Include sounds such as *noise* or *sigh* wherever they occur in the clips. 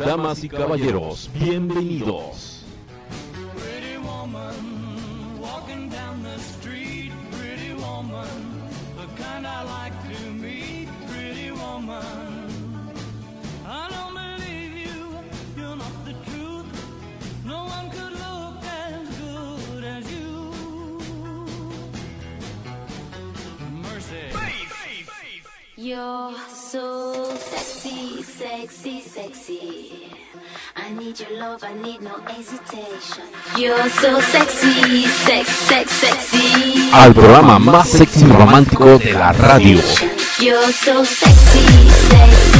damas y caballeros, bienvenidos. Al programa más sexy y romántico de la radio. You're so sexy, sexy.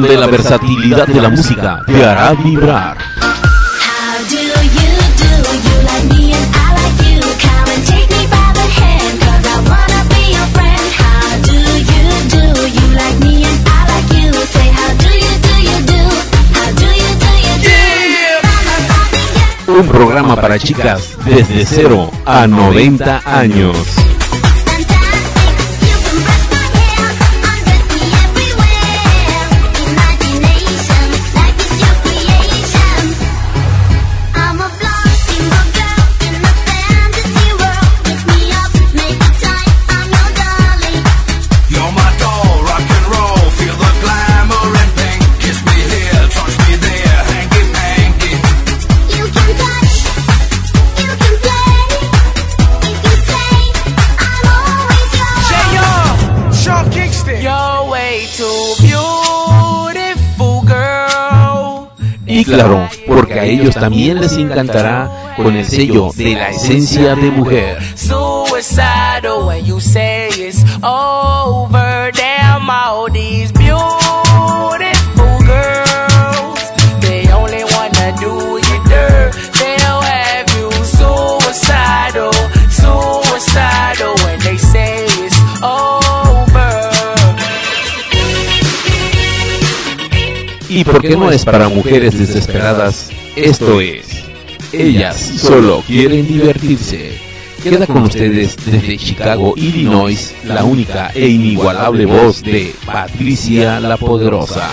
donde la versatilidad de la música te hará vibrar. Un programa para chicas desde 0 a 90 años. claro, porque a ellos también les encantará con el sello de la esencia de mujer. porque no es para mujeres desesperadas. Esto es. Ellas solo quieren divertirse. Queda con ustedes desde Chicago, Illinois, la única e inigualable voz de Patricia la Poderosa.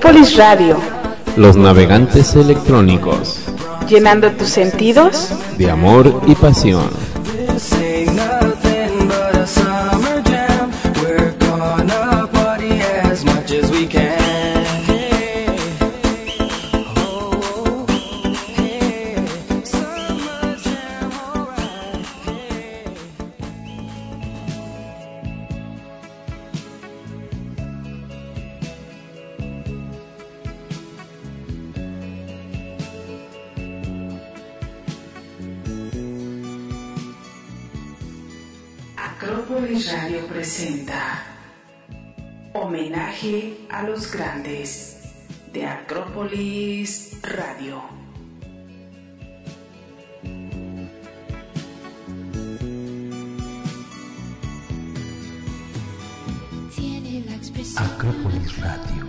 Radio. Los navegantes electrónicos. Llenando tus sentidos de amor y pasión. Acrópolis Radio.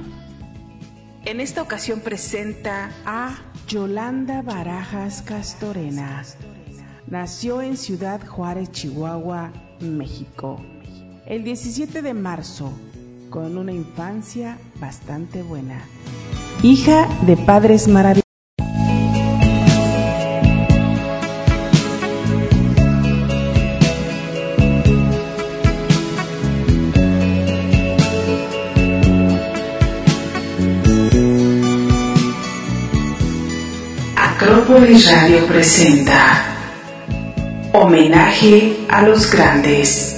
En esta ocasión presenta a Yolanda Barajas Castorena. Nació en Ciudad Juárez, Chihuahua, México, el 17 de marzo, con una infancia bastante buena. Hija de padres maravillosos Acrópolis Radio presenta Homenaje a los grandes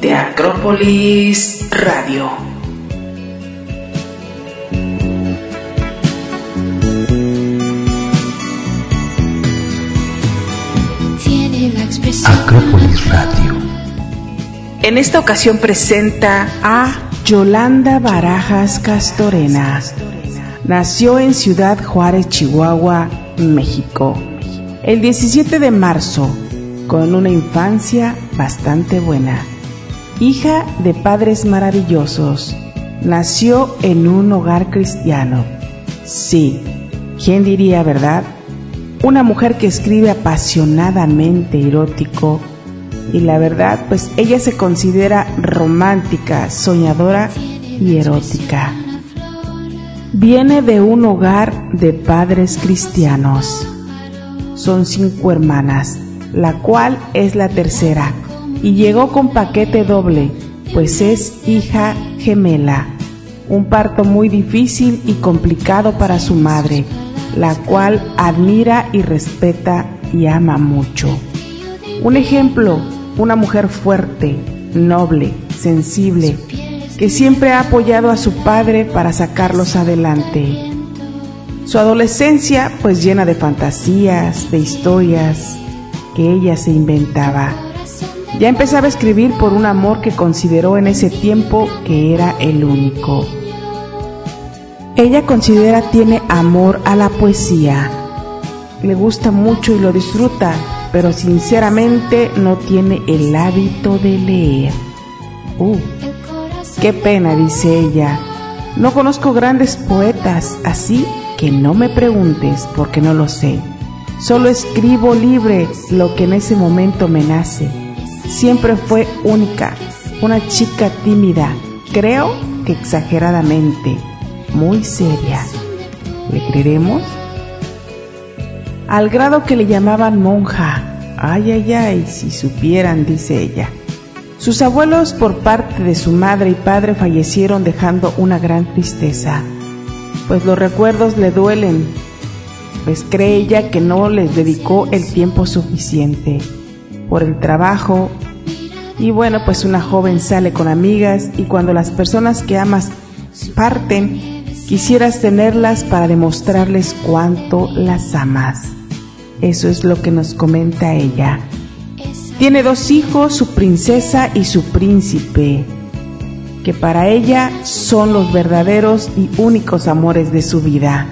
de Acrópolis Radio. Acrópolis Radio. En esta ocasión presenta A Yolanda Barajas Castorena. Nació en Ciudad Juárez, Chihuahua, México, el 17 de marzo, con una infancia bastante buena. Hija de padres maravillosos, nació en un hogar cristiano. Sí, ¿quién diría, verdad? Una mujer que escribe apasionadamente erótico y la verdad, pues ella se considera romántica, soñadora y erótica. Viene de un hogar de padres cristianos. Son cinco hermanas, la cual es la tercera, y llegó con paquete doble, pues es hija gemela. Un parto muy difícil y complicado para su madre, la cual admira y respeta y ama mucho. Un ejemplo, una mujer fuerte, noble, sensible, que siempre ha apoyado a su padre para sacarlos adelante. Su adolescencia pues llena de fantasías, de historias que ella se inventaba. Ya empezaba a escribir por un amor que consideró en ese tiempo que era el único. Ella considera tiene amor a la poesía. Le gusta mucho y lo disfruta, pero sinceramente no tiene el hábito de leer. Uh, qué pena, dice ella. No conozco grandes poetas, así que no me preguntes porque no lo sé. Solo escribo libre lo que en ese momento me nace. Siempre fue única, una chica tímida, creo que exageradamente, muy seria. ¿Le creeremos? Al grado que le llamaban monja. Ay, ay, ay, si supieran, dice ella. Sus abuelos por parte de su madre y padre fallecieron dejando una gran tristeza, pues los recuerdos le duelen, pues cree ella que no les dedicó el tiempo suficiente por el trabajo. Y bueno, pues una joven sale con amigas y cuando las personas que amas parten, quisieras tenerlas para demostrarles cuánto las amas. Eso es lo que nos comenta ella. Tiene dos hijos, su princesa y su príncipe, que para ella son los verdaderos y únicos amores de su vida.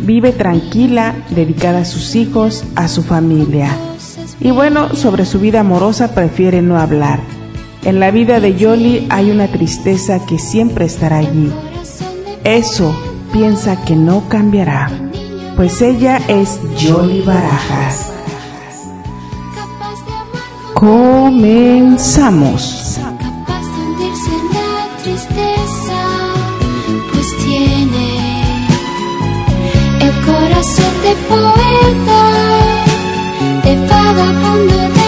Vive tranquila, dedicada a sus hijos, a su familia. Y bueno, sobre su vida amorosa prefiere no hablar. En la vida de Yoli hay una tristeza que siempre estará allí. Eso piensa que no cambiará, pues ella es Yoli Barajas. Comenzamos. capaz de hundirse en la tristeza, pues tiene el corazón de poeta, de vagabundo,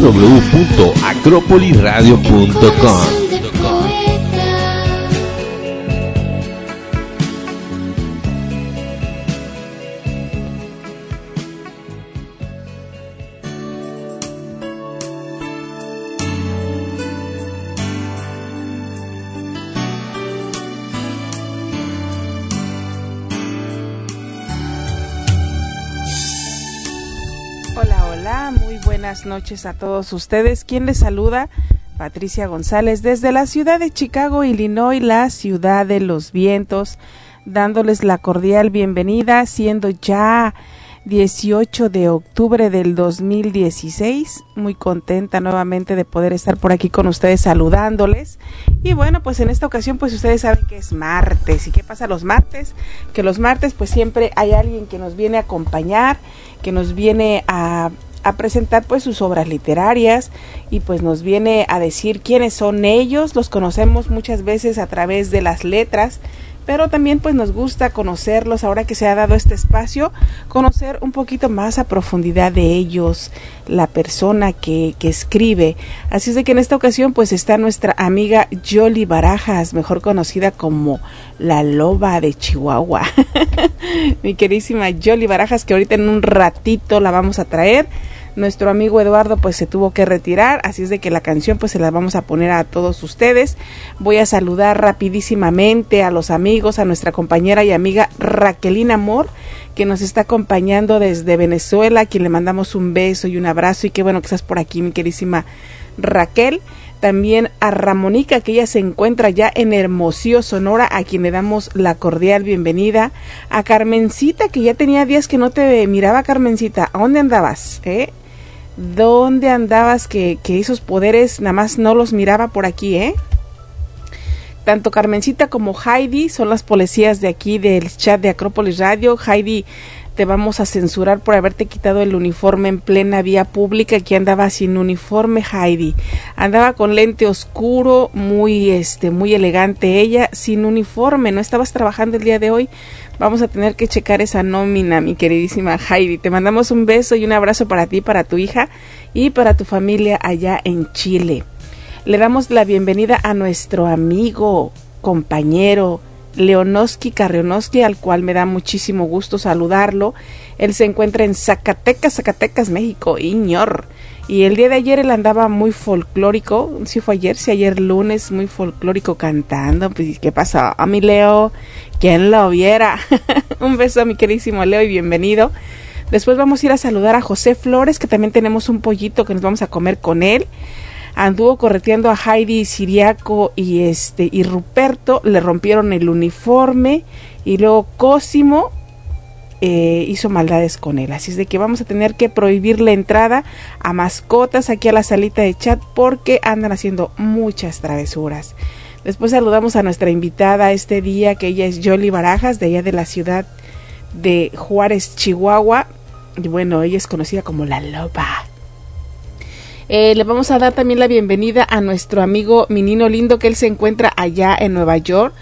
siente. Noches a todos ustedes. ¿Quién les saluda? Patricia González desde la ciudad de Chicago, Illinois, la ciudad de los vientos, dándoles la cordial bienvenida, siendo ya 18 de octubre del 2016. Muy contenta nuevamente de poder estar por aquí con ustedes saludándoles. Y bueno, pues en esta ocasión pues ustedes saben que es martes. ¿Y qué pasa los martes? Que los martes pues siempre hay alguien que nos viene a acompañar, que nos viene a a presentar pues sus obras literarias y pues nos viene a decir quiénes son ellos, los conocemos muchas veces a través de las letras, pero también pues nos gusta conocerlos ahora que se ha dado este espacio, conocer un poquito más a profundidad de ellos, la persona que, que escribe. Así es de que en esta ocasión pues está nuestra amiga Yoli Barajas, mejor conocida como la loba de Chihuahua. *laughs* Mi querísima Yoli Barajas que ahorita en un ratito la vamos a traer nuestro amigo Eduardo pues se tuvo que retirar, así es de que la canción pues se la vamos a poner a todos ustedes. Voy a saludar rapidísimamente a los amigos, a nuestra compañera y amiga Raquelina Amor, que nos está acompañando desde Venezuela, a quien le mandamos un beso y un abrazo y qué bueno que estás por aquí, mi querísima Raquel. También a Ramonica, que ella se encuentra ya en Hermosillo, Sonora, a quien le damos la cordial bienvenida. A Carmencita, que ya tenía días que no te miraba, Carmencita. ¿A dónde andabas? ¿Eh? ¿Dónde andabas que, que esos poderes nada más no los miraba por aquí, eh? Tanto Carmencita como Heidi son las policías de aquí del chat de Acrópolis Radio. Heidi, te vamos a censurar por haberte quitado el uniforme en plena vía pública. Aquí andaba sin uniforme Heidi. Andaba con lente oscuro, muy este, muy elegante ella, sin uniforme. No estabas trabajando el día de hoy. Vamos a tener que checar esa nómina, mi queridísima Heidi. Te mandamos un beso y un abrazo para ti, para tu hija y para tu familia allá en Chile. Le damos la bienvenida a nuestro amigo, compañero, Leonoski Carrionoski, al cual me da muchísimo gusto saludarlo. Él se encuentra en Zacatecas, Zacatecas, México, Iñor. Y el día de ayer él andaba muy folclórico, si fue ayer, si ayer lunes, muy folclórico cantando. Pues, ¿qué pasó? A mi Leo, quien lo viera. *laughs* Un beso a mi queridísimo Leo y bienvenido. Después vamos a ir a saludar a José Flores, que también tenemos un pollito que nos vamos a comer con él anduvo correteando a Heidi Siriaco y este y Ruperto, le rompieron el uniforme y luego Cosimo eh, hizo maldades con él. Así es de que vamos a tener que prohibir la entrada a mascotas aquí a la salita de chat porque andan haciendo muchas travesuras. Después saludamos a nuestra invitada este día, que ella es Jolly Barajas, de allá de la ciudad de Juárez, Chihuahua. Y bueno, ella es conocida como la Loba. Eh, le vamos a dar también la bienvenida a nuestro amigo Minino Lindo, que él se encuentra allá en Nueva York.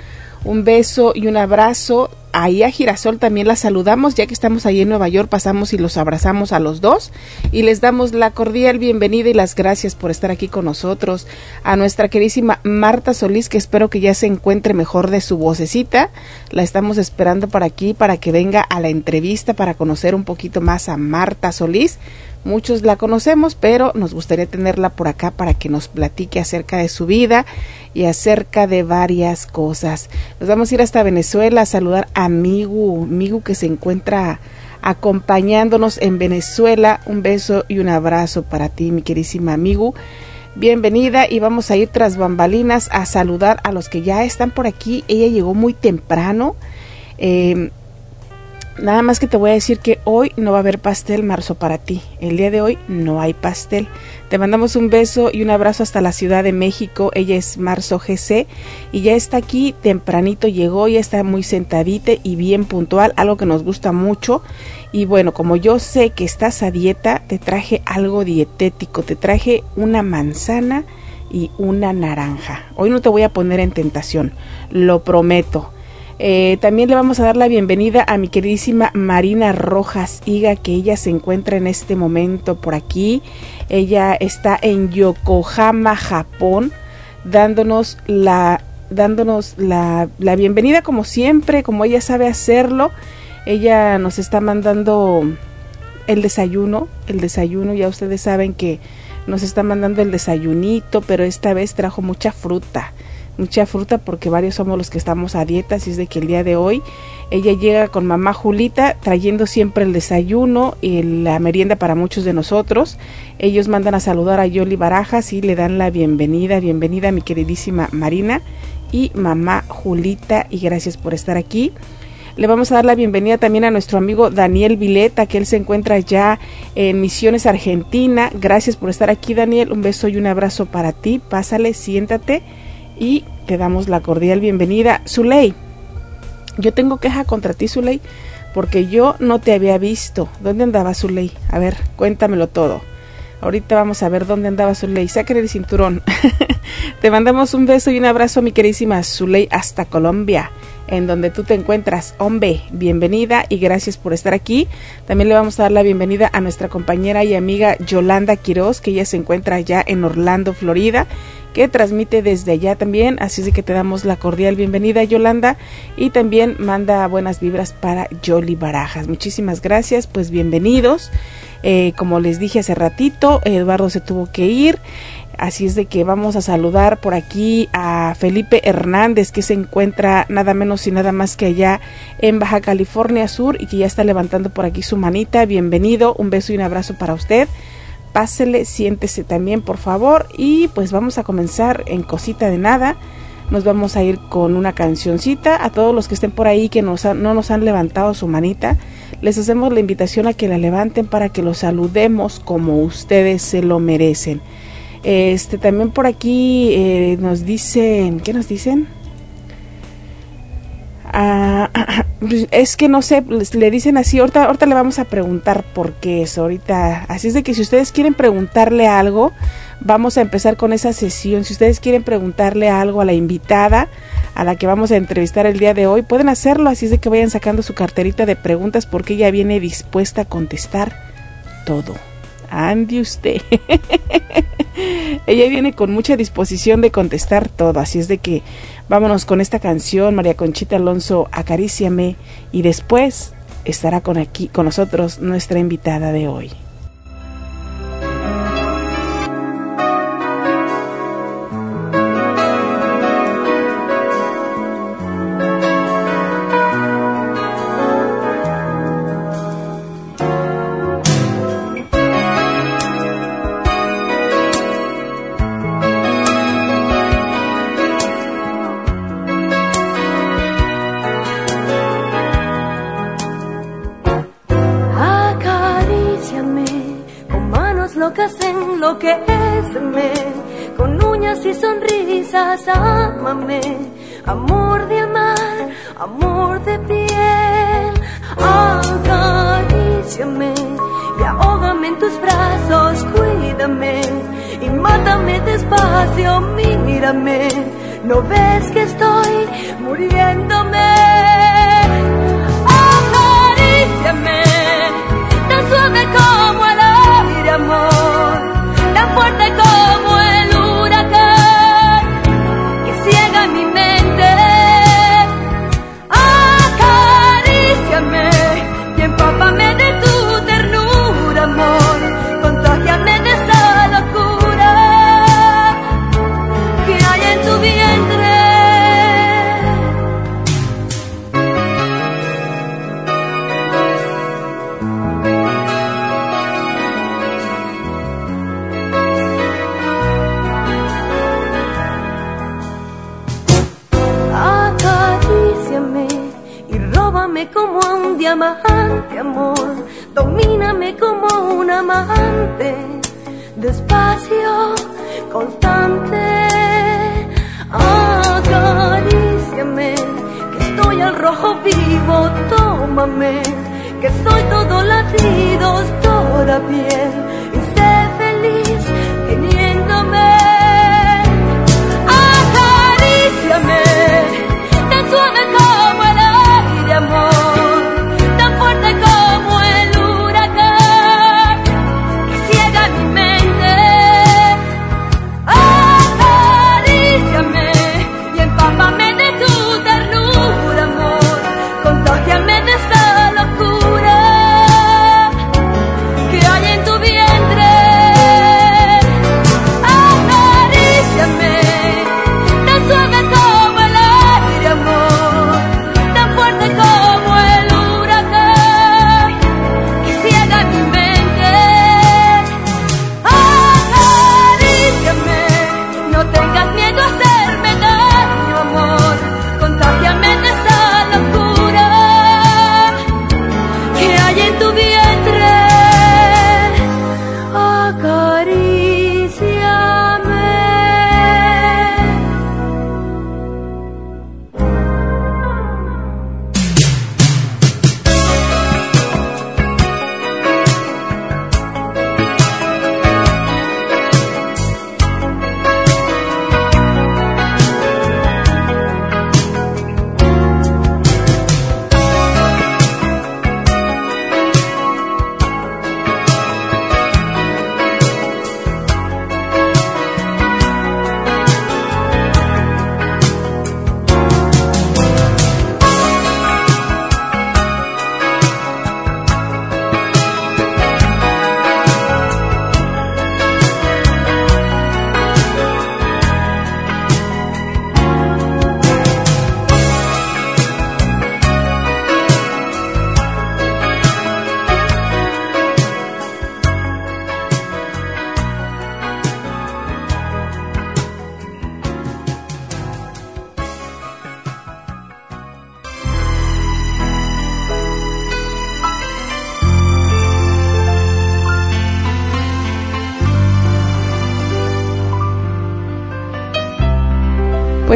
Un beso y un abrazo. Ahí a Girasol también la saludamos, ya que estamos ahí en Nueva York, pasamos y los abrazamos a los dos y les damos la cordial bienvenida y las gracias por estar aquí con nosotros. A nuestra queridísima Marta Solís, que espero que ya se encuentre mejor de su vocecita. La estamos esperando para aquí, para que venga a la entrevista, para conocer un poquito más a Marta Solís. Muchos la conocemos, pero nos gustaría tenerla por acá para que nos platique acerca de su vida y acerca de varias cosas. Nos vamos a ir hasta Venezuela a saludar a Migu, Migu que se encuentra acompañándonos en Venezuela. Un beso y un abrazo para ti, mi querísima Migu. Bienvenida y vamos a ir tras bambalinas a saludar a los que ya están por aquí. Ella llegó muy temprano. Eh, Nada más que te voy a decir que hoy no va a haber pastel marzo para ti. El día de hoy no hay pastel. Te mandamos un beso y un abrazo hasta la Ciudad de México. Ella es Marzo GC y ya está aquí tempranito llegó, ya está muy sentadita y bien puntual, algo que nos gusta mucho. Y bueno, como yo sé que estás a dieta, te traje algo dietético. Te traje una manzana y una naranja. Hoy no te voy a poner en tentación, lo prometo. Eh, también le vamos a dar la bienvenida a mi queridísima Marina Rojas Higa, que ella se encuentra en este momento por aquí. Ella está en Yokohama, Japón, dándonos la dándonos la, la bienvenida como siempre, como ella sabe hacerlo. Ella nos está mandando el desayuno, el desayuno, ya ustedes saben que nos está mandando el desayunito, pero esta vez trajo mucha fruta mucha fruta porque varios somos los que estamos a dieta, así es de que el día de hoy ella llega con mamá Julita trayendo siempre el desayuno y la merienda para muchos de nosotros. Ellos mandan a saludar a Yoli Barajas y le dan la bienvenida, bienvenida mi queridísima Marina y mamá Julita y gracias por estar aquí. Le vamos a dar la bienvenida también a nuestro amigo Daniel Vileta, que él se encuentra ya en Misiones Argentina. Gracias por estar aquí, Daniel. Un beso y un abrazo para ti. Pásale, siéntate y te damos la cordial bienvenida. Zuley, yo tengo queja contra ti, Zuley, porque yo no te había visto. ¿Dónde andaba Zuley? A ver, cuéntamelo todo. Ahorita vamos a ver dónde andaba Zuley. Sáquenle el cinturón. *laughs* te mandamos un beso y un abrazo, mi queridísima Zuley, hasta Colombia en donde tú te encuentras. Hombre, bienvenida y gracias por estar aquí. También le vamos a dar la bienvenida a nuestra compañera y amiga Yolanda Quiroz, que ella se encuentra allá en Orlando, Florida, que transmite desde allá también. Así es que te damos la cordial bienvenida, Yolanda, y también manda buenas vibras para Yoli Barajas. Muchísimas gracias, pues bienvenidos. Eh, como les dije hace ratito, Eduardo se tuvo que ir. Así es de que vamos a saludar por aquí a Felipe Hernández, que se encuentra nada menos y nada más que allá en Baja California Sur y que ya está levantando por aquí su manita. Bienvenido, un beso y un abrazo para usted. Pásele, siéntese también, por favor. Y pues vamos a comenzar en cosita de nada. Nos vamos a ir con una cancioncita. A todos los que estén por ahí que no nos han levantado su manita, les hacemos la invitación a que la levanten para que los saludemos como ustedes se lo merecen. Este también por aquí eh, nos dicen, ¿qué nos dicen? Ah, *clears throat* es que no sé, le dicen así, ahorita, ahorita le vamos a preguntar por qué es, ahorita, así es de que si ustedes quieren preguntarle algo, vamos a empezar con esa sesión, si ustedes quieren preguntarle algo a la invitada, a la que vamos a entrevistar el día de hoy, pueden hacerlo, así es de que vayan sacando su carterita de preguntas porque ella viene dispuesta a contestar todo. Ande usted. *laughs* Ella viene con mucha disposición de contestar todo, así es de que vámonos con esta canción, María Conchita Alonso, Acaríciame, y después estará con aquí con nosotros nuestra invitada de hoy. Amor de amar, amor de piel. Acaríciame y ahógame en tus brazos, cuídame y mátame despacio, mírame, no ves que estoy muriéndome. Acaríciame, tan suave como el aire, amor, tan fuerte como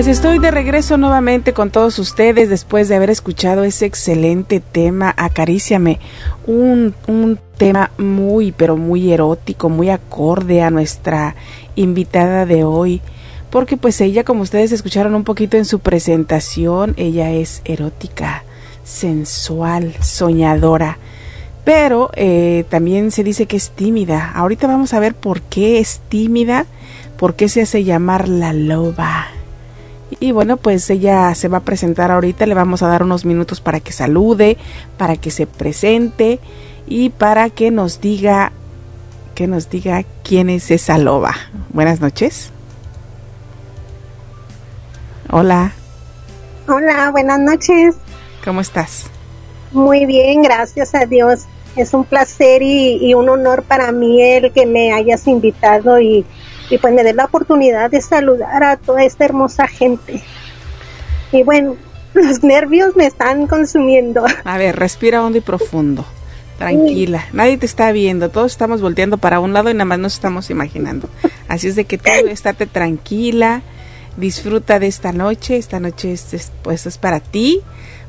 Pues estoy de regreso nuevamente con todos ustedes después de haber escuchado ese excelente tema, Acaríciame, un, un tema muy, pero muy erótico, muy acorde a nuestra invitada de hoy, porque pues ella, como ustedes escucharon un poquito en su presentación, ella es erótica, sensual, soñadora, pero eh, también se dice que es tímida. Ahorita vamos a ver por qué es tímida, por qué se hace llamar la loba. Y bueno, pues ella se va a presentar ahorita, le vamos a dar unos minutos para que salude, para que se presente y para que nos diga que nos diga quién es esa loba. Buenas noches. Hola, Hola, buenas noches. ¿cómo estás? Muy bien, gracias a Dios. Es un placer y, y un honor para mí el que me hayas invitado y, y pues me des la oportunidad de saludar a toda esta hermosa gente. Y bueno, *laughs* los nervios me están consumiendo. A ver, respira hondo y profundo. Tranquila, nadie te está viendo, todos estamos volteando para un lado y nada más nos estamos imaginando. Así es de que tú *laughs* estate tranquila, disfruta de esta noche, esta noche es, es- pues es para ti,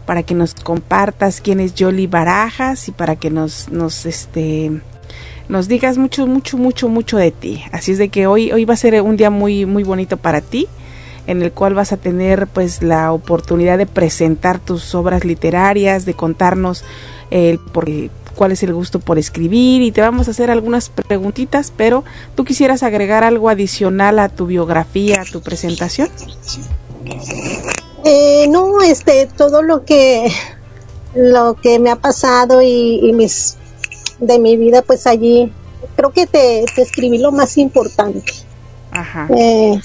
para que nos compartas quién es Yoli Barajas y para que nos, nos este nos digas mucho, mucho, mucho, mucho de ti. Así es de que hoy, hoy va a ser un día muy, muy bonito para ti, en el cual vas a tener pues la oportunidad de presentar tus obras literarias, de contarnos el por cuál es el gusto por escribir y te vamos a hacer algunas preguntitas, pero tú quisieras agregar algo adicional a tu biografía, a tu presentación. Eh, no, este, todo lo que lo que me ha pasado y, y mis de mi vida, pues allí creo que te, te escribí lo más importante. Ajá. Eh,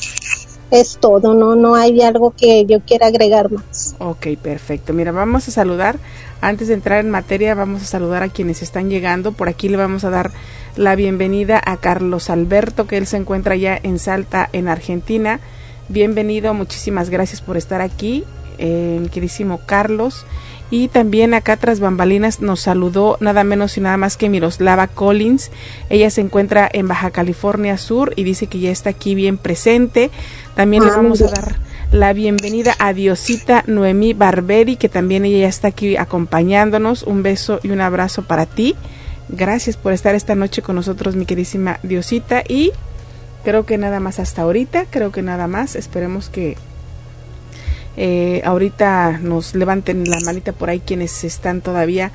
es todo, no, no hay algo que yo quiera agregar más. Ok, perfecto. Mira, vamos a saludar, antes de entrar en materia, vamos a saludar a quienes están llegando. Por aquí le vamos a dar la bienvenida a Carlos Alberto, que él se encuentra ya en Salta, en Argentina. Bienvenido, muchísimas gracias por estar aquí, eh, queridísimo Carlos. Y también acá tras bambalinas nos saludó nada menos y nada más que Miroslava Collins. Ella se encuentra en Baja California Sur y dice que ya está aquí bien presente. También le vamos a dar la bienvenida a Diosita Noemí Barberi, que también ella ya está aquí acompañándonos. Un beso y un abrazo para ti. Gracias por estar esta noche con nosotros, mi queridísima Diosita. Y creo que nada más hasta ahorita, creo que nada más. Esperemos que eh, ahorita nos levanten la manita por ahí quienes están todavía.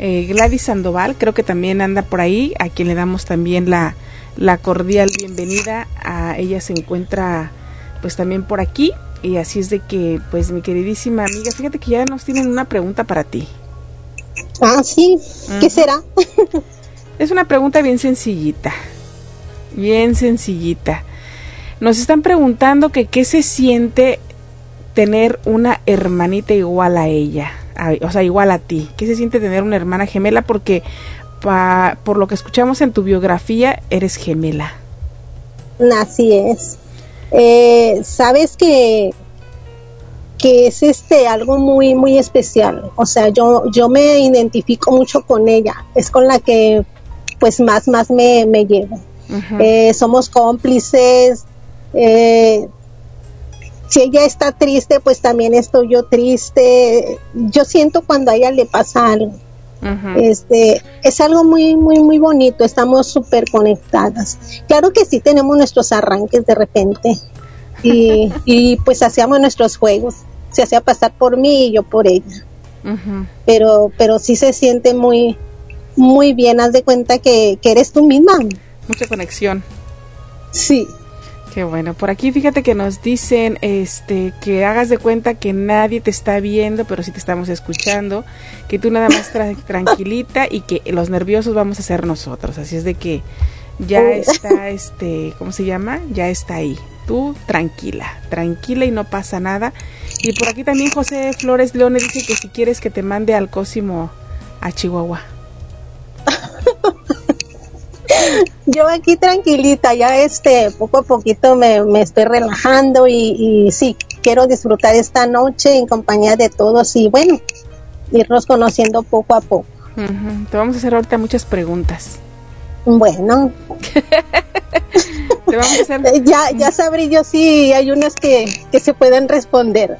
Eh, Gladys Sandoval, creo que también anda por ahí, a quien le damos también la, la cordial bienvenida. A ella se encuentra pues también por aquí. Y así es de que, pues mi queridísima amiga, fíjate que ya nos tienen una pregunta para ti. Ah, sí, ¿qué será? *laughs* Es una pregunta bien sencillita. Bien sencillita. Nos están preguntando que qué se siente tener una hermanita igual a ella, a- o sea, igual a ti. ¿Qué se siente tener una hermana gemela? Porque pa- por lo que escuchamos en tu biografía, eres gemela. Así es. Eh, Sabes que que es este algo muy muy especial. O sea, yo yo me identifico mucho con ella. Es con la que pues más más me, me llevo. Eh, somos cómplices. eh, si ella está triste, pues también estoy yo triste. Yo siento cuando a ella le pasa algo. Este, es algo muy, muy, muy bonito, estamos súper conectadas. Claro que sí tenemos nuestros arranques de repente *laughs* y, y pues hacíamos nuestros juegos, se hacía pasar por mí y yo por ella, pero, pero sí se siente muy, muy bien, haz de cuenta que, que eres tú misma. Mucha conexión. Sí, Qué bueno. Por aquí fíjate que nos dicen este que hagas de cuenta que nadie te está viendo, pero sí te estamos escuchando, que tú nada más tra- *laughs* tranquilita y que los nerviosos vamos a ser nosotros. Así es de que ya Oh. está este, ¿cómo se llama? Ya está ahí. Tú tranquila, tranquila y no pasa nada. Y por aquí también José Flores Leone dice que si quieres que te mande al Cosimo a Chihuahua. *laughs* yo aquí tranquilita, ya este, poco a poquito me, me estoy relajando y, y sí, quiero disfrutar esta noche en compañía de todos y bueno, irnos conociendo poco a poco. Te vamos a hacer ahorita muchas preguntas. Bueno, *laughs* Te vamos a hacer. *laughs* Ya, ya sabré yo si hay unas que, que se pueden responder.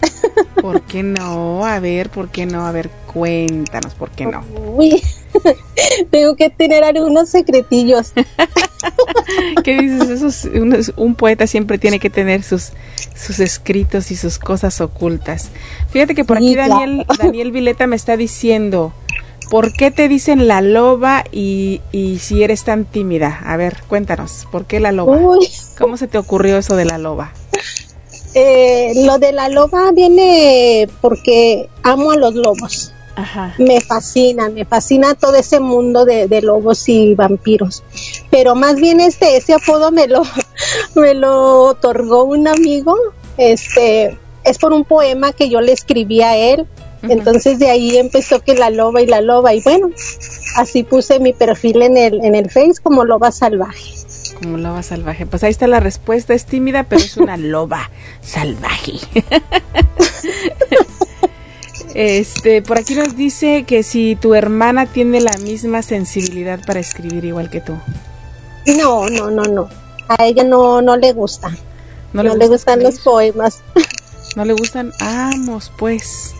¿Por qué no? A ver, ¿por qué no? A ver, cuéntanos, ¿por qué no? Uy, *laughs* tengo que tener algunos secretillos. *laughs* ¿Qué dices? Esos- un, un poeta siempre tiene que tener sus, sus escritos y sus cosas ocultas. Fíjate que por aquí claro. Daniel, Daniel Vileta me está diciendo, ¿por qué te dicen la loba y, y si eres tan tímida? A ver, cuéntanos, ¿por qué la loba? Uy, ¿Cómo se te ocurrió eso de la loba? eh, lo de la loba viene porque amo a los lobos. Ajá. Me fascina, me fascina todo ese mundo de, de lobos y vampiros. Pero más bien este, ese apodo me lo, *laughs* me lo otorgó un amigo. Este, es por un poema que yo le escribí a él. Entonces de ahí empezó que la loba y la loba. Y bueno, así puse mi perfil en el, en el Face como loba salvaje. Como loba salvaje. Pues ahí está la respuesta. Es tímida, pero es una *laughs* loba salvaje. *laughs* Este, por aquí nos dice que si tu hermana tiene la misma sensibilidad para escribir igual que tú. No, no, no, no. A ella no, no le gusta. No, No, le, le gusta gustan los poemas. No le gustan. Vamos, *laughs* pues.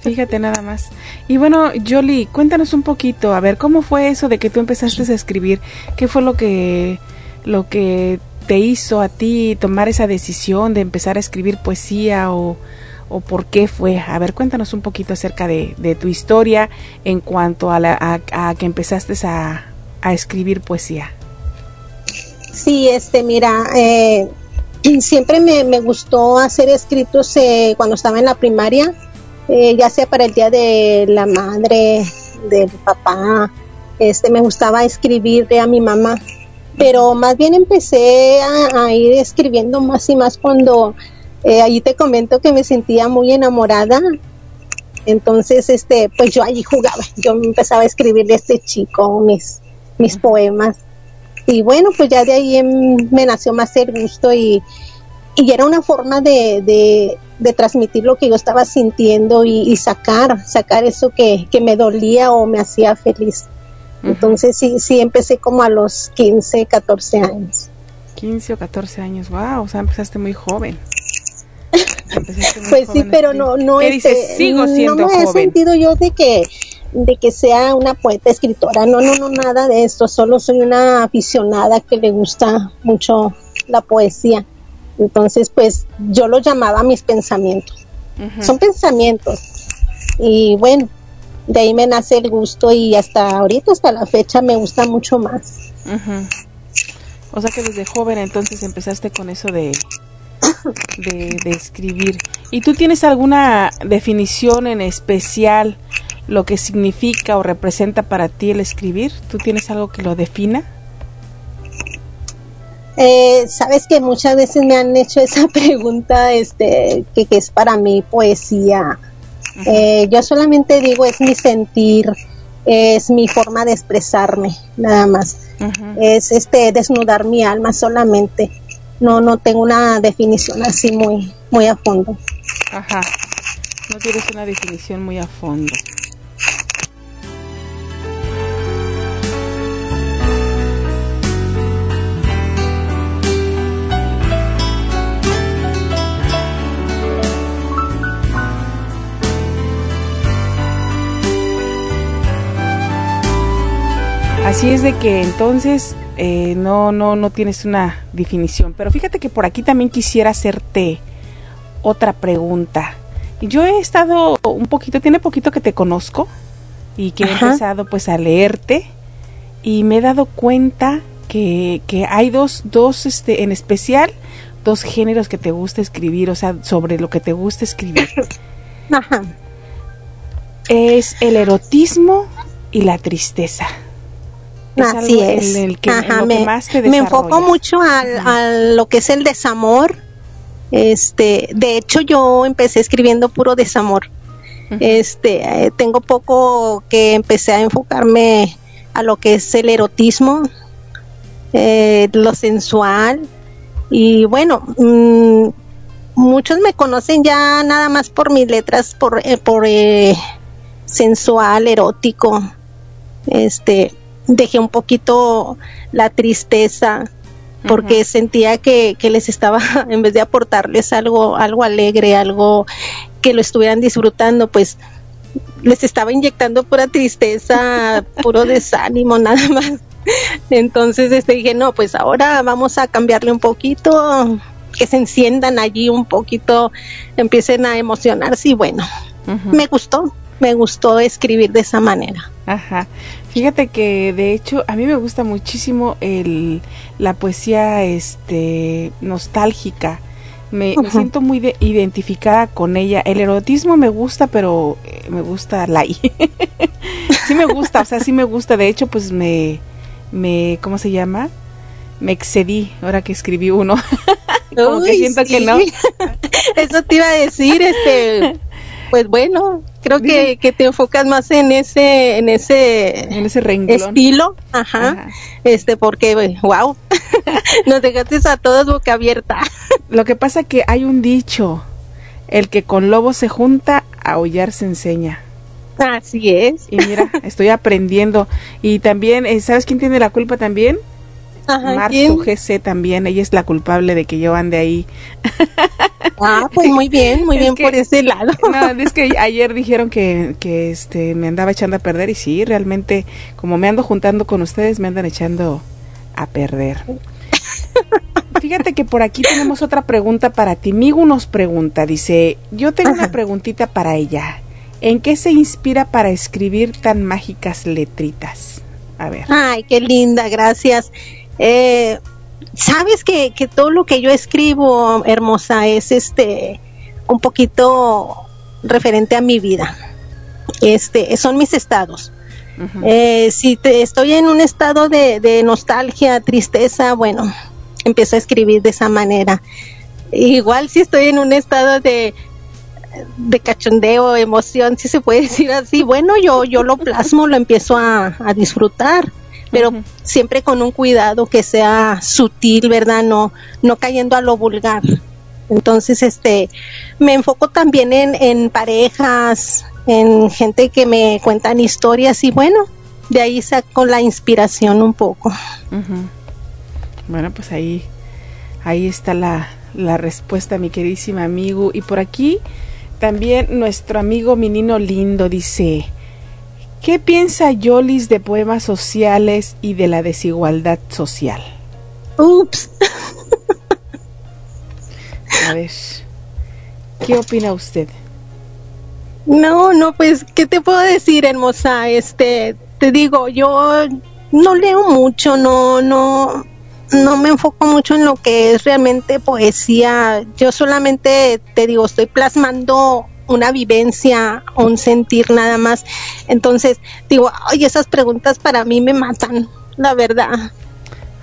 Fíjate nada más. Y bueno, Jolie, cuéntanos un poquito, a ver, ¿cómo fue eso de que tú empezaste a escribir? ¿Qué fue lo que lo que te hizo a ti tomar esa decisión de empezar a escribir poesía o, o por qué fue? A ver, cuéntanos un poquito acerca de, de tu historia en cuanto a, la, a, que empezaste a, escribir poesía. Sí, este, mira, eh, *clears throat* siempre me, gustó hacer escritos eh, cuando estaba en la primaria, eh, ya sea para el día de la madre, del papá, este, me gustaba escribirle a mi mamá, pero más bien empecé a ir escribiendo más y más cuando eh, ahí te comento que me sentía muy enamorada. Entonces, este, pues yo allí jugaba, yo empezaba a escribirle a este chico mis, mis poemas y bueno, pues ya de ahí em, me nació más el gusto y, y era una forma de, de, de transmitir lo que yo estaba sintiendo y, y sacar, sacar eso que, que me dolía o me hacía feliz. Entonces sí, sí empecé como a los 15, 14 años. 15 o 14 años, wow, o sea, empezaste muy joven. Pues sí, pero no, no, ¿Qué este? Sigo siendo no me he sentido yo de que, de que sea una poeta escritora, no, no, no, nada de esto, solo soy una aficionada que le gusta mucho la poesía. Entonces, pues yo lo llamaba mis pensamientos. Son pensamientos. Y bueno, de ahí me nace el gusto y hasta ahorita, hasta la fecha, me gusta mucho más. O sea que desde joven entonces empezaste con eso de, de, de escribir. ¿Y tú tienes alguna definición en especial lo que significa o representa para ti el escribir? ¿Tú tienes algo que lo defina? Eh, Sabes que muchas veces me han hecho esa *laughs* pregunta, este, que, que es para mí poesía. Eh, yo solamente digo es mi sentir, es mi forma de expresarme, nada más. Es este desnudar mi alma solamente. No, no tengo una definición así muy, muy a fondo. Ajá. No tienes una definición muy a fondo. Así es de que entonces eh, no, no, no tienes una definición. Pero fíjate que por aquí también quisiera hacerte otra pregunta. Yo he estado un poquito, tiene poquito que te conozco y que he Ajá. empezado pues a leerte y me he dado cuenta que, que hay dos, dos este, en especial, dos géneros que te gusta escribir, o sea, sobre lo que te gusta escribir. *laughs* Ajá. Es el erotismo y la tristeza. Es Así algo es. en el que, en Ajá, que me, más te me enfoco mucho al, a lo que es el desamor. Este, de hecho, yo empecé escribiendo puro desamor. Este, eh, tengo poco que empecé a enfocarme a lo que es el erotismo, eh, lo sensual y bueno, mm, muchos me conocen ya nada más por mis letras, por, eh, por sensual, erótico. Este, dejé un poquito la tristeza porque sentía que, que les estaba, *laughs* en vez de aportarles algo, algo alegre, algo que lo estuvieran disfrutando, pues les estaba inyectando pura tristeza, *laughs* puro desánimo, nada más. Entonces este, dije, no, pues ahora vamos a cambiarle un poquito, que se enciendan allí un poquito, empiecen a emocionarse y bueno, me gustó, me gustó escribir de esa manera. Ajá. Fíjate que de hecho a mí me gusta muchísimo el la poesía este nostálgica. Me, me siento muy de- identificada con ella. El erotismo me gusta, pero eh, me gusta la *laughs* sí me gusta, o sea, sí me gusta. De hecho, pues me me ¿cómo se llama? Me excedí ahora que escribí uno. *laughs* Como que siento que no. *laughs* Eso te iba a decir, este, pues bueno, creo que, que te enfocas más en ese, en ese En ese renglón. estilo, ajá, Ajá. este, porque, wow, *laughs* nos dejaste a todos boca abierta. Lo que pasa que hay un dicho, el que con lobo se junta, a aullar se enseña. Así es. Y mira, *laughs* estoy aprendiendo. Y también, eh, ¿sabes quién tiene la culpa también? Ajá, Marzo. GC también, ella es la culpable de que yo ande ahí. Ah, pues muy bien, muy *laughs* Es bien que- por ese lado. *laughs* No, es que ayer dijeron que, que este me andaba echando a perder y sí, realmente como me ando juntando con ustedes me andan echando a perder. *laughs* Fíjate que por aquí tenemos otra pregunta para ti. Migu nos pregunta, dice, yo tengo una preguntita para ella. ¿En qué se inspira para escribir tan mágicas letritas? A ver. Ay, qué linda, gracias. Eh, Sabes que, que todo lo que yo escribo, hermosa, es este un poquito referente a mi vida. Este, son mis estados. Eh, si te, estoy en un estado de, de nostalgia, tristeza, bueno, empiezo a escribir de esa manera. Igual si estoy en un estado de, de cachondeo, emoción, si se puede decir así, bueno, yo, yo lo plasmo, lo empiezo a, a disfrutar, pero siempre con un cuidado que sea sutil, ¿verdad? No, no cayendo a lo vulgar. Entonces, este, me enfoco también en, en parejas, en gente que me cuentan historias y bueno, de ahí saco la inspiración un poco. Bueno, pues ahí, ahí está la, la respuesta, mi queridísima amigo. Y por aquí también nuestro amigo Menino Lindo dice, ¿qué piensa Yolis de poemas sociales y de la desigualdad social? Ups. A ver, ¿qué opina usted? No, no, pues, ¿qué te puedo decir, hermosa? Este, te digo, yo no leo mucho, no, no, no me enfoco mucho en lo que es realmente poesía. Yo solamente te digo, estoy plasmando una vivencia, un sentir nada más. Entonces, digo, ay, esas preguntas para mí me matan, la verdad.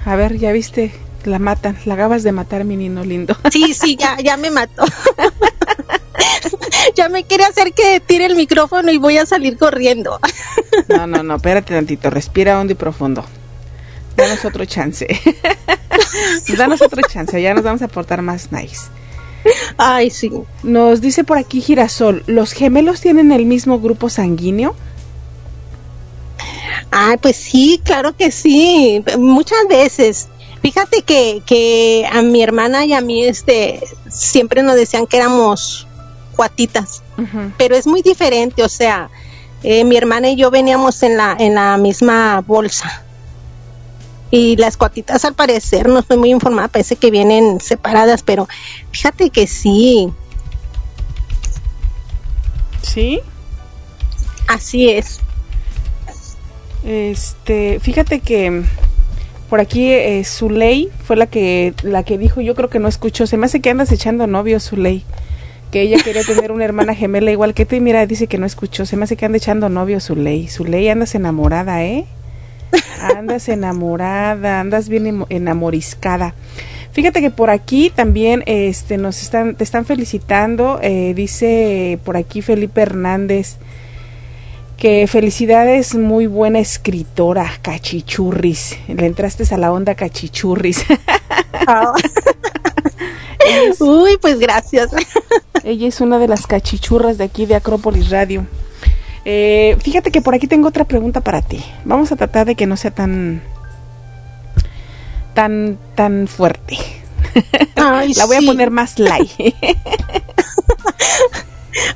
A ver, ya viste, la matan, la acabas de matar, Menino Lindo. *laughs* Sí, sí, ya, ya me mató. *laughs* ya me quiere hacer que tire el micrófono y voy a salir corriendo. *laughs* No, no, no, espérate tantito, respira hondo y profundo. Danos otro chance. Danos otro chance, ya nos vamos a portar más nice. Ay, sí. Nos dice por aquí Girasol, ¿los gemelos tienen el mismo grupo sanguíneo? Ay, pues sí, claro que sí. Muchas veces. Fíjate que, que a mi hermana y a mí este siempre nos decían que éramos cuatitas, pero es muy diferente, o sea, eh, mi hermana y yo veníamos en la en la misma bolsa. Y las cuatitas al parecer, no estoy muy informada, parece que vienen separadas, pero fíjate que sí, ¿Sí? así es. Este, fíjate que por aquí eh, Zuley fue la que la que dijo, yo creo que no escuchó, se me hace que andas echando novio Zuley, que ella quería *laughs* tener una hermana gemela igual que tú y mira, dice que no escuchó, se me hace que anda echando novio Zuley. Zuley, andas enamorada, ¿eh? Andas enamorada, andas bien enamoriscada. Fíjate que por aquí también este nos están te están felicitando, eh, dice por aquí Felipe Hernández que felicidades, muy buena escritora, cachichurris. Le entraste a la onda cachichurris. *laughs* Ah. Uy, pues gracias. Ella es una de las cachichurras de aquí de Acrópolis Radio. Eh, fíjate que por aquí tengo otra pregunta para ti. Vamos a tratar de que no sea tan tan, tan fuerte. Ay, *laughs* La voy a poner más light. *laughs*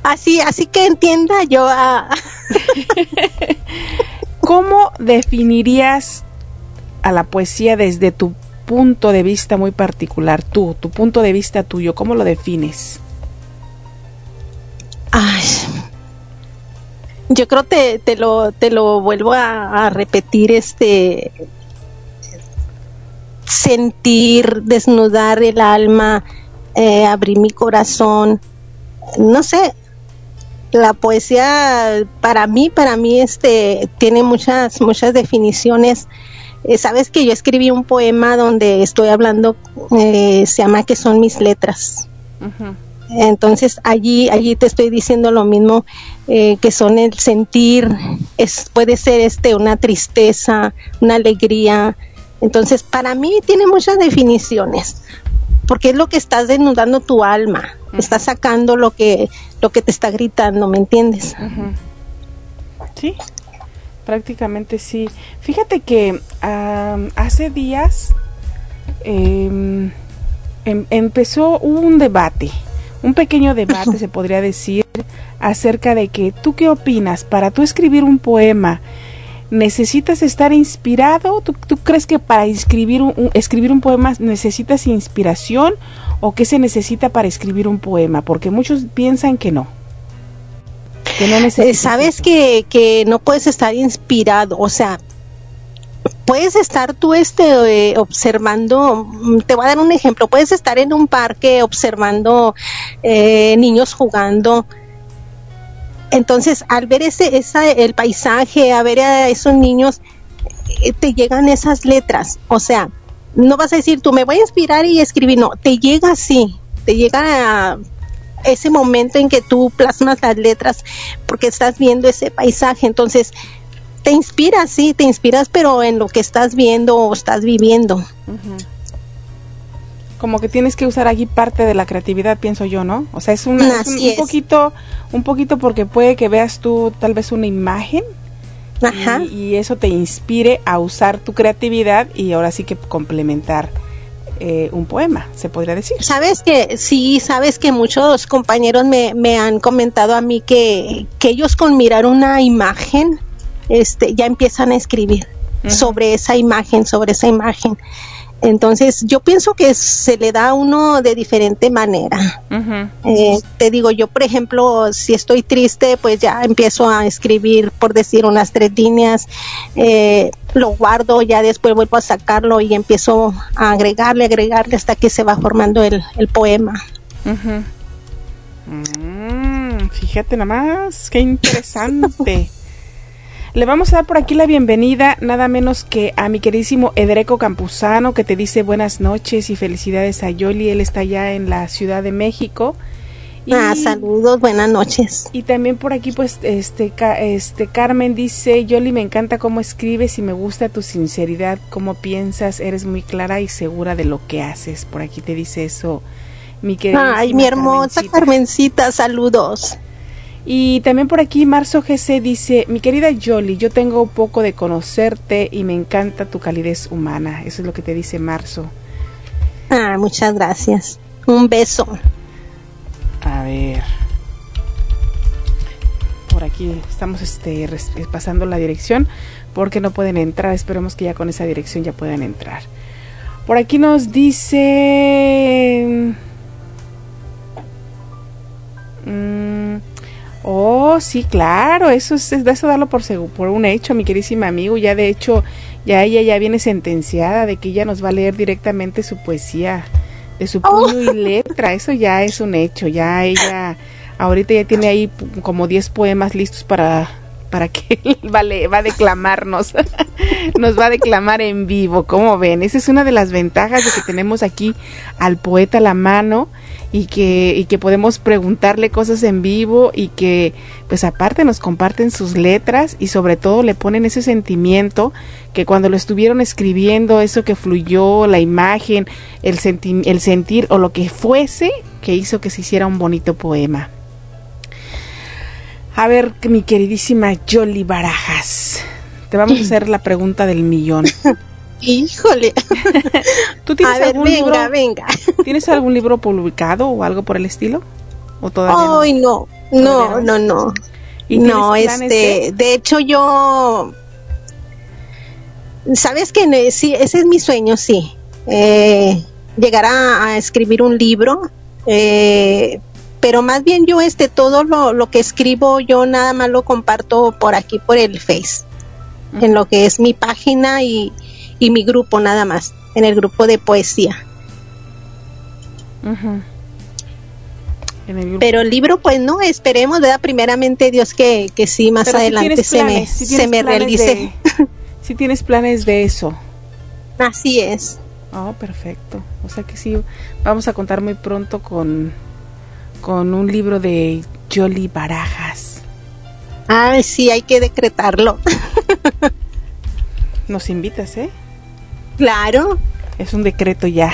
Así, así que entienda yo a... *laughs* ¿Cómo definirías a la poesía desde tu punto de vista muy particular? Tú, tu punto de vista tuyo, ¿cómo lo defines? Ay, yo creo te, te lo te lo vuelvo a, a repetir este sentir desnudar el alma eh, abrir mi corazón. No sé la poesía para mí para mí este tiene muchas muchas definiciones. Eh, sabes que yo escribí un poema donde estoy hablando eh, se llama que son mis letras. Entonces allí allí te estoy diciendo lo mismo eh, que son el sentir es puede ser este una tristeza una alegría. Entonces para mí tiene muchas definiciones porque es lo que estás desnudando tu alma estás sacando lo que lo que te está gritando me entiendes Sí, prácticamente sí. Fíjate que hace días em, em- empezó un debate, un pequeño debate se podría decir, acerca de que tú qué opinas para tú escribir un poema. ¿Necesitas estar inspirado? ¿Tú, tú crees que para escribir un, un- escribir un poema necesitas inspiración o qué se necesita para escribir un poema? Porque muchos piensan que no. Que no Eh, necesitas sabes que, que no puedes estar inspirado, o sea, puedes estar tú este eh, observando, mm, te voy a dar un ejemplo, puedes estar en un parque observando eh, niños jugando. Entonces, al ver ese, esa, el paisaje, a ver a esos niños, eh, te llegan esas letras. O sea, no vas a decir, tú me voy a inspirar y escribir, no, te llega así, te llega a ese momento en que tú plasmas las letras porque estás viendo ese paisaje. Entonces, te inspiras, sí, te inspiras, pero en lo que estás viendo o estás viviendo. Como que tienes que usar aquí parte de la creatividad, pienso yo, ¿no? O sea, es, una, es un, poquito, un poquito porque puede que veas tú tal vez una imagen Ajá. y, y eso te inspire a usar tu creatividad y ahora sí que complementar eh, un poema, se podría decir. Sabes que, sí, sabes que muchos compañeros me, me han comentado a mí que, que ellos con mirar una imagen, este, ya empiezan a escribir sobre esa imagen, sobre esa imagen. Entonces, yo pienso que se le da a uno de diferente manera. Eh, te digo, yo por ejemplo, si estoy triste, pues ya empiezo a escribir, por decir, unas tres líneas, eh, lo guardo, ya después vuelvo a sacarlo y empiezo a agregarle, agregarle hasta que se va formando el, el poema. Mm, fíjate nada más, qué interesante. *laughs* Le vamos a dar por aquí la bienvenida nada menos que a mi queridísimo Edreco Campuzano que te dice buenas noches y felicidades a Yoli. Él está allá en la Ciudad de México. Y, Ah, saludos, buenas noches. y también por aquí pues este, este Carmen dice, Yoli me encanta cómo escribes y me gusta tu sinceridad, cómo piensas, eres muy clara y segura de lo que haces. Por aquí te dice eso mi querida. Ay, mi hermosa Carmencita, saludos. Y también por aquí Marzo GC dice, mi querida Yoli, yo tengo poco de conocerte y me encanta tu calidez humana. Eso es lo que te dice Marzo. Ah, muchas gracias. Un beso. A ver. Por aquí estamos este, pasando la dirección porque no pueden entrar. Esperemos que ya con esa dirección ya puedan entrar. Por aquí nos dice... Mm, oh, sí, claro, eso es, es de eso darlo por, por un hecho, mi queridísima amigo. Ya de hecho, ya ella ya viene sentenciada de que ella nos va a leer directamente su poesía de su puño y letra. Eso ya es un hecho. Ya ella ahorita ya tiene ahí como 10 poemas listos para para que *laughs* él va, a le- va a declamarnos. *laughs* Nos va a declamar en vivo, como ven. Esa es una de las ventajas de que tenemos aquí al poeta a la mano y que, y que podemos preguntarle cosas en vivo y que pues aparte nos comparten sus letras y sobre todo le ponen ese sentimiento que cuando lo estuvieron escribiendo, eso que fluyó, la imagen, el, senti- el sentir o lo que fuese que hizo que se hiciera un bonito poema. A ver, mi queridísima Yoli Barajas, te vamos a *laughs* hacer la pregunta del millón. *laughs* Híjole. *laughs* ¿Tú tienes A ver, algún venga, libro? venga. *laughs* ¿Tienes algún libro publicado o algo por el estilo? ¿O todavía Ay, no, no, no, no. ¿Y tienes No, este, de hecho yo, sabes que sí, ese es mi sueño, sí, eh, llegar a, a escribir un libro, eh, pero más bien yo, este, todo lo, lo que escribo yo nada más lo comparto por aquí, por el Face, en lo que es mi página y, y mi grupo nada más, en el grupo de poesía. Ujú. En el. Pero el libro, pues no, esperemos, ¿verdad? Primeramente Dios que, que sí, más Pero adelante tienes se me, planes, sí se me planes realice. de- *laughs* sí tienes planes de eso. Así es. Oh, perfecto. O sea que sí, vamos a contar muy pronto con, con un libro de Jolly Barajas. Ay, sí, hay que decretarlo. *laughs* Nos invitas, ¿eh? Claro. Es un decreto ya.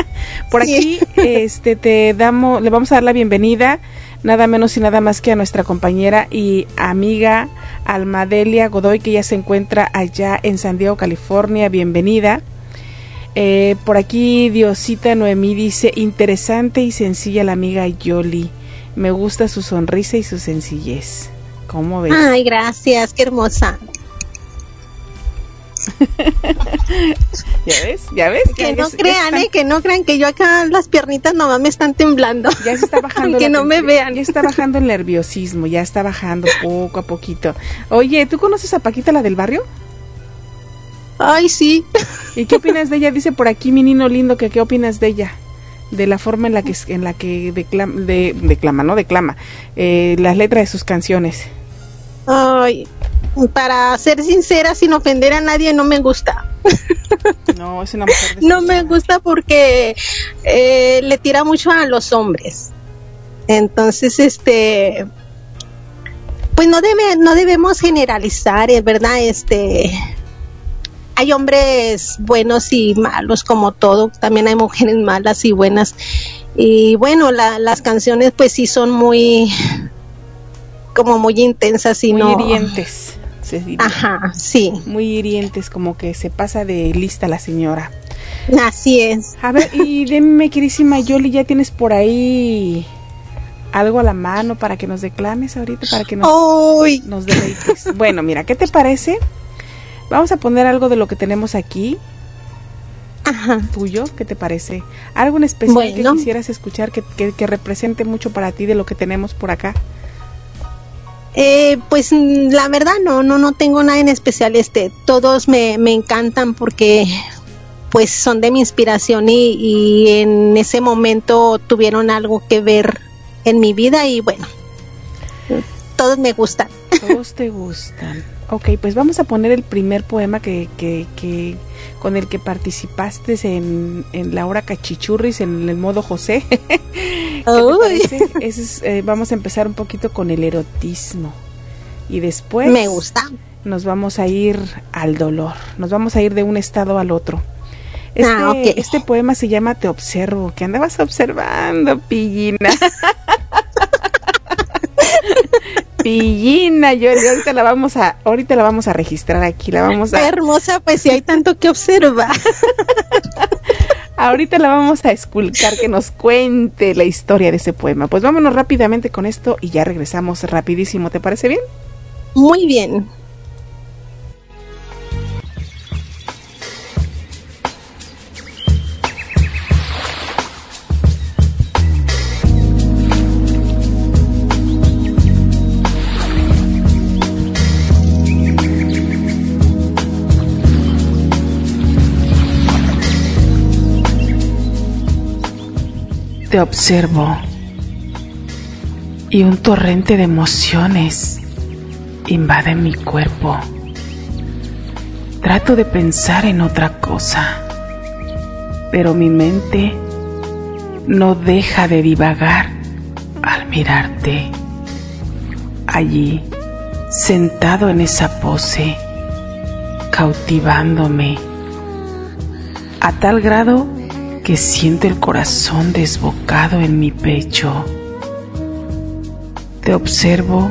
*laughs* Por Sí. aquí, *laughs* este, te damos, le vamos a dar la bienvenida, nada menos y nada más que a nuestra compañera y amiga Almadelia Godoy, que ya se encuentra allá en San Diego, California. Bienvenida. Eh, por aquí Diosita Noemí dice, interesante y sencilla la amiga Yoli. Me gusta su sonrisa y su sencillez. ¿Cómo ves? Ay, gracias, qué hermosa. *laughs* ¿Ya ves? ¿Ya ves? Que no ya crean, están- eh, que no crean que yo acá las piernitas nomás me están temblando. Ya se está bajando. *laughs* Que no me vean. Ya está bajando el nerviosismo, ya está bajando poco a poquito. Oye, ¿tú conoces a Paquita, la del barrio? Ay, sí. ¿Y qué opinas de ella? *laughs* Dice por aquí mi nino lindo que qué opinas de ella. De la forma en la que en la que declama, de, declama no declama, eh, las letras de sus canciones. Ay, para ser sincera, sin ofender a nadie, no me gusta. No, es una mujer *laughs* No me gusta porque eh, le tira mucho a los hombres. Entonces, este, pues no debe, no debemos generalizar, es verdad, este, hay hombres buenos y malos como todo, también hay mujeres malas y buenas. Y bueno, la- las canciones pues sí son muy, como muy intensas y muy no. hirientes. Se diría. Ajá, sí, Muy hirientes, como que se pasa de lista la señora. así es. A ver, y dime, querísima Yoli, ¿ya tienes por ahí algo a la mano para que nos declames ahorita? Para que nos, nos deleites. Bueno, mira, ¿qué te parece? Vamos a poner algo de lo que tenemos aquí, ajá. tuyo, ¿qué te parece? ¿Algo en especial Bueno. que quisieras escuchar que, que, que represente mucho para ti de lo que tenemos por acá? Eh, pues mm, la verdad no, no, no tengo nada en especial. Este, todos me, me encantan porque pues son de mi inspiración y, y en ese momento tuvieron algo que ver en mi vida y bueno, todos me gustan. Todos te gustan. Ok, pues vamos a poner el primer poema que, que, que con el que participaste en, en la hora cachichurris en el modo José. *laughs* Ese es, eh, vamos a empezar un poquito con el erotismo y después me gusta. nos vamos a ir al dolor, nos vamos a ir de un estado al otro. Este, Ah, ok. este poema se llama Te observo, que andabas observando, pillina. *laughs* pillina, yo ahorita la vamos a, ahorita la vamos a registrar aquí, la vamos Qué a, hermosa, pues si hay tanto que observar. ahorita la vamos a esculcar que nos cuente la historia de ese poema. Pues vámonos rápidamente con esto y ya regresamos rapidísimo, ¿te parece bien? Muy bien. Te observo y un torrente de emociones invade mi cuerpo. Trato de pensar en otra cosa, pero mi mente no deja de divagar al mirarte. Allí, sentado en esa pose, cautivándome, a tal grado que siento el corazón desbocado en mi pecho. Te observo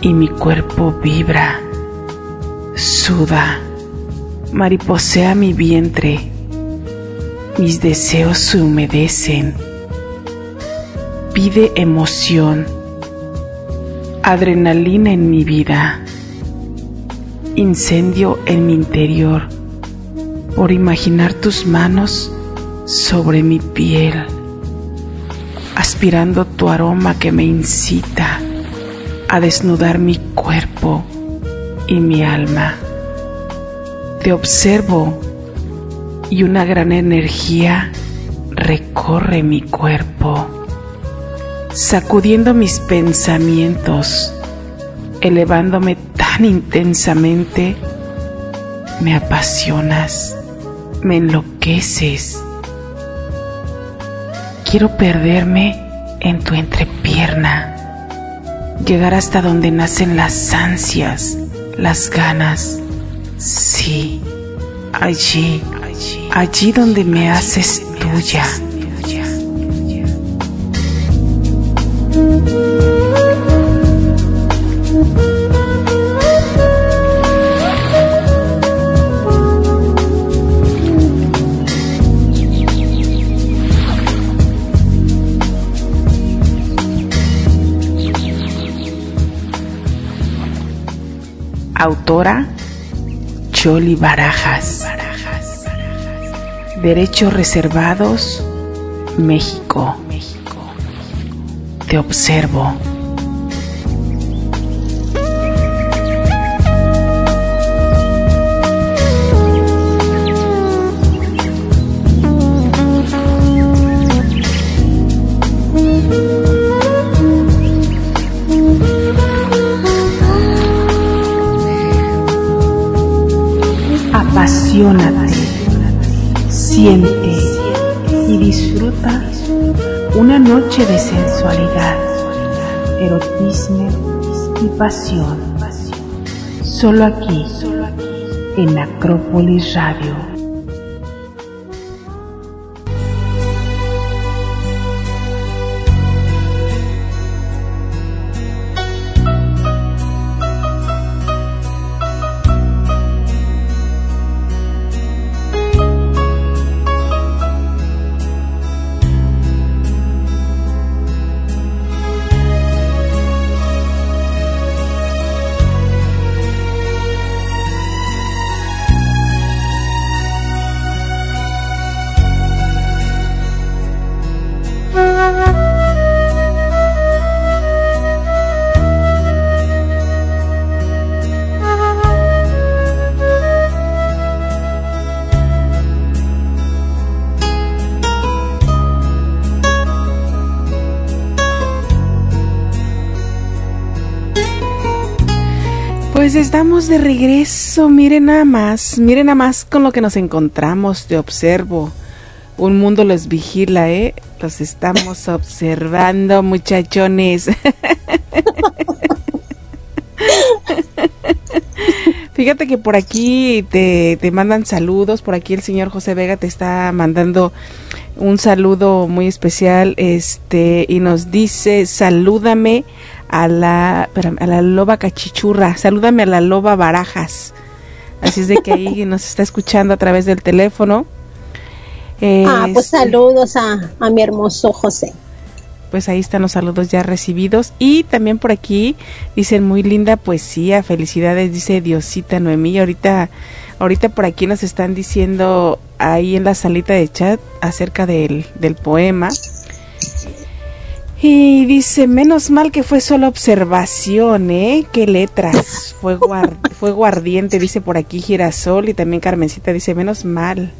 y mi cuerpo vibra, suda, mariposea mi vientre, mis deseos se humedecen, pide emoción, adrenalina en mi vida, incendio en mi interior, por imaginar tus manos sobre mi piel, aspirando tu aroma que me incita a desnudar mi cuerpo y mi alma. Te observo y una gran energía recorre mi cuerpo, sacudiendo mis pensamientos, elevándome tan intensamente, me apasionas, me enloqueces. Quiero perderme en tu entrepierna, llegar hasta donde nacen las ansias, las ganas. Sí, allí, allí donde me haces tuya. Autora Choli Barajas. Derechos reservados, México. Te observo. Apasionate, siente y disfruta una noche de sensualidad, erotismo y pasión. Solo aquí, en Acrópolis Radio. Estamos de regreso, miren nada más, miren nada más con lo que nos encontramos, te observo. Un mundo los vigila, ¿eh? Los estamos *laughs* observando, muchachones. *laughs* Fíjate que por aquí te, te mandan saludos, por aquí el señor José Vega te está mandando un saludo muy especial, este, y nos dice, salúdame a la, espérame, a la loba cachichurra, salúdame a la loba barajas. Así es de que ahí *laughs* nos está escuchando a través del teléfono. Ah, pues Este, saludos a, a mi hermoso José. pues ahí están los saludos ya recibidos. Y también por aquí dicen muy linda poesía, felicidades, dice Diosita Noemí. Ahorita, ahorita por aquí nos están diciendo ahí en la salita de chat acerca del, del poema. Y dice, menos mal que fue solo observación, ¿eh? Qué letras. Fuego, ar- *laughs* fuego ardiente, dice por aquí Girasol. Y también Carmencita dice, menos mal.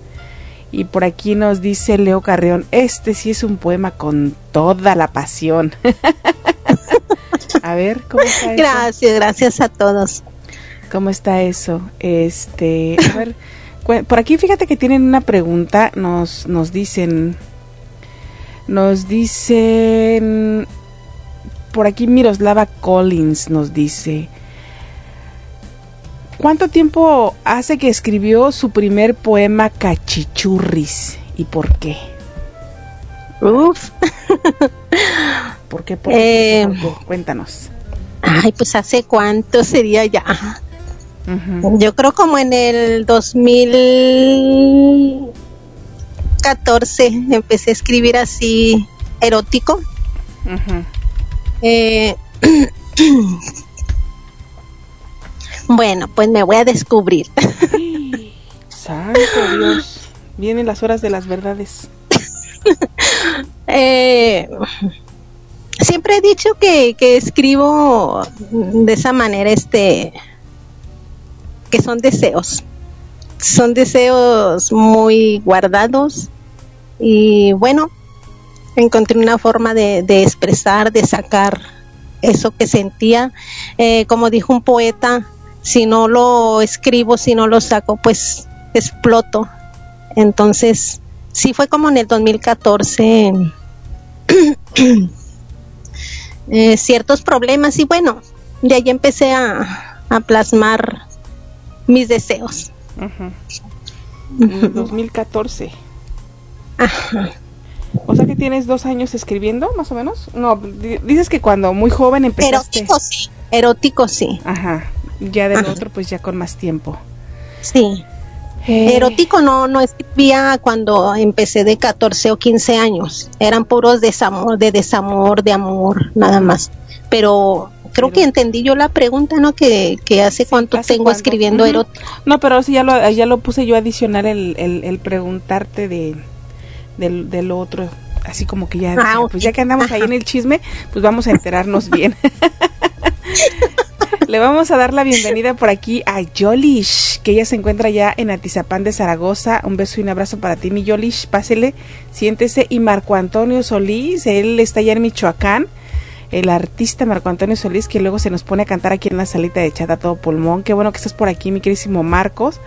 Y por aquí nos dice Leo Carreón, este sí es un poema con toda la pasión. *laughs* A ver, ¿cómo está eso? Gracias, gracias a todos. ¿Cómo está eso? Este, a ver, por aquí fíjate que tienen una pregunta, nos, nos dicen, nos dicen, por aquí Miroslava Collins nos dice, ¿cuánto tiempo hace que escribió su primer poema Cachichurris y por qué? Uf. *laughs* ¿Por qué? ¿Por qué? Eh, ¿Por qué? Cuéntanos. Ay, pues hace cuánto sería ya. Yo creo como en el 2014 empecé a escribir así erótico. Eh, *clears throat* bueno, pues me voy a descubrir. Santo Dios. Vienen las horas de las verdades. *laughs* Eh, siempre he dicho que, que escribo de esa manera, este, que son deseos. Son deseos muy guardados y bueno, encontré una forma de, expresar, de sacar eso que sentía. Eh, como dijo un poeta, si no lo escribo, si no lo saco, pues exploto. Entonces, sí fue como en el 2014 *clears throat* eh, ciertos problemas y bueno, de ahí empecé a plasmar mis deseos. Ujú. En el 2014. O sea que tienes dos años escribiendo, más o menos. No, di- dices que cuando muy joven empezaste. Erótico sí, erótico sí, Ajá. Ya del Ajá. otro, pues ya con más tiempo. sí. Eh, Erótico no, no escribía cuando empecé de 14 o 15 años. Eran puros desamor, de desamor, de amor, nada más. Pero creo Pero- que entendí yo la pregunta, ¿no? Que, que hace cuánto ¿hace tengo cuánto? escribiendo Ujú. erótico. No, pero sí ya lo, ya lo puse yo adicional el, el, el preguntarte de del, del otro. Así como que ya, Ah, ya, ok. pues ya que andamos ahí en el chisme, pues vamos a enterarnos *laughs* bien. Le vamos a dar la bienvenida por aquí a Yolish, que ella se encuentra ya en Atizapán de Zaragoza. Un beso y un abrazo para ti, mi Yolish. Pásele, siéntese. Y Marco Antonio Solís, él está allá en Michoacán. El artista Marco Antonio Solís, que luego se nos pone a cantar aquí en la salita de chat a todo pulmón. Qué bueno que estás por aquí, mi querísimo Marcos.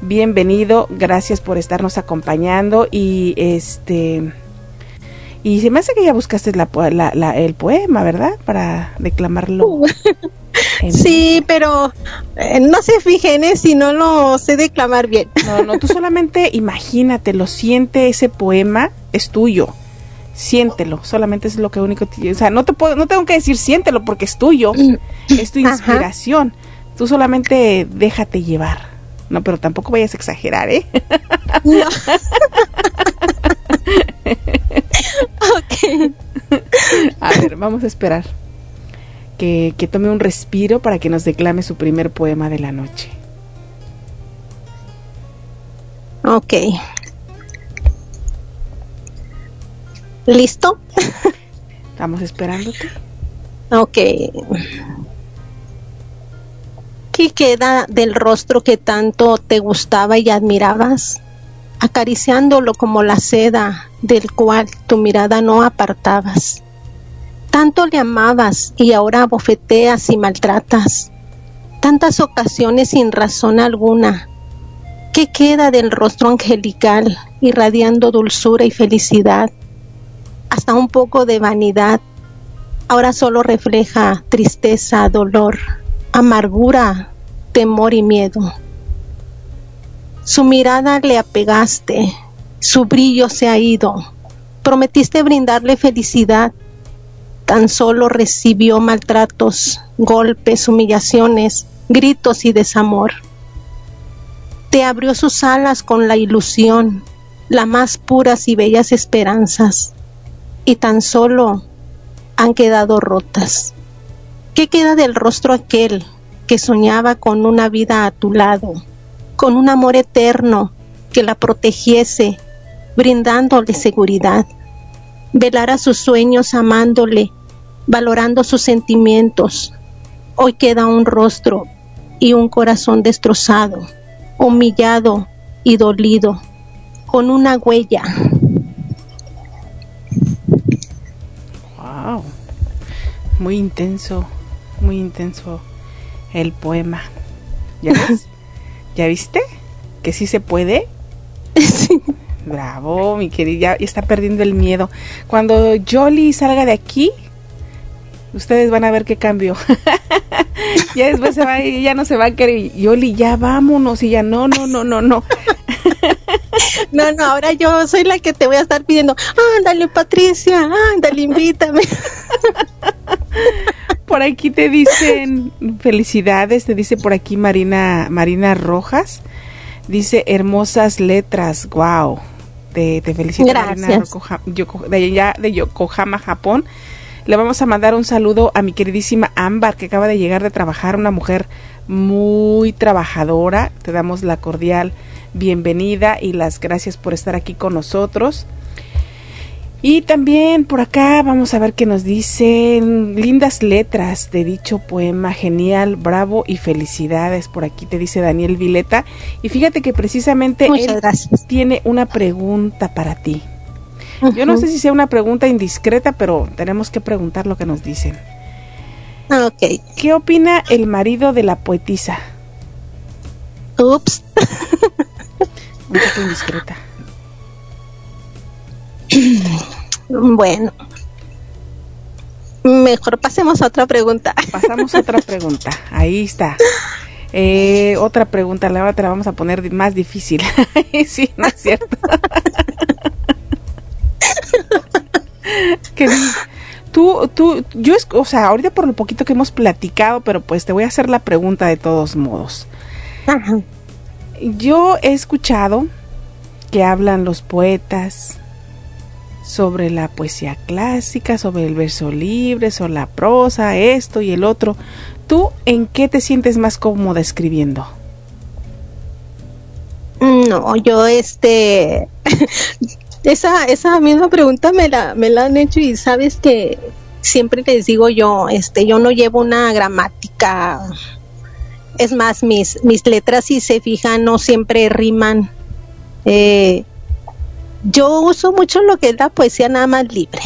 Bienvenido, gracias por estarnos acompañando. Y este. Y se me hace que ya buscaste la, la- la- el poema, ¿verdad? Para declamarlo. *laughs* Sí, pero eh, no se fijen ¿eh? si no lo sé declamar bien. No, no, tú solamente *laughs* imagínate, lo siente ese poema, es tuyo. Siéntelo, solamente es lo que único, te- o sea, no te puedo, no tengo que decir siéntelo porque es tuyo, es tu Ajá. inspiración. Tú solamente déjate llevar. No, pero tampoco vayas a exagerar, ¿eh? No. *laughs* ok. A ver, vamos a esperar que, que tome un respiro para que nos declame su primer poema de la noche. Ok. ¿Listo? Estamos esperándote. Ok. ¿Qué queda del rostro que tanto te gustaba y admirabas? Acariciándolo como la seda del cual tu mirada no apartabas. Tanto le amabas y ahora bofeteas y maltratas. Tantas ocasiones sin razón alguna. ¿Qué queda del rostro angelical irradiando dulzura y felicidad? Hasta un poco de vanidad ahora solo refleja tristeza, dolor, amargura, temor y miedo. Su mirada le apegaste, su brillo se ha ido. Prometiste brindarle felicidad, tan solo recibió maltratos, golpes, humillaciones, gritos y desamor. Te abrió sus alas con la ilusión, las más puras y bellas esperanzas, y tan solo han quedado rotas. ¿Qué queda del rostro aquel que soñaba con una vida a tu lado, con un amor eterno que la protegiese, brindándole seguridad? Velara sus sueños amándole, valorando sus sentimientos. Hoy queda un rostro y un corazón destrozado, humillado y dolido, con una huella Wow. Muy intenso, muy intenso el poema. ¿Ya *laughs* ves? ¿Ya viste? Que sí se puede. Bravo, mi querida, ya está perdiendo el miedo. Cuando Jolly salga de aquí, ustedes van a ver qué cambio. *laughs* ya después se va, y ya no se va a querer. Jolly, ya vámonos. Y ya no, no, no, no, no. *laughs* No, no, ahora yo soy la que te voy a estar pidiendo, ándale Patricia, ándale, invítame. *laughs* Por aquí te dicen felicidades, te dice por aquí Marina Marina Rojas. Dice hermosas letras, wow. Te, te felicito Marina Gracias. Rokoha- Yoko- de allá de Yokohama, Japón. Le vamos a mandar un saludo a mi queridísima Ámbar, que acaba de llegar de trabajar, una mujer muy trabajadora. Te damos la cordial bienvenida y las gracias por estar aquí con nosotros. Y también por acá vamos a ver qué nos dicen lindas letras de dicho poema genial, bravo y felicidades. Por aquí te dice Daniel Vileta. Y fíjate que precisamente Muchas él gracias. tiene una pregunta para ti. Yo no sé si sea una pregunta indiscreta, pero tenemos que preguntar lo que nos dicen. Ok. ¿Qué opina el marido de la poetisa? Ups. *laughs* Indiscreta. *clears throat* Bueno. Mejor pasemos a otra pregunta. *laughs* Pasamos a otra pregunta. Ahí está. Eh, otra pregunta, la te la vamos a poner más difícil. *laughs* sí, no es cierto. *laughs* ¿Qué dices? Tú, tú, yo, o sea, ahorita por lo poquito que hemos platicado, pero pues te voy a hacer la pregunta de todos modos. Ajá. Yo he escuchado que hablan los poetas sobre la poesía clásica, sobre el verso libre, sobre la prosa, esto y el otro. ¿Tú en qué te sientes más cómoda escribiendo? No, yo este *laughs* esa esa misma pregunta me la me la han hecho y sabes que siempre les digo yo, este yo no llevo una gramática. Es más mis mis letras si se fijan no siempre riman. Eh, yo uso mucho lo que es la poesía nada más libre.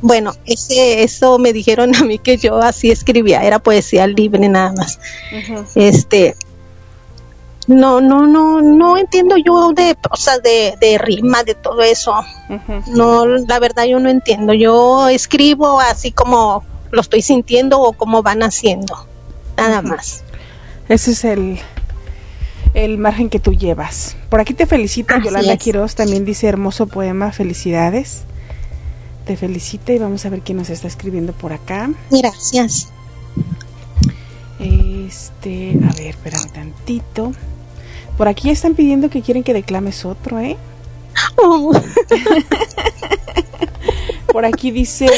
Bueno, ese eso me dijeron a mí que yo así escribía, era poesía libre nada más. Este, no, no, no, no entiendo yo de cosas de, de rima, de todo eso. No, la verdad yo no entiendo. Yo escribo así como lo estoy sintiendo o como van haciendo. Nada más. Ese es el, el margen que tú llevas. Por aquí te felicita Así Yolanda es. Quiroz, también dice hermoso poema, felicidades. Te felicita y vamos a ver quién nos está escribiendo por acá. Gracias. Este, a ver, espérame tantito. Por aquí están pidiendo que quieren que declames otro, ¿eh? Oh, *laughs* Por aquí dice,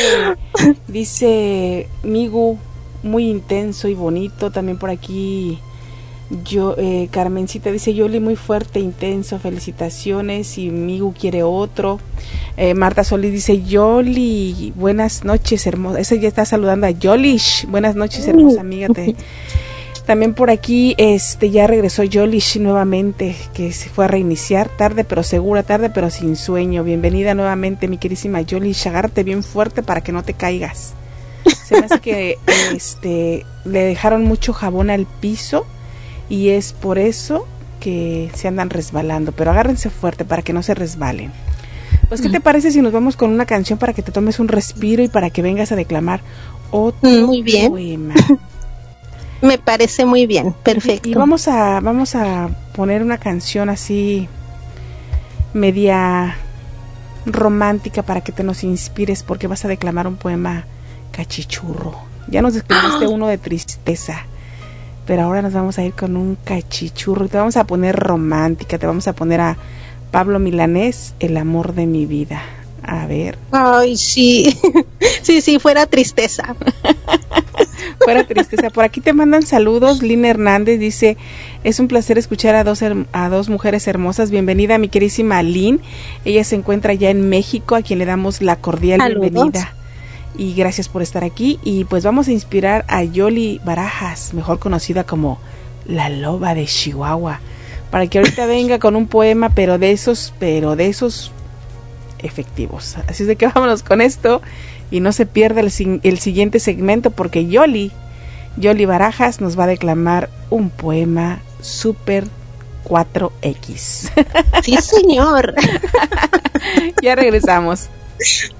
dice Migu, muy intenso y bonito. También por aquí, yo, eh, Carmencita dice Yoli, muy fuerte, intenso, felicitaciones. Y Migu quiere otro. Eh, Marta Solís dice Yoli, buenas noches, hermosa. Esa ya está saludando a Yolish. Buenas noches, hermosa amiga. Te, *laughs* también por aquí este ya regresó Yolish nuevamente, que se fue a reiniciar tarde pero segura, tarde pero sin sueño. Bienvenida nuevamente, mi querísima Yolish. Agárrate bien fuerte para que no te caigas. Se me hace que este le dejaron mucho jabón al piso y es por eso que se andan resbalando, pero agárrense fuerte para que no se resbalen. Pues, ¿qué te parece si nos vamos con una canción para que te tomes un respiro y para que vengas a declamar otro Muy bien. poema? *laughs* me parece muy bien. Perfecto. Y vamos a vamos a poner una canción así media romántica para que te nos inspires porque vas a declamar un poema cachichurro. Ya nos escribiste *gasps* uno de tristeza, pero ahora nos vamos a ir con un cachichurro y te vamos a poner romántica, te vamos a poner a Pablo Milanés, El amor de mi vida. A ver, Ay, sí. *laughs* sí, sí, fuera tristeza. *laughs* fuera tristeza. Por aquí te mandan saludos. Lina Hernández dice, es un placer escuchar a dos, a dos mujeres hermosas. Bienvenida, mi querísima Lynn. Ella se encuentra ya en México, a quien le damos la cordial Saludos. bienvenida. Y gracias por estar aquí. Y pues vamos a inspirar a Yoli Barajas, mejor conocida como la loba de Chihuahua, para que ahorita *laughs* venga con un poema, pero de esos, pero de esos efectivos. Así es de que vámonos con esto y no se pierda el, siguiente segmento porque Yoli, Yoli Barajas nos va a declamar un poema super 4X. Sí, señor. *laughs* ya regresamos. *laughs*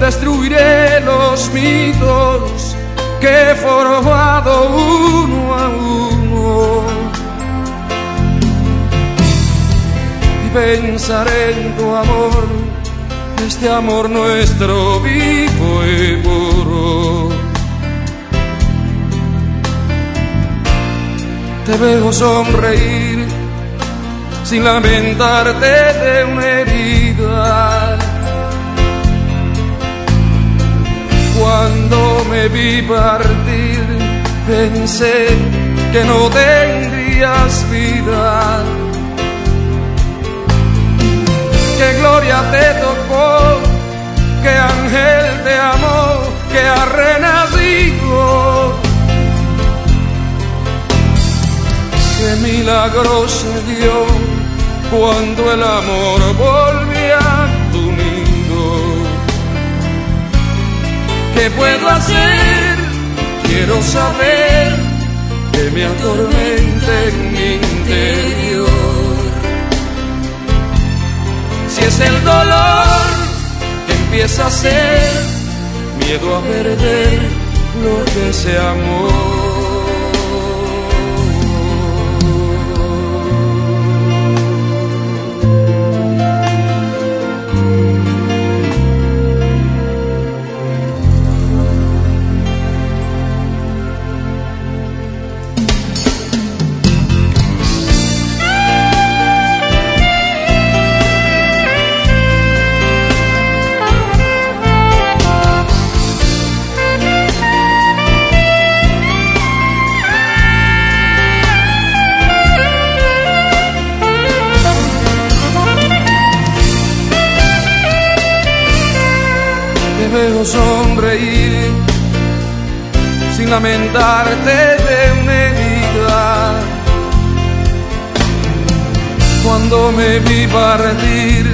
Destruiré los mitos que he forjado uno a uno. Y pensaré en tu amor, este amor nuestro vivo y puro. Te veo sonreír sin lamentarte de una herida. Cuando me vi partir, pensé que no tendrías vida. Que gloria te tocó, que ángel te amó, que ha renacido. Que milagro se dio cuando el amor volvió ¿Qué puedo hacer? Quiero saber que me atormente en mi interior. Si es el dolor empieza a ser miedo a perder lo que se amó. Veo sonreír sin lamentarte de una herida. Cuando me vi partir,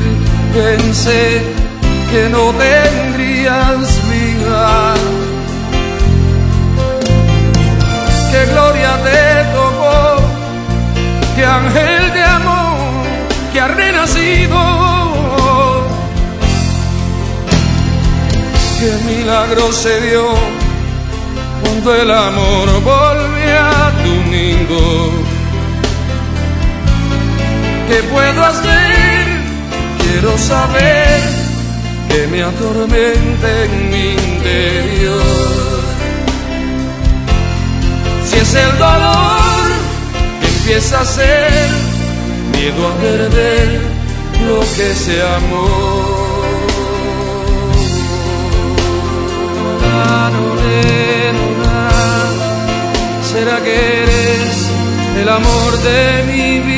pensé que no tendrías vida. Que gloria te tocó, que ángel de amor que ha renacido. Que milagro se dio cuando el amor volvió a tu nido. ¿Qué puedo hacer? Quiero saber que me atormente en mi interior. Si es el dolor que empieza a ser miedo a perder lo que se amó. ¿Será que eres el amor de mi vida?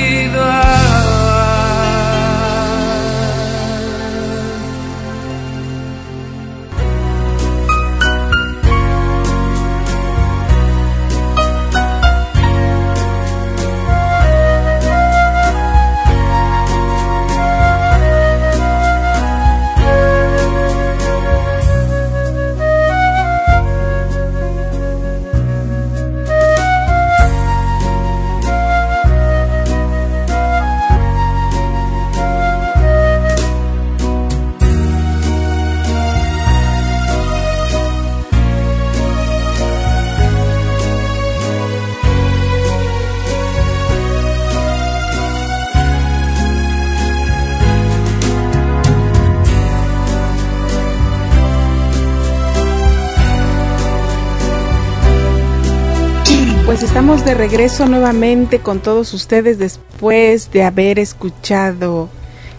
Regreso nuevamente con todos ustedes después de haber escuchado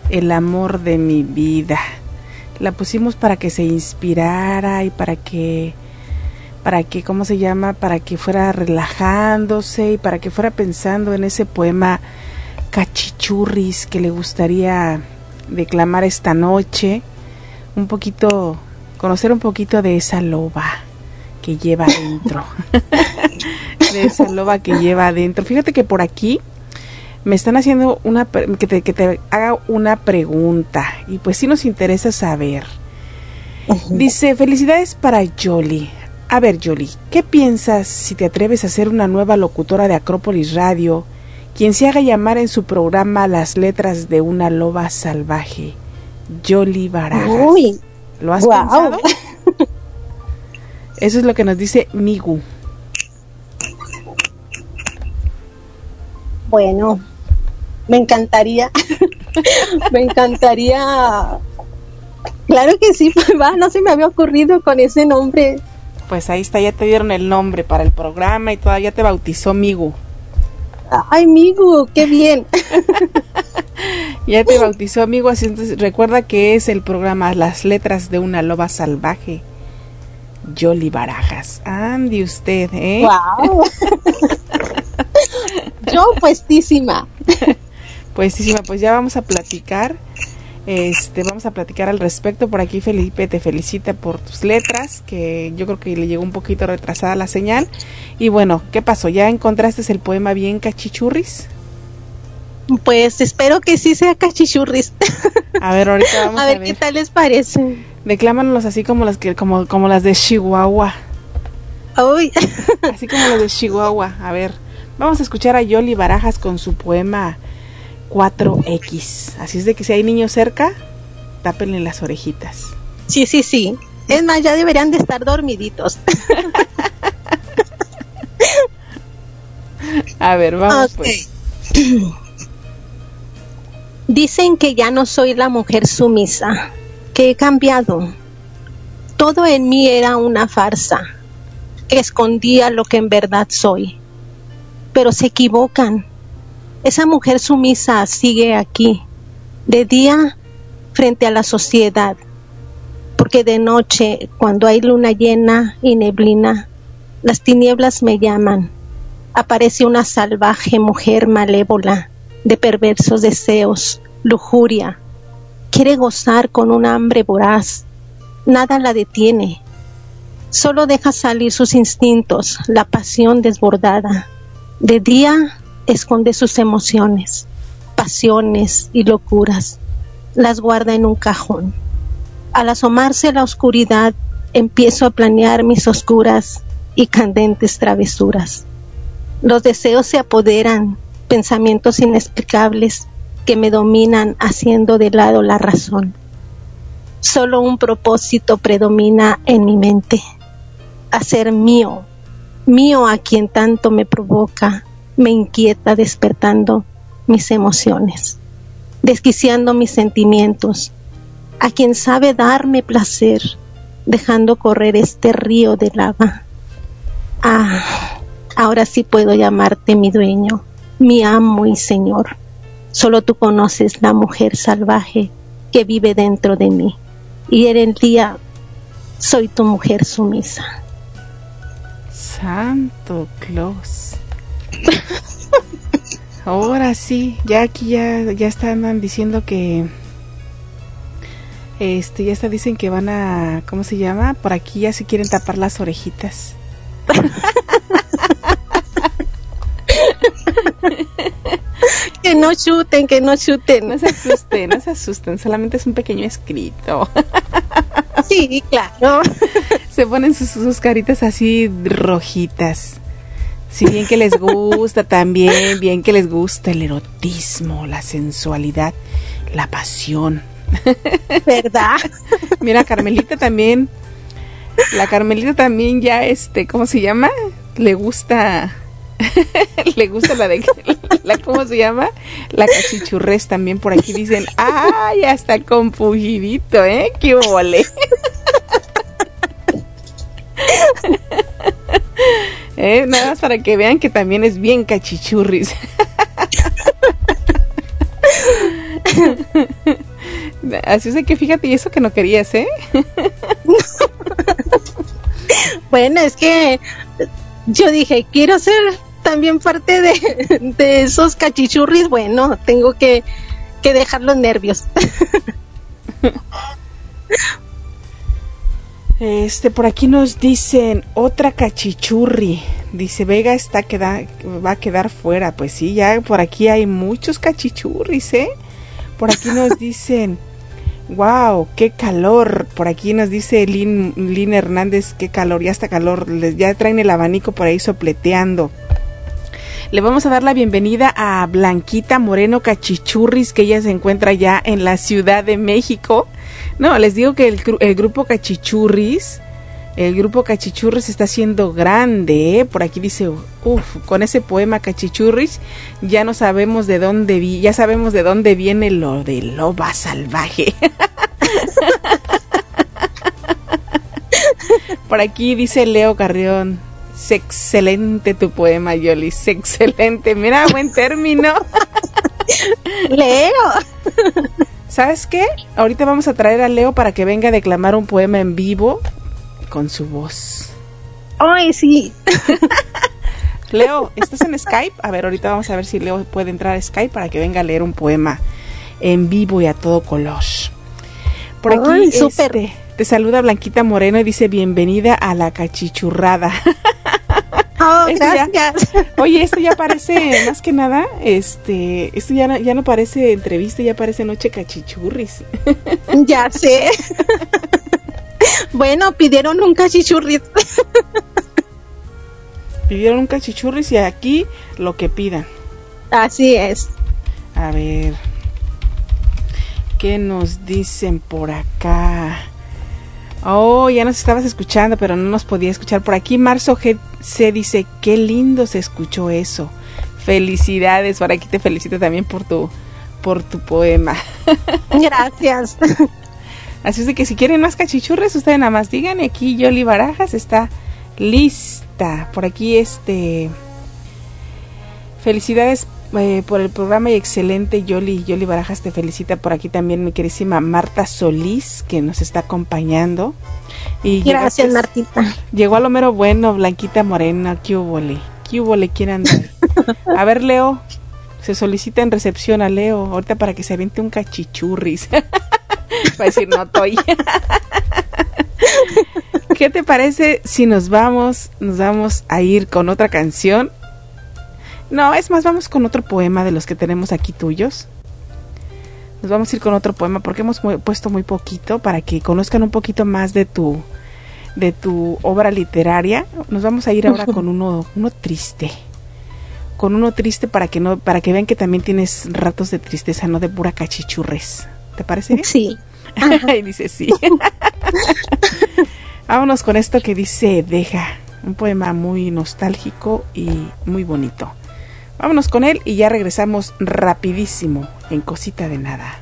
El amor de mi vida. La pusimos para que se inspirara y para que para que cómo se llama, para que fuera relajándose y para que fuera pensando en ese poema cachichurris que le gustaría declamar esta noche, un poquito conocer un poquito de esa loba que lleva adentro. *laughs* de esa loba que lleva adentro. Fíjate que por aquí me están haciendo una que te, que te haga una pregunta y pues sí nos interesa saber. Dice, felicidades para Yoli. A ver, Yoli, ¿qué piensas si te atreves a ser una nueva locutora de Acrópolis Radio, quien se haga llamar en su programa las letras de una loba salvaje? Yoli Barajas. Uy, ¿Lo has pensado? *laughs* Eso es lo que nos dice Migu. Bueno, me encantaría, *laughs* me encantaría. Claro que sí, *laughs* va, no se me había ocurrido con ese nombre. Pues ahí está, ya te dieron el nombre para el programa y todavía te bautizó Migu. Ay, Migu, qué bien. *laughs* Ya te bautizó amigo, así entonces recuerda que es el programa Las letras de una loba salvaje. Yoli Barajas. Andy usted, ¿eh? Wow. Yo puestísima. *laughs* Pues sí, Sima, pues ya vamos a platicar. Este, vamos a platicar al respecto. Por aquí Felipe te felicita por tus letras, que yo creo que le llegó un poquito retrasada la señal. Y bueno, ¿qué pasó? ¿Ya encontraste el poema bien cachichurris? Pues espero que sí sea cachichurris. A ver, ahorita *laughs* vamos A a, ver ver. qué tal les parece. Declámanos así como las que como como las de Chihuahua. Uy, Así como las de *laughs* Chihuahua. A ver, vamos a escuchar a Yoli Barajas con su poema 4X. Así es de que si hay niños cerca, tápenle las orejitas. sí, sí, sí. Es más, ya deberían de estar dormiditos. *laughs* A ver, vamos pues. *clears throat* Dicen que ya no soy la mujer sumisa, que he cambiado. Todo en mí era una farsa, que escondía lo que en verdad soy. Pero se equivocan. Esa mujer sumisa sigue aquí, de día frente a la sociedad, porque de noche, cuando hay luna llena y neblina, las tinieblas me llaman. Aparece una salvaje mujer malévola de perversos deseos, lujuria. Quiere gozar con un hambre voraz. Nada la detiene. Solo deja salir sus instintos, la pasión desbordada. De día esconde sus emociones, pasiones y locuras. Las guarda en un cajón. Al asomarse a la oscuridad, empiezo a planear mis oscuras y candentes travesuras. Los deseos se apoderan, pensamientos inexplicables que me dominan haciendo de lado la razón. Solo un propósito predomina en mi mente, hacer mío, mío a quien tanto me provoca, me inquieta despertando mis emociones, desquiciando mis sentimientos, a quien sabe darme placer, dejando correr este río de lava. Ah, ahora sí puedo llamarte mi dueño, mi amo y señor. Solo tú conoces la mujer salvaje que vive dentro de mí. Y en el día soy tu mujer sumisa. Santo Claus. Ahora sí, ya aquí ya, ya están diciendo que este ya está dicen que van a ¿cómo se llama? Por aquí ya se quieren tapar las orejitas. *laughs* *laughs* Que no chuten, que no chuten. No se asusten, no se asusten, solamente es un pequeño escrito. *laughs* Sí, claro. *laughs* Se ponen sus, sus caritas así rojitas. Sí, bien que les gusta también, bien que les gusta el erotismo, la sensualidad, la pasión. ¿Verdad? Mira, Carmelita también, la Carmelita también ya, este, ¿cómo se llama? Le gusta, *laughs* le gusta la de, *laughs* la, ¿cómo se llama? La cachichurres también por aquí dicen, ya está compugidito, ¿eh? ¡Qué ole! *laughs* Eh, Nada más para que vean que también es bien cachichurris. Así es que fíjate, y eso que no querías, ¿eh? Bueno, es que yo dije, quiero ser también parte de, de esos cachichurris. Bueno, tengo que, que dejar los nervios. *laughs* Este, por aquí nos dicen otra cachichurri. Dice Vega está queda, va a quedar fuera. Pues sí, ya por aquí hay muchos cachichurris, ¿eh? Por aquí nos *laughs* dicen, wow, qué calor. Por aquí nos dice Lin, Lin Hernández, qué calor, ya está calor. Les, ya traen el abanico por ahí sopleteando. Le vamos a dar la bienvenida a Blanquita Moreno Cachichurris, que ella se encuentra ya en la Ciudad de México. No, les digo que el, el grupo Cachichurris, el grupo Cachichurris está siendo grande, ¿eh? Por aquí dice, uff, con ese poema Cachichurris ya no sabemos de dónde vi, ya sabemos de dónde viene lo de loba salvaje. *laughs* Por aquí dice Leo Carrión, "Es excelente tu poema, Yolis, excelente. Mira, buen término. *laughs* Leo. ¿Sabes qué? Ahorita vamos a traer a Leo para que venga a declamar un poema en vivo con su voz. Ay, sí. *laughs* Leo, ¿estás en Skype? A ver, ahorita vamos a ver si Leo puede entrar a Skype para que venga a leer un poema en vivo y a todo color. Por aquí Ay, súper. este, te saluda Blanquita Moreno y dice bienvenida a la cachichurrada. *laughs* Oh, Esto ya- gracias. *laughs* Oye, esto ya parece, más que nada, este, esto ya no, ya no parece entrevista, ya parece noche cachichurris. *laughs* Ya sé. bueno, pidieron un cachichurri. Pidieron un cachichurris y aquí lo que pidan. Así es. A ver. ¿Qué nos dicen por acá? Oh, ya nos estabas escuchando, pero no nos podía escuchar. Por aquí Marzo G se dice, qué lindo se escuchó eso. Felicidades, por aquí te felicito también por tu, por tu poema. *laughs* Gracias. Así es de que si quieren más cachichurres, ustedes nada más digan. y Aquí Yoli Barajas está lista. Por aquí este... Felicidades eh, por el programa y excelente Yoli. Yoli Barajas te felicita por aquí también mi querísima Marta Solís que nos está acompañando. Y Gracias, llegaste- Martita. Llegó a lo mero bueno, Blanquita Morena. ¿Qué hubole? ¿Qué hubole? ¿Quién anda? A ver, Leo. Se solicita en recepción a Leo. Ahorita para que se aviente un cachichurris. *laughs* Va a decir, no estoy. *laughs* ¿Qué te parece si nos vamos, nos vamos a ir con otra canción? No, es más, vamos con otro poema de los que tenemos aquí tuyos. Nos vamos a ir con otro poema porque hemos puesto muy poquito para que conozcan un poquito más de tu de tu obra literaria. Nos vamos a ir ahora *laughs* con uno uno triste. Con uno triste para que no para que vean que también tienes ratos de tristeza, no de pura cachichurres. ¿Te parece bien? Sí. *laughs* y dice sí. *laughs* Vámonos con esto que dice Deja, un poema muy nostálgico y muy bonito. Vámonos con él y ya regresamos rapidísimo en Cosita de Nada.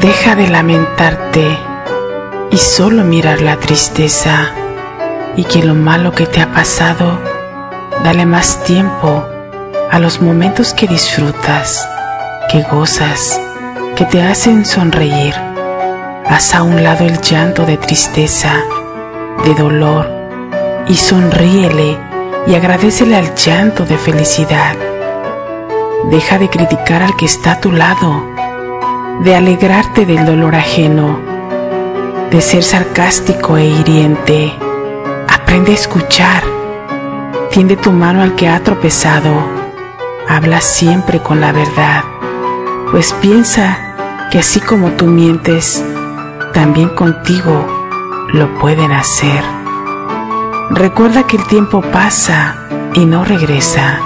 Deja de lamentarte y solo mirar la tristeza y que lo malo que te ha pasado, dale más tiempo a los momentos que disfrutas, que gozas, que te hacen sonreír. Haz a un lado el llanto de tristeza, de dolor y sonríele y agradecele al llanto de felicidad. Deja de criticar al que está a tu lado, de alegrarte del dolor ajeno, de ser sarcástico e hiriente. Aprende a escuchar. Tiende tu mano al que ha tropezado. Habla siempre con la verdad, pues piensa que así como tú mientes, también contigo lo pueden hacer. Recuerda que el tiempo pasa y no regresa.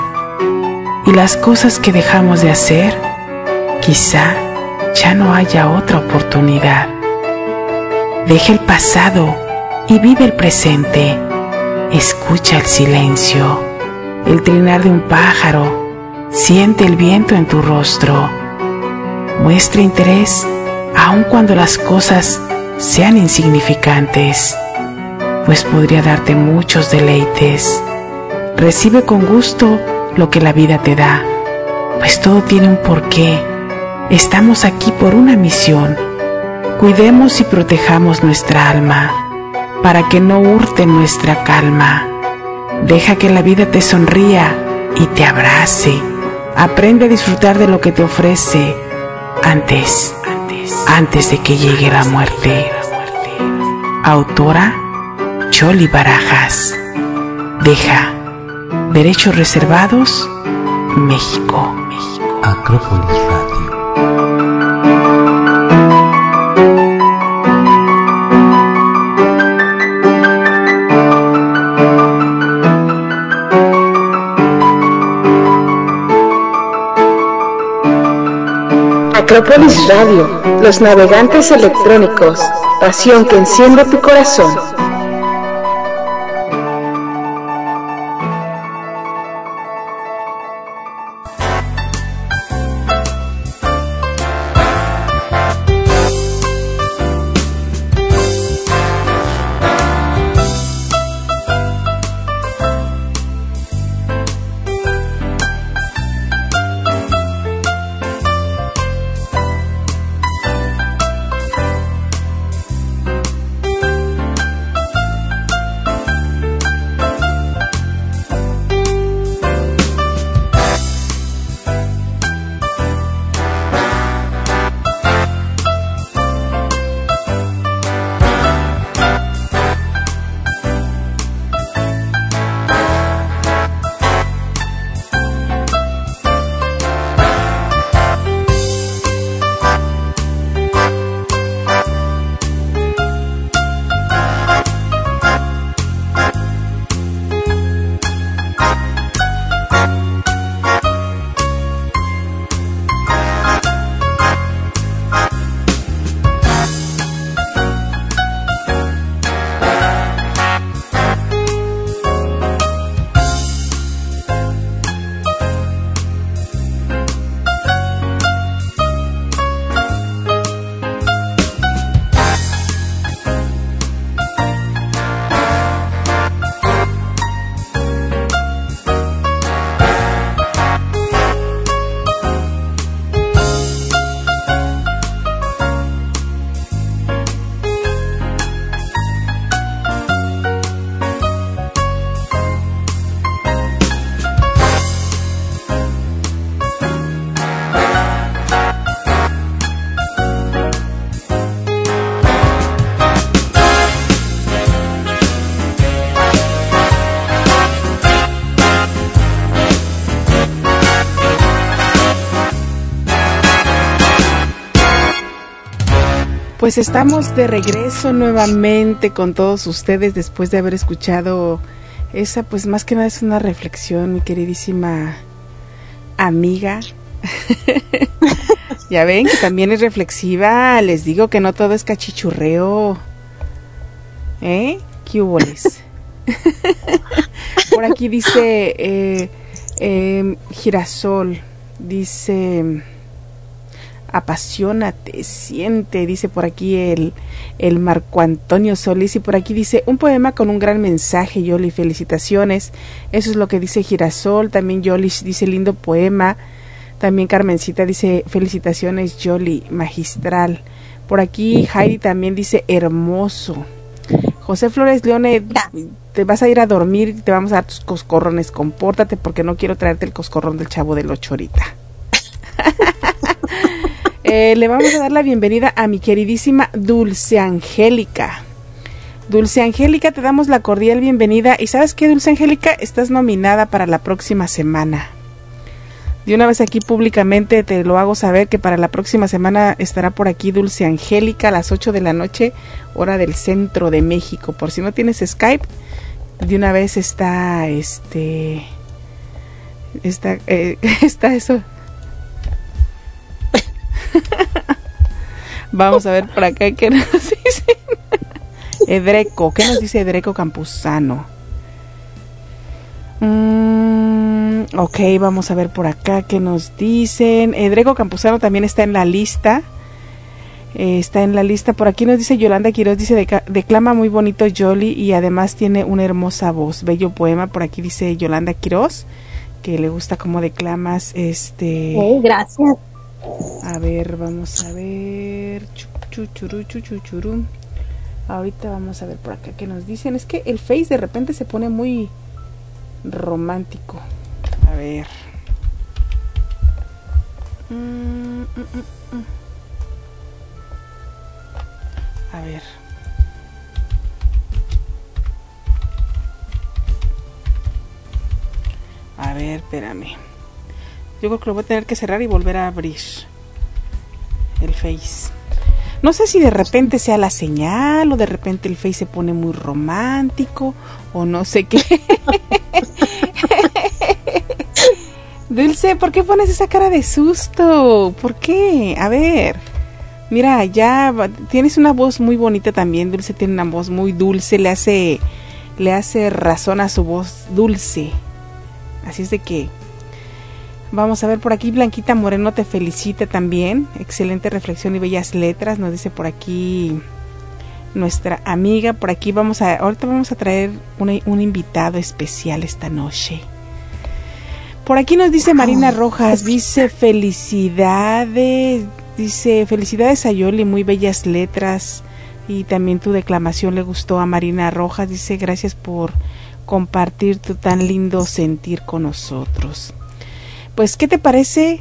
Y las cosas que dejamos de hacer, quizá ya no haya otra oportunidad. Deja el pasado y vive el presente. Escucha el silencio, el trinar de un pájaro. Siente el viento en tu rostro. Muestra interés aun cuando las cosas sean insignificantes, pues podría darte muchos deleites. Recibe con gusto lo que la vida te da, pues todo tiene un porqué. Estamos aquí por una misión. Cuidemos y protejamos nuestra alma para que no hurte nuestra calma. Deja que la vida te sonría y te abrace. Aprende a disfrutar de lo que te ofrece antes, antes de que llegue la muerte. Autora Choli Barajas. Deja. Derechos reservados. México. Acrópolis Radio. Acrópolis Radio, los navegantes electrónicos, pasión que enciende tu corazón. Pues estamos de regreso nuevamente con todos ustedes después de haber escuchado esa, pues más que nada es una reflexión, mi queridísima amiga. *laughs* ya ven que también es reflexiva, les digo que no todo es cachichurreo. ¿Eh? ¿Qué huboles? Por aquí dice eh, eh, Girasol, dice apasionate, siente, dice por aquí el, el Marco Antonio Solís y por aquí dice un poema con un gran mensaje, Yoli, felicitaciones. Eso es lo que dice Girasol, también Yoli dice lindo poema. También Carmencita dice felicitaciones, Yoli, magistral. Por aquí Heidi también dice hermoso. José Flores Leone, te vas a ir a dormir y te vamos a dar tus coscorrones. Compórtate porque no quiero traerte el coscorrón del chavo del ocho ahorita. *laughs* Eh, le vamos a dar la bienvenida a mi queridísima Dulce Angélica. Dulce Angélica, te damos la cordial bienvenida. ¿Y sabes qué, Dulce Angélica? Estás nominada para la próxima semana. De una vez aquí públicamente te lo hago saber que para la próxima semana estará por aquí Dulce Angélica a las 8 de la noche, hora del centro de México. Por si no tienes Skype, de una vez está este. Está, eh, *laughs* está eso. *laughs* Vamos a ver por acá que nos *laughs* dicen. Edreco, ¿qué nos dice Edreco Campuzano? Mm, ok, vamos a ver por acá qué nos dicen. Edreco Campuzano también está en la lista. Eh, está en la lista. Por aquí nos dice Yolanda Quiroz, dice, "Deca- declama muy bonito Jolly y además tiene una hermosa voz. Bello poema. Por aquí dice Yolanda Quiroz, que le gusta cómo declamas. Este, gracias. A ver, vamos a ver. Chu, chu, churú, chu, chu, churú. Ahorita vamos a ver por acá qué nos dicen. Es que el Face de repente se pone muy romántico. A ver. Mm, mm, mm. A ver. A ver, espérame. Yo creo que lo voy a tener que cerrar y volver a abrir el Face. No sé si de repente sea la señal o de repente el Face se pone muy romántico o no sé qué. *laughs* Dulce, ¿por qué pones esa cara de susto? ¿Por qué? A ver. Mira, ya tienes una voz muy bonita también. Dulce tiene una voz muy dulce, le hace le hace razón a su voz dulce. Así es de que Vamos a ver por aquí, Blanquita Moreno te felicita también. Excelente reflexión y bellas letras, nos dice por aquí nuestra amiga. Por aquí vamos a, ahorita vamos a traer una- un invitado especial esta noche. Por aquí nos dice Marina Rojas, dice felicidades, dice felicidades a Yoli, muy bellas letras y también tu declamación le gustó a Marina Rojas, dice gracias por compartir tu tan lindo sentir con nosotros. Pues, ¿qué te parece?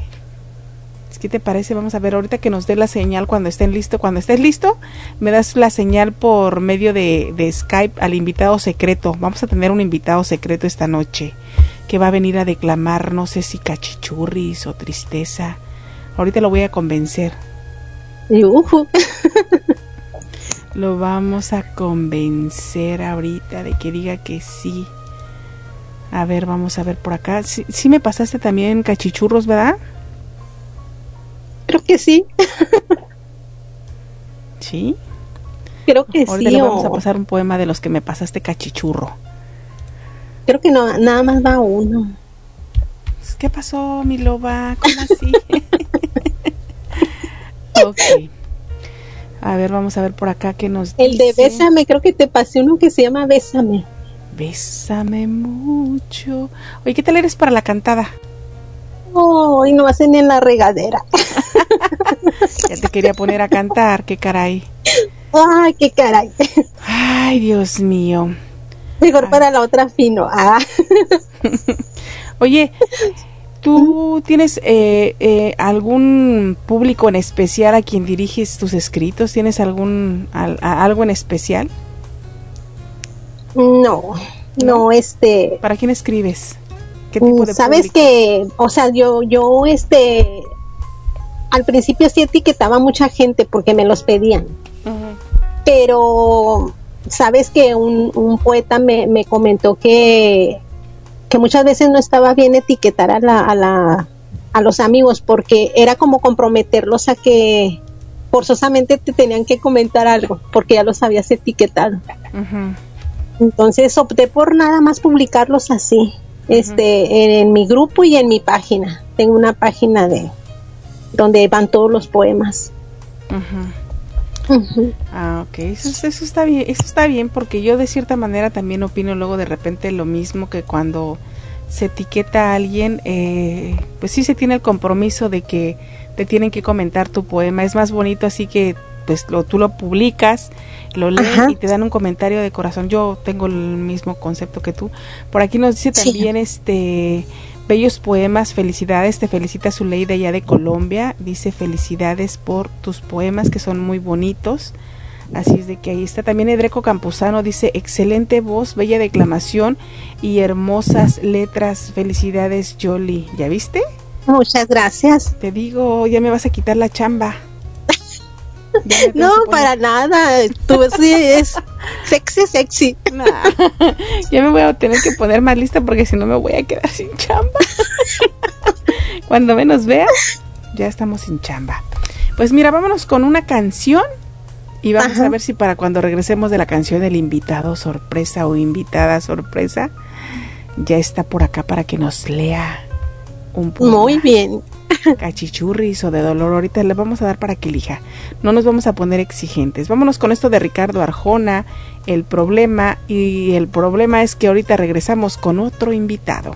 ¿Qué te parece? Vamos a ver ahorita que nos dé la señal cuando estén listo. Cuando estés listo, me das la señal por medio de, de Skype al invitado secreto. Vamos a tener un invitado secreto esta noche que va a venir a declamar, no sé si cachichurris o tristeza. Ahorita lo voy a convencer. *laughs* Lo vamos a convencer ahorita de que diga que sí. A ver, vamos a ver por acá. Sí, sí me pasaste también cachichurros, ¿verdad? Creo que sí. Sí. Creo que Ahorita sí. le vamos o- a pasar un poema de los que me pasaste cachichurro. Creo que no, nada más va uno. ¿Qué pasó, mi loba? ¿Cómo así? *laughs* ok. A ver, vamos a ver por acá qué nos El de. Bésame, creo que te pasé uno que se llama Bésame. Bésame mucho. Oye, ¿qué tal eres para la cantada? Oh, y no hacen en la regadera. *laughs* Ya te quería poner a cantar, qué caray. Ay, qué caray. Ay, Dios mío. Mejor para la otra fino. Ah. *laughs* Oye, ¿tú tienes eh, eh, algún público en especial a quien diriges tus escritos? ¿Tienes algún al- algo en especial? No, no, este. ¿Para quién escribes? ¿Qué tipo de Sabes público? que, o sea, yo, yo, este, al principio sí etiquetaba a mucha gente porque me los pedían, pero sabes que un, un poeta me, me comentó que, que muchas veces no estaba bien etiquetar a la, a la, a los amigos porque era como comprometerlos a que forzosamente te tenían que comentar algo porque ya los habías etiquetado. Entonces opté por nada más publicarlos así, este, en, mi grupo y en mi página. Tengo una página de donde van todos los poemas. Ah, ok, eso, es- eso está bien, eso está bien porque yo de cierta manera también opino luego de repente lo mismo que cuando se etiqueta a alguien, eh, pues sí se tiene el compromiso de que te tienen que comentar tu poema, es más bonito así que pues lo, tú lo publicas, lo Ajá. y te dan un comentario de corazón. Yo tengo el mismo concepto que tú. Por aquí nos dice Sí. también este bellos poemas, felicidades, te felicita su ley de allá de Colombia, dice felicidades por tus poemas que son muy bonitos. Así es de que ahí está también Edreco Campuzano, dice excelente voz, bella declamación y hermosas letras. Felicidades, Jolly. ¿Ya viste? Muchas gracias. Te digo, ya me vas a quitar la chamba. No, para nada. Tú sí es sexy, sexy. Nah. ya me voy a tener que poner más lista porque si no me voy a quedar sin chamba. Cuando menos vea, ya estamos sin chamba. Pues mira, vámonos con una canción Y vamos Ajá. a ver si para cuando regresemos de la canción el invitado sorpresa o invitada sorpresa ya está por acá para que nos lea un poema. Muy bien. *laughs* Cachichurris o de dolor. Ahorita le vamos a dar para que elija. No nos vamos a poner exigentes. Vámonos con esto de Ricardo Arjona, el problema. Y el problema es que ahorita regresamos con otro invitado.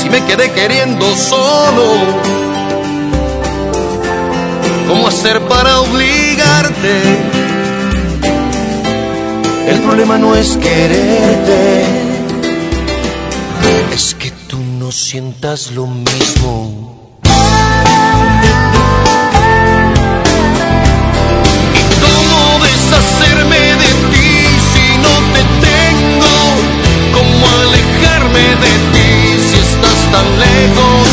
Si me quedé queriendo solo, ¿cómo hacer para obligarte? El problema no es quererte, es que tú no sientas lo mismo. De ti si estás tan lejos?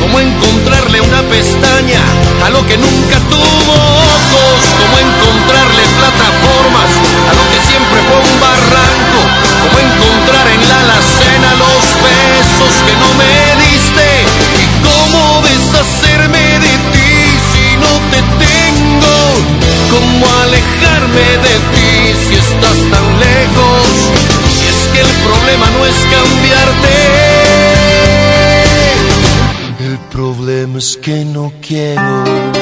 ¿Cómo encontrarle una pestaña a lo que nunca tuvo ojos? ¿Cómo encontrarle plataformas a lo que siempre fue un barranco? ¿Cómo encontrar en la alacena los besos que no me diste? ¿Y cómo deshacerme de ti si no te tengo? ¿Cómo alejarme de ti si estás tan lejos? El problema no es cambiarte. El problema es que no quiero.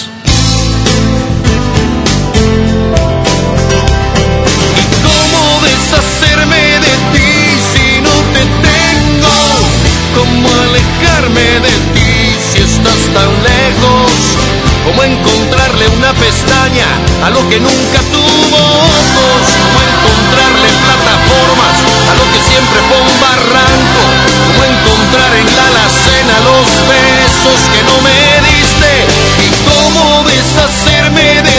Deshacerme de ti si no te tengo? ¿Cómo alejarme de ti si estás tan lejos? ¿Cómo encontrarle una pestaña a lo que nunca tuvo ojos? ¿Cómo encontrarle plataformas a lo que siempre fue un barranco? ¿Cómo encontrar en la alacena los besos que no me diste? ¿Y cómo deshacerme de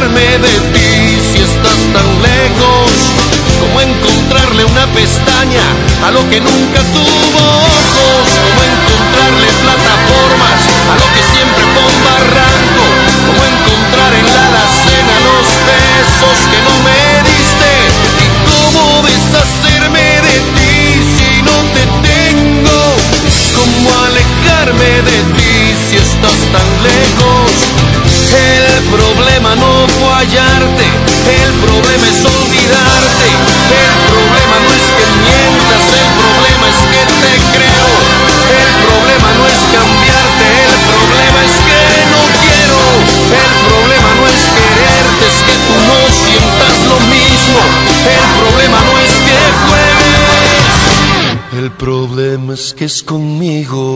alejarme de ti si estás tan lejos? ¿Cómo encontrarle una pestaña a lo que nunca tuvo ojos? ¿Cómo encontrarle plataformas a lo que siempre fue un barranco? ¿Cómo encontrar en la alacena los besos que no me diste? ¿Y cómo deshacerme de ti si no te tengo? ¿Cómo alejarme de ti si estás tan lejos. El problema no fue hallarte, el problema es olvidarte. El problema no es que mientas, el problema es que te creo. El problema no es cambiarte, el problema es que no quiero. El problema no es quererte, es que tú no sientas lo mismo. El problema no es que juegues. El problema es que es conmigo.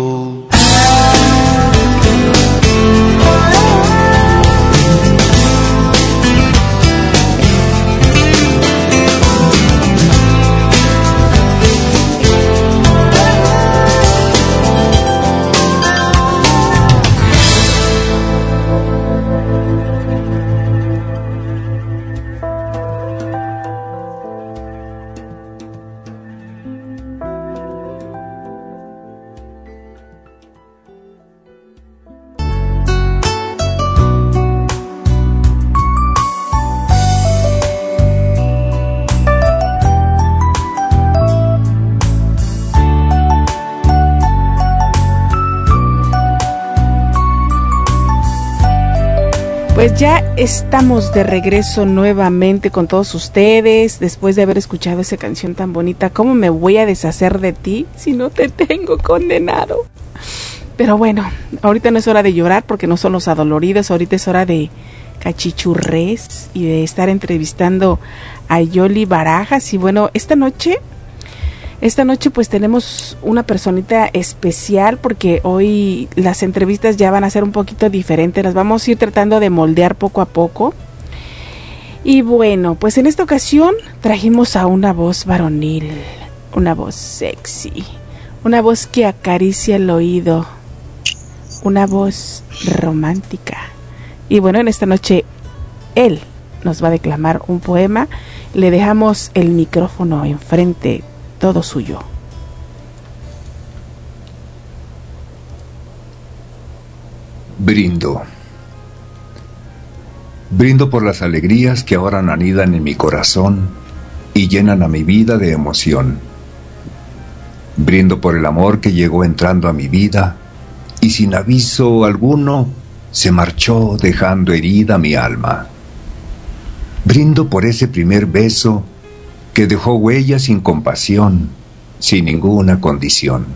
Estamos de regreso nuevamente con todos ustedes después de haber escuchado esa canción tan bonita. ¿Cómo me voy a deshacer de ti si no te tengo condenado? Pero bueno, ahorita no es hora de llorar porque no son los adoloridos, ahorita es hora de cachichurres y de estar entrevistando a Yoli Barajas. Y bueno, esta noche esta noche pues tenemos una personita especial porque hoy las entrevistas ya van a ser un poquito diferentes, las vamos a ir tratando de moldear poco a poco. Y bueno, pues en esta ocasión trajimos a una voz varonil, una voz sexy, una voz que acaricia el oído, una voz romántica. Y bueno, en esta noche él nos va a declamar un poema. Le dejamos el micrófono enfrente todo suyo. Brindo. Brindo por las alegrías que ahora anidan en mi corazón y llenan a mi vida de emoción. Brindo por el amor que llegó entrando a mi vida y sin aviso alguno se marchó dejando herida mi alma. Brindo por ese primer beso que dejó huella sin compasión, sin ninguna condición.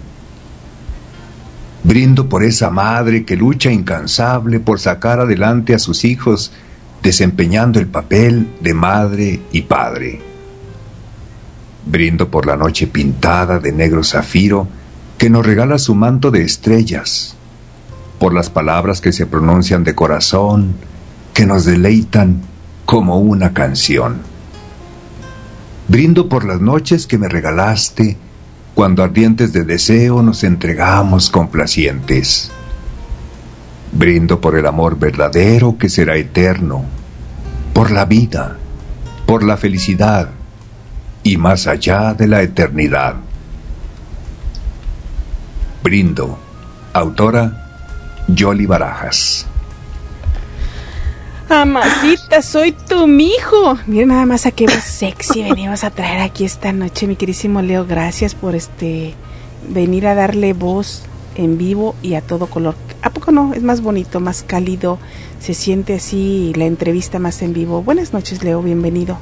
Brindo por esa madre que lucha incansable por sacar adelante a sus hijos, desempeñando el papel de madre y padre. Brindo por la noche pintada de negro zafiro que nos regala su manto de estrellas, por las palabras que se pronuncian de corazón, que nos deleitan como una canción. Brindo por las noches que me regalaste, cuando ardientes de deseo nos entregamos complacientes. Brindo por el amor verdadero que será eterno, por la vida, por la felicidad y más allá de la eternidad. Brindo. Autora Yoli Barajas. Amacita, soy tu mijo. Miren nada más a qué voz sexy venimos a traer aquí esta noche, mi querísimo Leo. Gracias por este venir a darle voz en vivo y a todo color. ¿A poco no? Es más bonito, más cálido. Se siente así la entrevista más en vivo. Buenas noches, Leo. Bienvenido.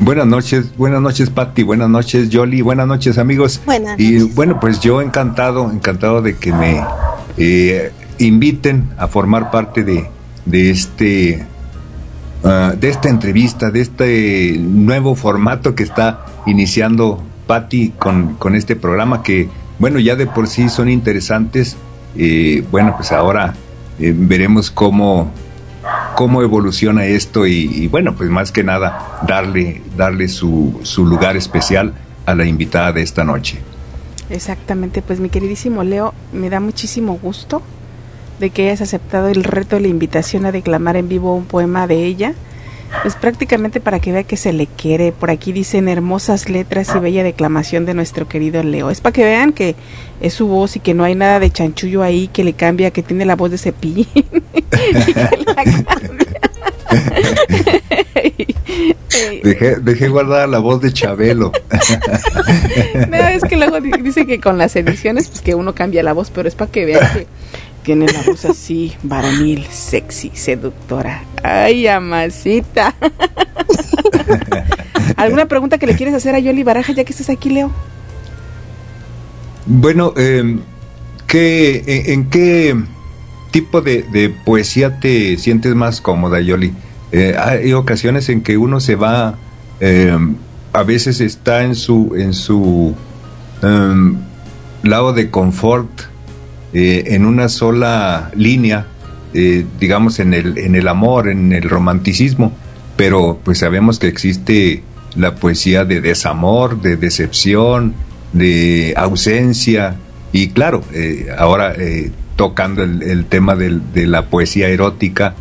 Buenas noches, buenas noches Patti, buenas noches Yoli, buenas noches amigos. Buenas Y bueno, pues yo encantado, encantado de que me eh, inviten a formar parte de, de este ah, de esta entrevista, de este nuevo formato que está iniciando Patti con, con este programa que, bueno, ya de por sí son interesantes. Eh, bueno, pues ahora eh, veremos cómo, cómo evoluciona esto y, y, bueno, pues más que nada darle, darle su, su lugar especial a la invitada de esta noche. Exactamente, pues mi queridísimo Leo, me da muchísimo gusto de que hayas aceptado el reto de la invitación a declamar en vivo un poema de ella. Pues prácticamente para que vea que se le quiere. Por aquí dicen hermosas letras y bella declamación de nuestro querido Leo. Es para que vean que es su voz y que no hay nada de chanchullo ahí que le cambia, que tiene la voz de cepillín. *laughs* y que la cambia. Dejé, dejé guardada la voz de Chabelo. *laughs* No, es que luego di- dice que con las ediciones, pues que uno cambia la voz, pero es para que vean que tiene la voz así, varonil, sexy, seductora. Ay, amacita. *laughs* ¿Alguna pregunta que le quieres hacer a Yoli Baraja ya que estás aquí, Leo? Bueno, eh, ¿qué, en, en qué tipo de, de poesía te sientes más cómoda, Yoli? Eh, hay ocasiones en que uno se va, eh, a veces está en su, en su em, lado de confort eh, en una sola línea, eh, digamos en el, en el amor, en el romanticismo, pero pues sabemos que existe la poesía de desamor, de decepción, de ausencia, y claro, eh, ahora eh, tocando el, el tema del- de la poesía erótica,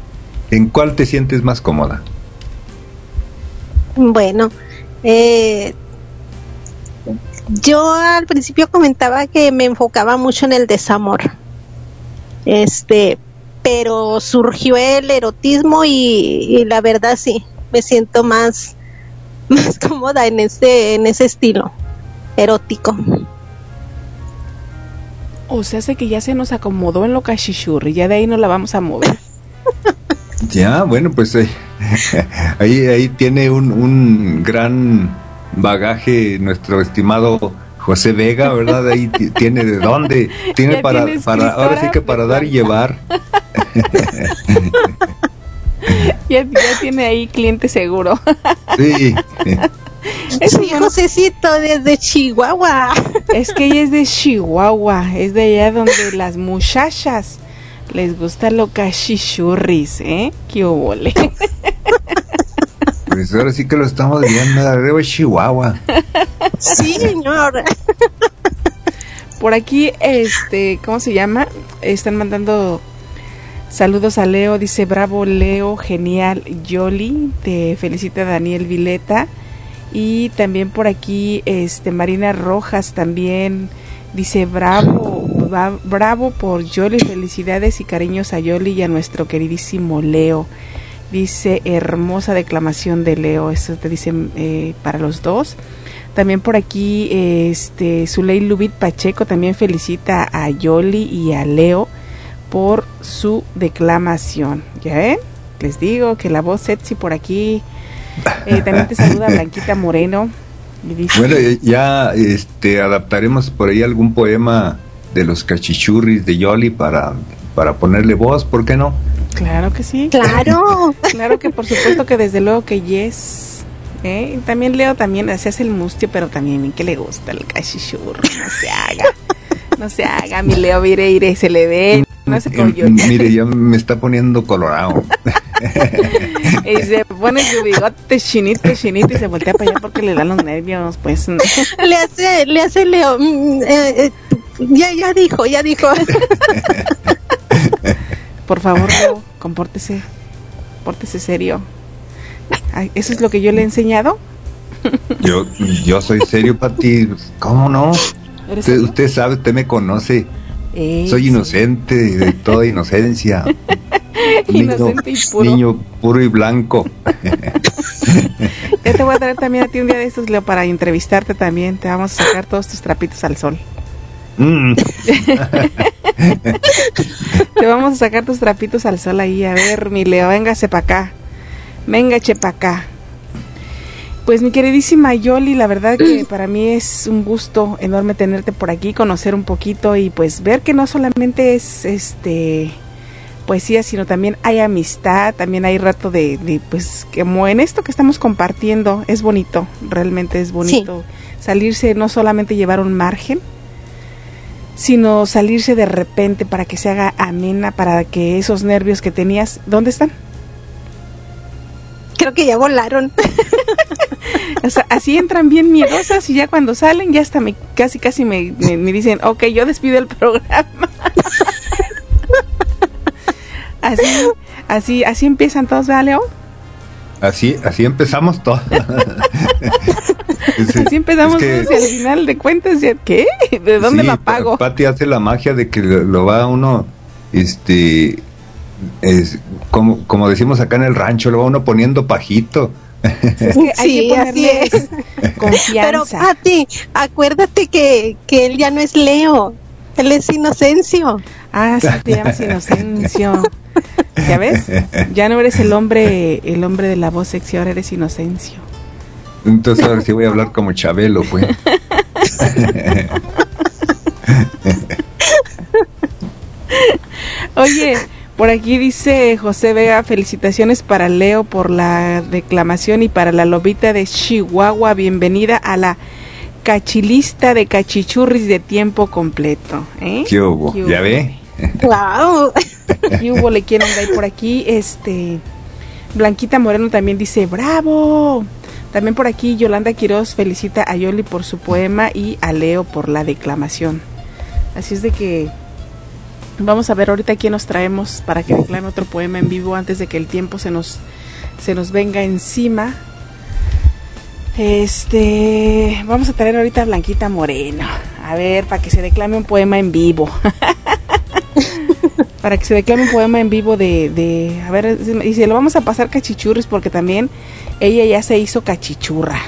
¿en cuál te sientes más cómoda? Bueno, yo al principio comentaba que me enfocaba mucho en el desamor. Este, pero surgió el erotismo y, y la verdad sí, me siento más, *laughs* más cómoda en ese, en ese estilo erótico. O sea, hace que ya se nos acomodó en lo cachichurri, ya de ahí no la vamos a mover. *laughs* Ya, bueno, pues eh, *laughs* ahí, ahí tiene un, un gran bagaje nuestro estimado José Vega, ¿verdad? Ahí ti- tiene de dónde, *laughs* tiene Ya para, tiene para ahora sí que para dar y llevar. *laughs* ya, ya tiene ahí cliente seguro. Sí. *laughs* Sí, Josecito desde Chihuahua. Es que ella es de Chihuahua, es de allá donde las muchachas les gusta lo cachichurris, ¿eh? ¡Qué obole! Pues ahora sí que lo estamos viendo, de Chihuahua. Sí, señor. Por aquí, este, ¿cómo se llama? Están mandando saludos a Leo, dice bravo Leo, genial, Yoli, te felicita Daniel Vileta. Y también por aquí, este, Marina Rojas también dice bravo, va- bravo por Yoli, felicidades y cariños a Yoli y a nuestro queridísimo Leo. Dice hermosa declamación de Leo, eso te dicen eh, para los dos. También por aquí, este, Zuley Lubit Pacheco también felicita a Yoli y a Leo por su declamación. ¿Ya ven? Les digo que la voz sexy por aquí. Eh, también te saluda *laughs* Blanquita Moreno. y dice- Bueno, eh, ya este, adaptaremos por ahí algún poema de los cachichurris de Yoli para, para ponerle voz, ¿por qué no? Claro que sí. Claro. *laughs* claro que por supuesto que desde luego que yes. ¿eh? Y También Leo también se hace el mustio, pero también que le gusta el cachichurro. No se haga. No se haga, mi Leo, mire, mire, se le ve. No se coyote. mire, ya me está poniendo colorado. *laughs* Y se pone su bigote chinito, chinito y se voltea para allá porque le dan los nervios, pues. no. Le hace, le hace Leo. mm, eh, eh, ya, ya dijo, ya dijo. *laughs* Por favor, Leo, compórtese. Pórtese serio. Ay, ¿Eso es lo que yo le he enseñado? Yo, yo soy serio, Pati. ¿Cómo no? ¿Eres Usted, sabe, usted me conoce. Eh, Soy sí. inocente de toda inocencia. *laughs* Inocente y puro. niño puro y blanco. Ya te voy a traer también a ti un día de estos, Leo, para entrevistarte también. Te vamos a sacar todos tus trapitos al sol. Mm. *laughs* Te vamos a sacar tus trapitos al sol ahí. A ver, mi Leo, véngase para acá. Véngase para acá. Pues mi queridísima Yoli, la verdad que *clears throat* para mí es un gusto enorme tenerte por aquí, conocer un poquito y pues ver que no solamente es este poesía, sino también hay amistad, también hay rato de, de, pues como en esto que estamos compartiendo, es bonito, realmente es bonito salirse, no solamente llevar un margen, sino salirse de repente para que se haga amena, para que esos nervios que tenías, ¿dónde están? Creo que ya volaron. *laughs* O sea, así entran bien miedosas y ya cuando salen ya hasta me, casi casi me, me, me dicen, ok, yo despido el programa. *laughs* así, así, así empiezan todos, ¿verdad, Leo? Así, así empezamos todo. *laughs* *laughs* Así empezamos Es que- todos y al final de cuentas, ya, ¿qué? *laughs* ¿De dónde Sí, la pago? Pa- Pati hace la magia de que lo, lo va uno, este, es, como, como decimos acá en el rancho, lo va uno poniendo pajito. Es que hay Sí, que así es. Pero confianza. Pati, acuérdate que, que él ya no es Leo, él es Inocencio. Ah, sí, te llamas Inocencio. ¿Ya ves? Ya no eres el hombre, el hombre de la voz sexy, ahora eres Inocencio. Entonces ahora sí voy a hablar como Chabelo, pues. Oye, por aquí dice José Vega, felicitaciones para Leo por la declamación y para la lobita de Chihuahua. Bienvenida a la cachilista de cachichurris de tiempo completo. ¿eh? ¿Qué hubo? ¿Qué ¿Ya hubo? ve? Wow. *laughs* Y hubo le quiero por aquí. Este Blanquita Moreno también dice bravo. También por aquí Yolanda Quiroz felicita a Yoli por su poema y a Leo por la declamación. Así es de que vamos a ver ahorita quién nos traemos para que declame otro poema en vivo antes de que el tiempo se nos se nos venga encima. Este, vamos a traer ahorita a Blanquita Moreno. A ver, para que se declame un poema en vivo. *laughs* *laughs* para que se declame un poema en vivo de, de a ver, y se lo vamos a pasar cachichurris porque también ella ya se hizo cachichurra.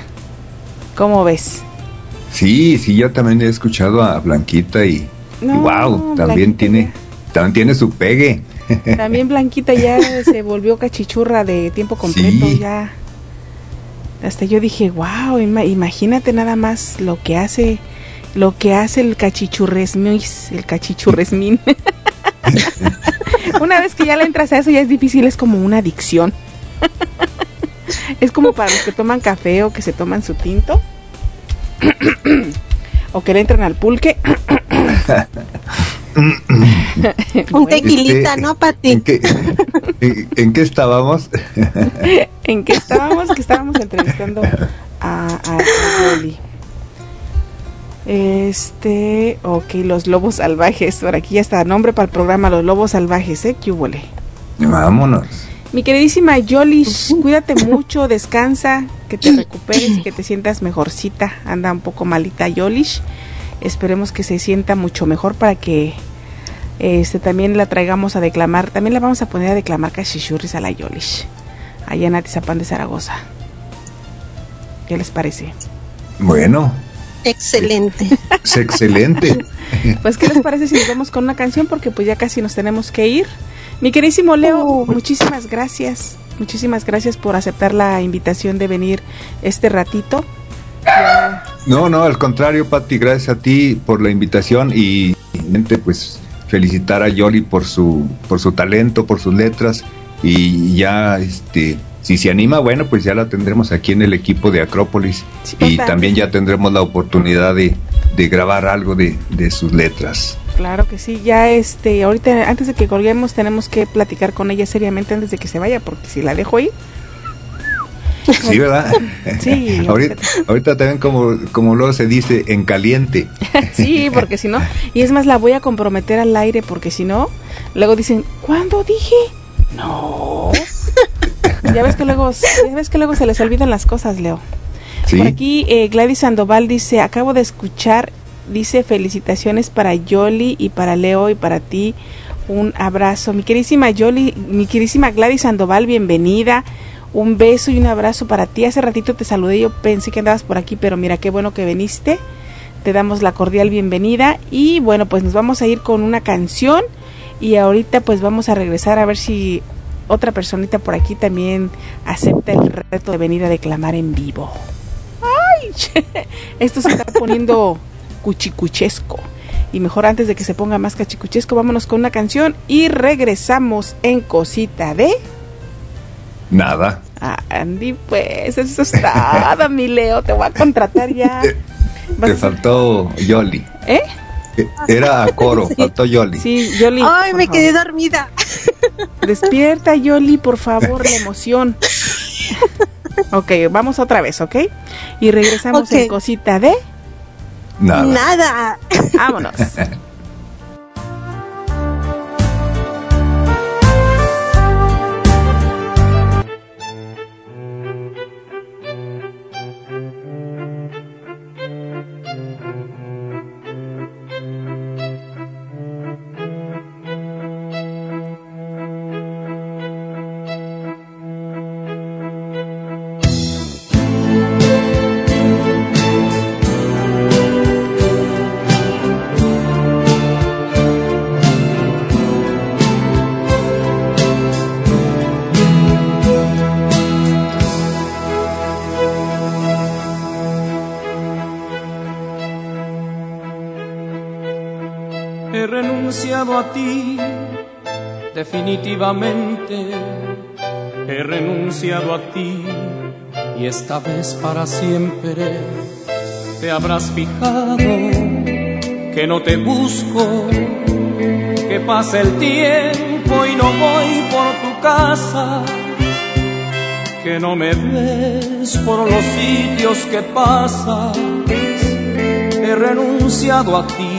¿Cómo ves? Sí, sí, yo también he escuchado a Blanquita y, No, y wow, también Blanquita tiene, también tiene su pegue. También Blanquita ya *laughs* se volvió cachichurra de tiempo completo, Sí. ya. Hasta yo dije, wow, imagínate nada más lo que hace, lo que hace el cachichurresmín, el cachichurresmín. *laughs* una vez que ya le entras a eso ya es difícil, es como una adicción. *laughs* es como para los que toman café o que se toman su tinto. *coughs* o que le entran al pulque. *coughs* Un tequilita, ¿no, Pati? ¿En qué, en, en qué estábamos? *laughs* ¿En qué estábamos? Que estábamos entrevistando a, a, a. Este, ok, los lobos salvajes. Por aquí ya está, nombre para el programa Los Lobos Salvajes, ¿eh? ¿Qué hubole? Vámonos. Mi queridísima Yoli, cuídate *laughs* mucho, descansa, que te recuperes y que te sientas mejorcita. Anda un poco malita Yolish. Esperemos que se sienta mucho mejor para que este también la traigamos a declamar. También la vamos a poner a declamar cachichurris a la Yolish. Allá en Atizapán de Zaragoza. ¿Qué les parece? Bueno, Excelente. es excelente. *laughs* Pues, ¿qué les parece si nos vamos con una canción? Porque pues ya casi nos tenemos que ir. Mi queridísimo Leo, muchísimas gracias. Muchísimas gracias por aceptar la invitación de venir este ratito. Ya- No, no, al contrario, Pati, gracias a ti por la invitación y pues felicitar a Yoli por su por su talento, por sus letras y ya este si se anima, bueno, pues ya la tendremos aquí en el equipo de Acrópolis y también ya tendremos la oportunidad de, de grabar algo de, de sus letras. Claro que sí, ya este, ahorita antes de que colguemos tenemos que platicar con ella seriamente antes de que se vaya, porque si la dejo ahí, Sí, ¿verdad? *laughs* Sí, *laughs* ahorita, ahorita también como, como luego se dice, en caliente. *laughs* sí, porque si no, y es más la voy a comprometer al aire, porque si no, luego dicen, ¿cuándo dije? No. Ya ves que luego, ya ves que luego se les olvidan las cosas, Leo. Sí. Por aquí eh, Gladys Sandoval dice, acabo de escuchar, dice felicitaciones para Yoli y para Leo y para ti. Un abrazo. Mi queridísima Yoli, mi queridísima Gladys Sandoval, bienvenida. Un beso y un abrazo para ti. Hace ratito te saludé, yo pensé que andabas por aquí, pero mira qué bueno que viniste. Te damos la cordial bienvenida y bueno, pues nos vamos a ir con una canción y ahorita pues vamos a regresar a ver si otra personita por aquí también acepta el reto de venir a declamar en vivo. ¡Ay! *laughs* Esto se está poniendo cuchicuchesco. Y mejor antes de que se ponga más cachicuchesco, vámonos con una canción y regresamos en cosita de Nada. Andy. Pues eso es todo, mi Leo. Te voy a contratar ya. *laughs* Te faltó Yoli. ¿Eh? *laughs* Era a coro, faltó Yoli. Sí, Yoli. Ay, me favor. quedé dormida. *laughs* Despierta, Yoli, por favor, la emoción. *laughs* ok, vamos otra vez, ¿ok? Y regresamos en cosita de. Nada. Nada. Vámonos. A ti, definitivamente. He renunciado a ti y esta vez para siempre. te habrás fijado que no te busco, que pasa el tiempo y no voy por tu casa, que no me ves por los sitios que pasas. He renunciado a ti,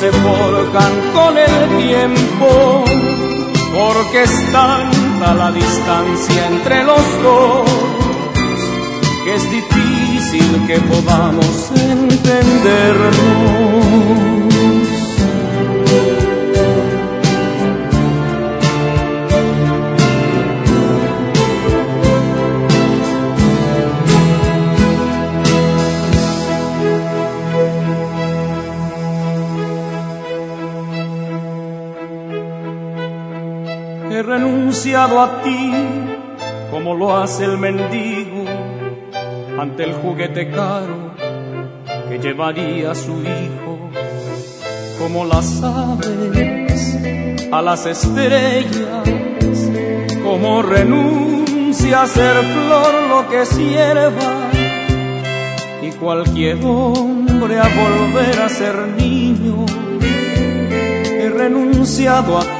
se forjan con el tiempo, porque es tanta la distancia entre los dos que es difícil que podamos entendernos. He renunciado a ti como lo hace el mendigo ante el juguete caro que llevaría su hijo, como las aves a las estrellas, como renuncia a ser flor lo que sierva y cualquier hombre a volver a ser niño. He renunciado a ti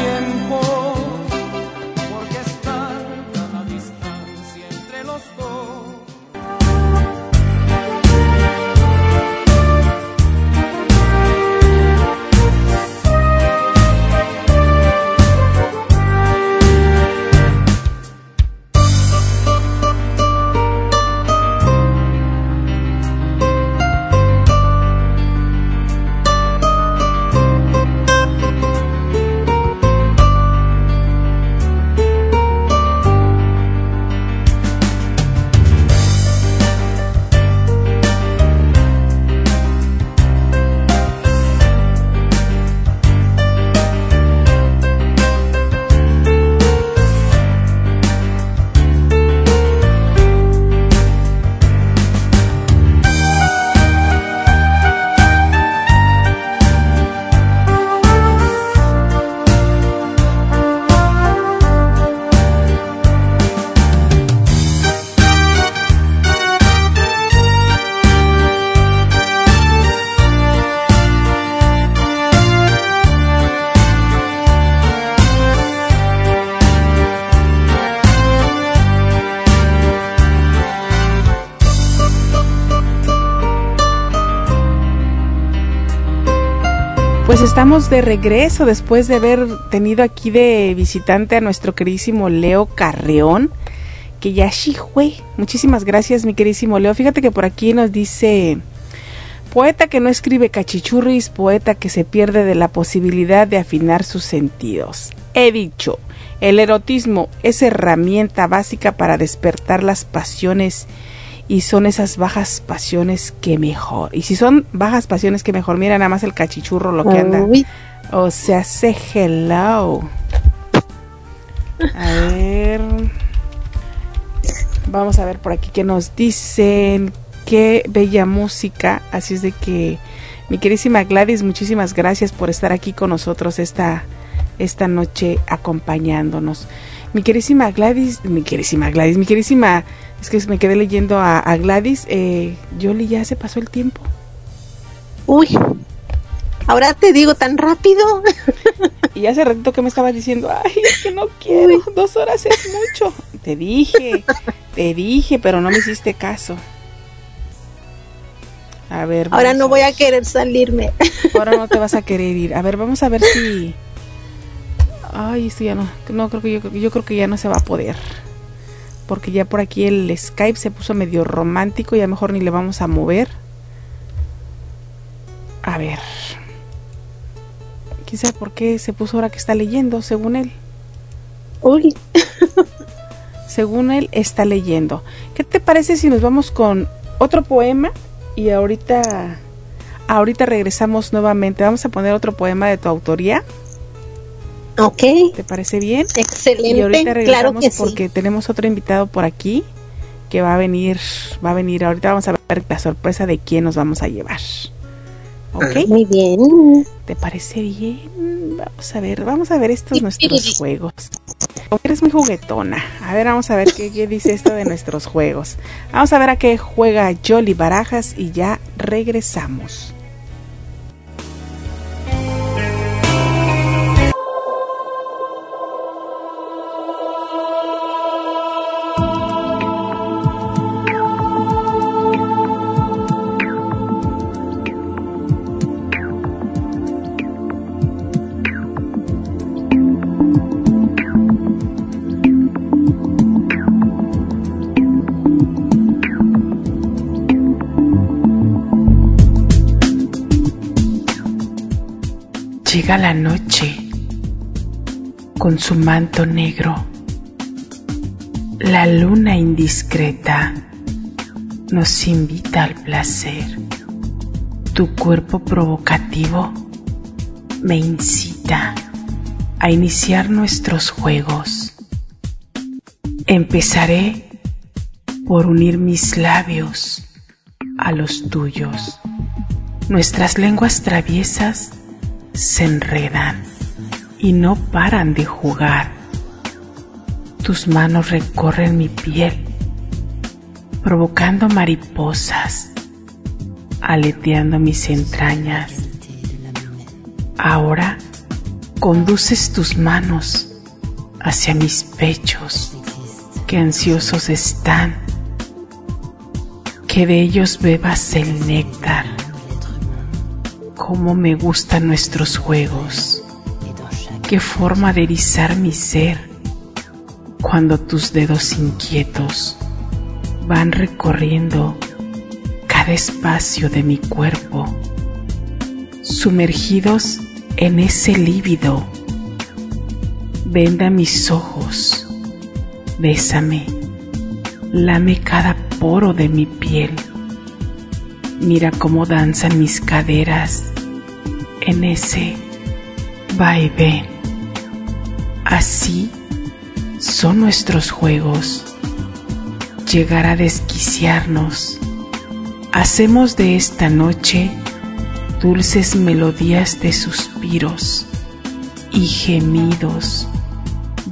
Estamos de regreso después de haber tenido aquí de visitante a nuestro queridísimo Leo Carreón, que ya fue. Muchísimas gracias, mi queridísimo Leo. Fíjate que por aquí nos dice, poeta que no escribe cachichurris, poeta que se pierde de la posibilidad de afinar sus sentidos. He dicho, el erotismo es herramienta básica para despertar las pasiones y son esas bajas pasiones que mejor. Y si son bajas pasiones que mejor, mira nada más el cachichurro lo que anda. O sea, se hello. A ver. Vamos a ver por aquí que nos dicen qué bella música. Así es de que, mi querísima Gladys, muchísimas gracias por estar aquí con nosotros esta, esta noche acompañándonos. Mi querísima Gladys, mi querísima Gladys, mi querísima, es que me quedé leyendo a, a Gladys, eh, Yoli, ya se pasó el tiempo. Uy, ahora te digo tan rápido. *laughs* Y hace ratito que me estaba diciendo, ay, es que no quiero, dos horas es mucho. Te dije, *laughs* te dije, pero no me hiciste caso. A ver, Ahora no a voy a querer salirme. Ahora no te vas a *laughs* querer ir. A ver, vamos a ver si. Ay, esto ya no. No creo que yo, yo creo que ya no se va a poder. Porque ya por aquí el Skype se puso medio romántico. Ya mejor ni le vamos a mover. A ver. ¿Quién sabe por qué se puso ahora que está leyendo, según él? Uy. *laughs* según él está leyendo. ¿Qué te parece si nos vamos con otro poema? Y ahorita. Ahorita regresamos nuevamente. Vamos a poner otro poema de tu autoría. Ok. ¿Te parece bien? Excelente. Y ahorita claro regresamos sí. porque tenemos otro invitado por aquí que va a venir, va a venir ahorita vamos a ver la sorpresa de quién nos vamos a llevar. ¿Ok? Ah, muy bien. ¿Te parece bien? Vamos a ver, vamos a ver estos nuestros juegos. Eres muy juguetona. A ver, vamos a ver qué, qué dice esto de nuestros juegos. Vamos a ver a qué juega Jolly Barajas y ya regresamos. Llega la noche con su manto negro. La luna indiscreta nos invita al placer. Tu cuerpo provocativo me incita a iniciar nuestros juegos. Empezaré por unir mis labios a los tuyos. Nuestras lenguas traviesas se enredan y no paran de jugar. Tus manos recorren mi piel, provocando mariposas, aleteando mis entrañas. Ahora conduces tus manos hacia mis pechos, que ansiosos están, que de ellos bebas el néctar cómo me gustan nuestros juegos. Qué forma de erizar mi ser cuando tus dedos inquietos van recorriendo cada espacio de mi cuerpo, sumergidos en ese lívido. Venda mis ojos, bésame, lame cada poro de mi piel. Mira cómo danzan mis caderas en ese vaivén. Así son nuestros juegos. Llegar a desquiciarnos. Hacemos de esta noche dulces melodías de suspiros y gemidos,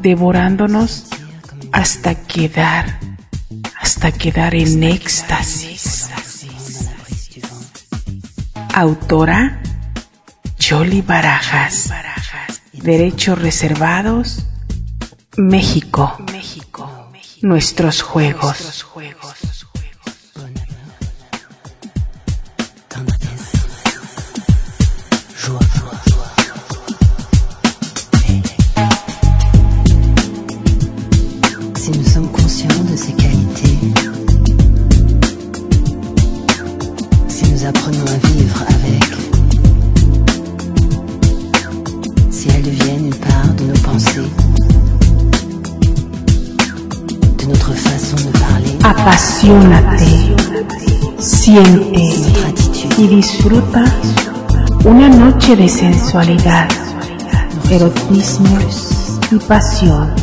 devorándonos hasta quedar, hasta quedar en éxtasis. Autora Jolly Barajas. Derechos reservados. México. Nuestros juegos. Si siente y disfruta una noche de sensualidad, erotismo y pasión.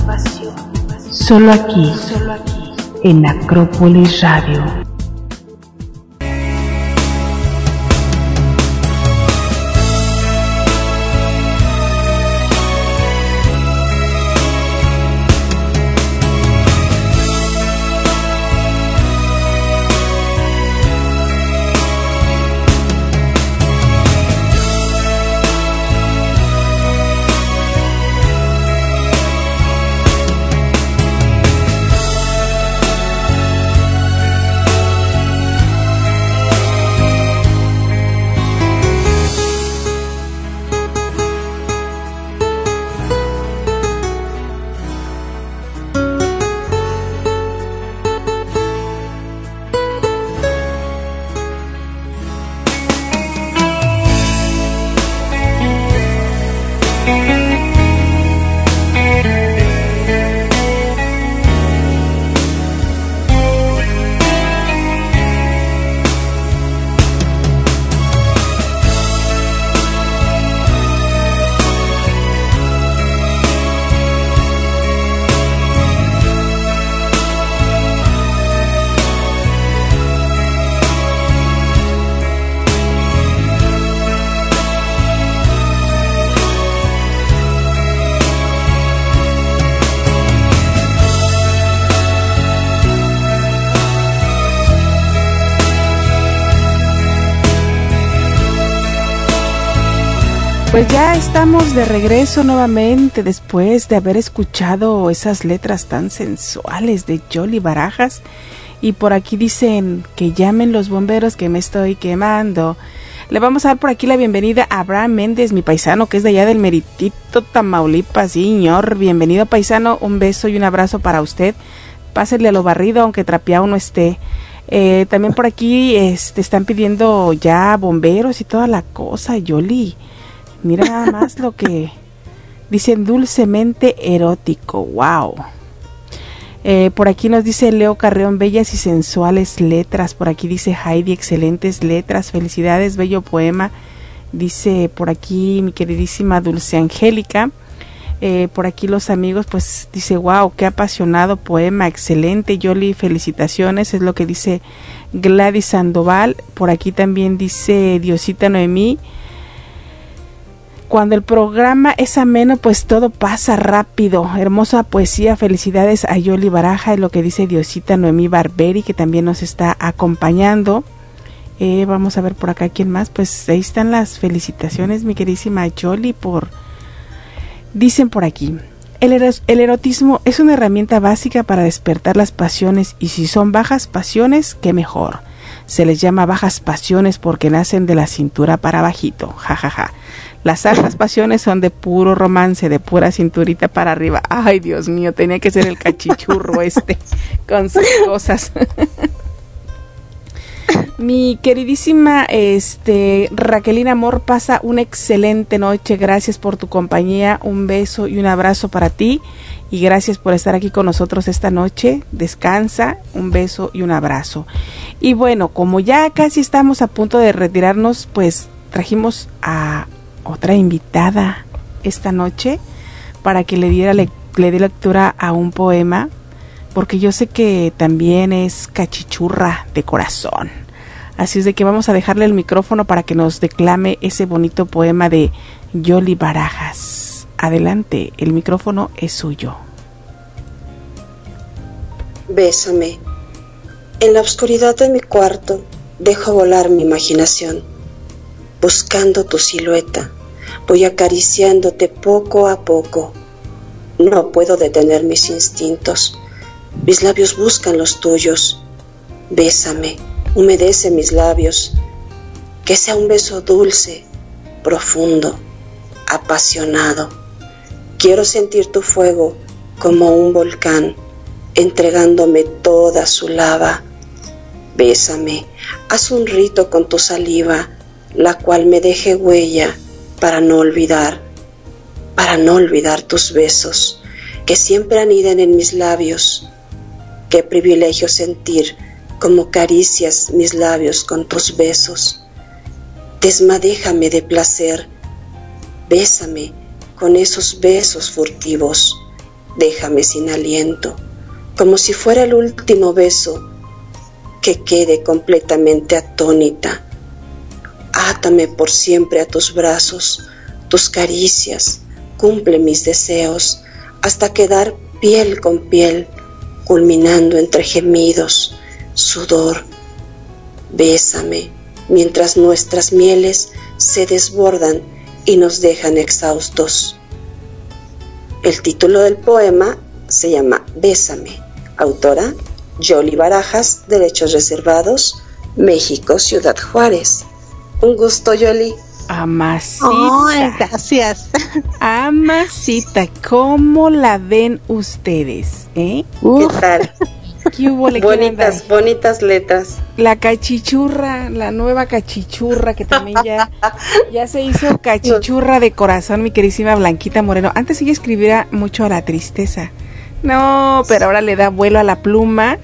Solo aquí, en Acrópolis Radio. Pues ya estamos de regreso nuevamente después de haber escuchado esas letras tan sensuales de Jolly Barajas. Y por aquí dicen que llamen los bomberos que me estoy quemando. Le vamos a dar por aquí la bienvenida a Abraham Méndez, mi paisano, que es de allá del Meritito, Tamaulipas. Señor, bienvenido paisano, un beso y un abrazo para usted. Pásele a lo barrido, aunque trapeado no esté. Eh, también por aquí este, están pidiendo ya bomberos y toda la cosa, Yoli. Mira nada más lo que dicen dulcemente erótico. Wow. Eh, por aquí nos dice Leo Carreón, bellas y sensuales letras. Por aquí dice Heidi, excelentes letras. Felicidades, bello poema. Dice por aquí mi queridísima Dulce Angélica. Eh, por aquí los amigos, pues dice, wow, qué apasionado poema, excelente, Yoli, felicitaciones, es lo que dice Gladys Sandoval. Por aquí también dice Diosita Noemí, cuando el programa es ameno, pues todo pasa rápido. Hermosa poesía, felicidades a Yoli Baraja, es lo que dice Diosita Noemí Barberi, que también nos está acompañando. Eh, vamos a ver por acá quién más. Pues ahí están las felicitaciones, mi queridísima Yoli, por... Dicen por aquí, el, el erotismo es una herramienta básica para despertar las pasiones y si son bajas pasiones, qué mejor. Se les llama bajas pasiones porque nacen de la cintura para bajito, jajaja. Las altas pasiones son de puro romance, de pura cinturita para arriba. Ay, Dios mío, tenía que ser el cachichurro *laughs* este con sus cosas. Mi queridísima este Raquelina Amor pasa una excelente noche. Gracias por tu compañía. Un beso y un abrazo para ti y gracias por estar aquí con nosotros esta noche. Descansa, un beso y un abrazo. Y bueno, como ya casi estamos a punto de retirarnos, pues trajimos a otra invitada esta noche para que le diera le, dé lectura a un poema porque yo sé que también es cachichurra de corazón. Así es de que vamos a dejarle el micrófono para que nos declame ese bonito poema de Yoli Barajas. Adelante, el micrófono es suyo. Bésame. En la oscuridad de mi cuarto dejo volar mi imaginación. Buscando tu silueta, voy acariciándote poco a poco. No puedo detener mis instintos. Mis labios buscan los tuyos. Bésame, humedece mis labios. Que sea un beso dulce, profundo, apasionado. Quiero sentir tu fuego como un volcán, entregándome toda su lava. Bésame, haz un rito con tu saliva, la cual me deje huella para no olvidar, para no olvidar tus besos, que siempre aniden en mis labios. Qué privilegio sentir como caricias mis labios con tus besos. Desmadéjame de placer, bésame con esos besos furtivos, déjame sin aliento, como si fuera el último beso, que quede completamente atónita. Átame por siempre a tus brazos, tus caricias, cumple mis deseos, hasta quedar piel con piel, culminando entre gemidos, sudor. Bésame mientras nuestras mieles se desbordan y nos dejan exhaustos. El título del poema se llama Bésame, autora Yoli Barajas, Derechos Reservados, México, Ciudad Juárez. Un gusto, Yoli. Amasita. Ay, gracias. Amasita, ¿cómo la ven ustedes? ¿Eh? ¿Qué tal? ¿Qué hubo, le? Bonitas, bonitas letras. La cachichurra, la nueva cachichurra que también ya, ya se hizo cachichurra de corazón, mi queridísima Blanquita Moreno. Antes ella escribía mucho a la tristeza. No, pero ahora le da vuelo a la pluma.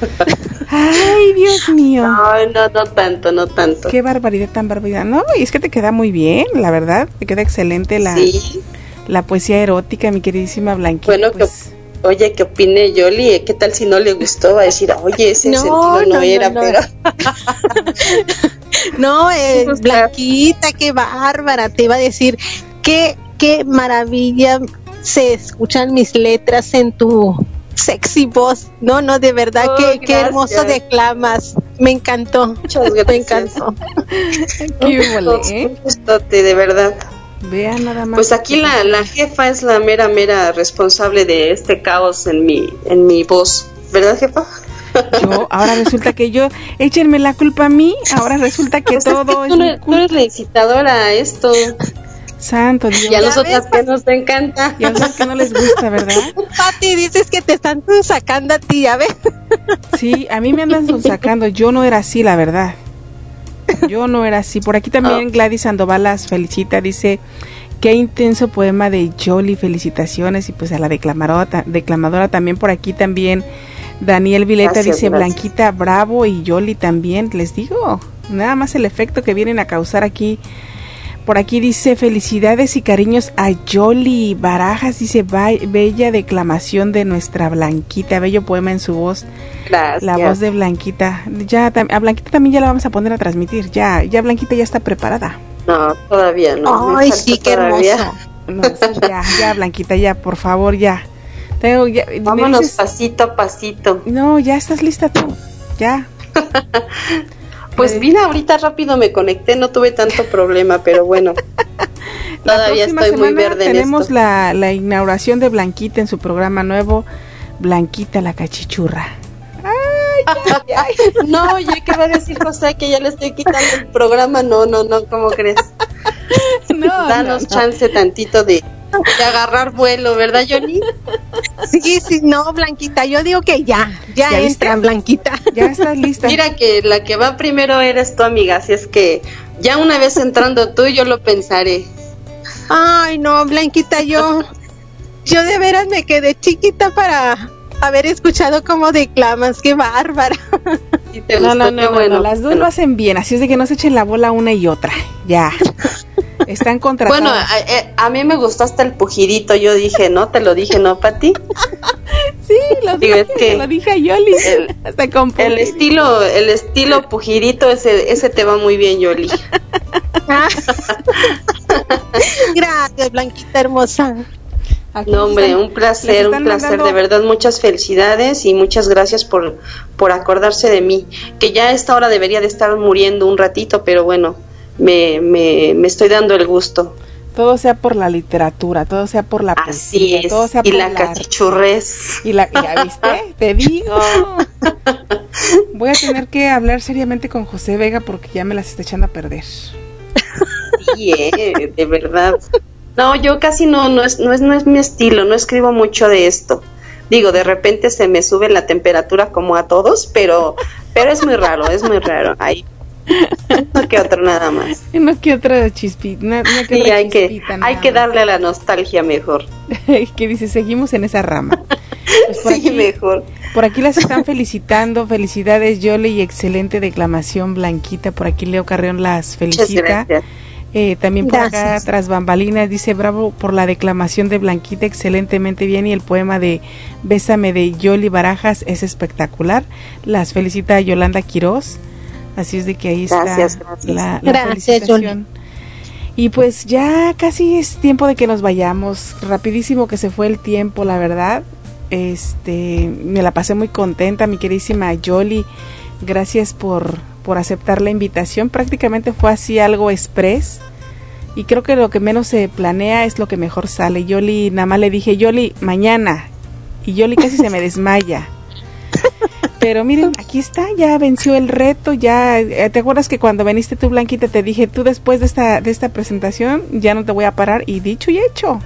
*laughs* Ay, Dios mío. No, no, no tanto, no tanto. Qué barbaridad tan barbaridad. No, y es que te queda muy bien, la verdad. Te queda excelente la, Sí. la poesía erótica, mi queridísima Blanquita. Bueno, que, pues. oye, ¿qué opine Yoli? ¿Qué tal si no le gustó? Va a decir, oye, ese No, sentido no, era, no. pero... *laughs* No, eh, *laughs* Blanquita, qué bárbara. Te iba a decir, qué, qué maravilla se escuchan mis letras en tu sexy voz. No, no, de verdad, Oh, que qué hermoso declamas. Me encantó. Muchas *laughs* Me encantó. *laughs* Qué ¿eh? Gustote, de verdad. Vean nada más. Pues aquí la, la jefa es la mera, mera responsable de este caos en mi, en mi voz. ¿Verdad, jefa? *laughs* Yo, ahora resulta que yo, échenme la culpa a mí, ahora resulta que Pues es todo es tú, mi no- tú eres la incitadora a esto. Santo Dios. Y a nosotras que nos encanta. Y a nosotros que no les gusta, ¿verdad? *laughs* Pati, dices que te están sacando a ti, a ver. Sí, a mí me andan *laughs* sacando, yo no era así, la verdad. Yo no era así. Por aquí también Gladys Sandoval las felicita, dice, qué intenso poema de Jolly, felicitaciones. Y pues a la declamadora, declamadora también por aquí también. Daniel Vileta Gracias, dice, gracias. Blanquita Bravo y Jolly también, les digo, nada más el efecto que vienen a causar aquí. Por aquí dice felicidades y cariños a Jolly Barajas, dice "Ba- bella declamación de nuestra Blanquita, bello poema en su voz. Gracias. La voz de Blanquita. Ya a Blanquita también ya la vamos a poner a transmitir. Ya, ya Blanquita ya está preparada. No, todavía no. Ay, sí, qué todavía. hermoso. *laughs* No, sí, ya, ya Blanquita, ya, por favor, ya. Tengo ya Vámonos dices- pasito a pasito. No, ya estás lista tú. Ya. *laughs* Pues mira, ahorita rápido me conecté, no tuve tanto problema, pero bueno. *laughs* La Todavía próxima estoy muy verde en tenemos esto. la, la inauguración de Blanquita en su programa nuevo, Blanquita la cachichurra. *laughs* No, oye, ¿qué va a decir José? Que ya le estoy quitando el programa. No, no, no, ¿cómo crees? *laughs* No, Danos no, no. chance tantito de, de agarrar vuelo, ¿verdad, Johnny? Sí, sí, no, Blanquita, yo digo que ya, ya, ¿Ya entra, lista? Blanquita. Ya estás lista. Mira que la que va primero eres tu amiga, así es que ya una vez entrando tú, yo lo pensaré. Ay, no, Blanquita, yo, yo de veras me quedé chiquita para haber escuchado cómo declamas, qué bárbara. Si te No, gustó, no, no, qué bueno. no, las dos lo hacen bien, así es de que no se echen la bola una y otra. Ya. Están contratadas. Bueno, a, eh, a mí me gustó hasta el pujidito, yo dije, no, te lo dije, ¿no, Pati? *laughs* sí, lo Digo, dije, es que lo dije a Yoli. el- *laughs* Hasta con El pujidito. estilo, el estilo pujidito, ese, ese te va muy bien, Yoli. *laughs* Gracias, Blanquita hermosa. Aquí No, hombre, están- un placer, un placer, mandando- de verdad, muchas felicidades y muchas gracias por, por acordarse de mí, que ya a esta hora debería de estar muriendo un ratito, pero bueno, me, me, me estoy dando el gusto. Todo sea por la literatura, todo sea por la Así poesía, es, todo sea y por la cachichurrez. Y la, ¿Ya viste? *laughs* Te digo. Voy a tener que hablar seriamente con José Vega porque ya me las está echando a perder. Sí, eh, de verdad. No, yo casi no, no es, no es, no es mi estilo, no escribo mucho de esto. Digo, de repente se me sube la temperatura como a todos, pero, pero es muy raro, es muy raro. Hay uno que otro nada más. *laughs* No que otra chispita, no, no que Sí, otra hay que, hay que darle a la nostalgia mejor. *laughs* que dice, seguimos en esa rama. Pues por, *laughs* Sí, aquí, mejor. por aquí las están felicitando. Felicidades, Yole, y excelente declamación, Blanquita. Por aquí Leo Carreón las Muchas felicita. gracias. Eh, también por acá, tras bambalinas, dice bravo por la declamación de Blanquita, excelentemente bien. Y el poema de Bésame de Yoli Barajas es espectacular. Las felicita Yolanda Quiroz. Así es de que ahí está Gracias, gracias. la, la Gracias, felicitación. Y pues ya casi es tiempo de que nos vayamos. Rapidísimo que se fue el tiempo, la verdad. Este, me la pasé muy contenta, mi queridísima Yoli. Gracias por, por aceptar la invitación. Prácticamente fue así algo express. Y creo que lo que menos se planea es lo que mejor sale. Yoli, nada más le dije, Yoli, mañana. Y Yoli casi se me desmaya. *laughs* Pero miren, aquí está, ya venció el reto, ya, eh, ¿te acuerdas que cuando viniste tú, Blanquita, te dije, tú después de esta, de esta presentación, ya no te voy a parar, y dicho y hecho.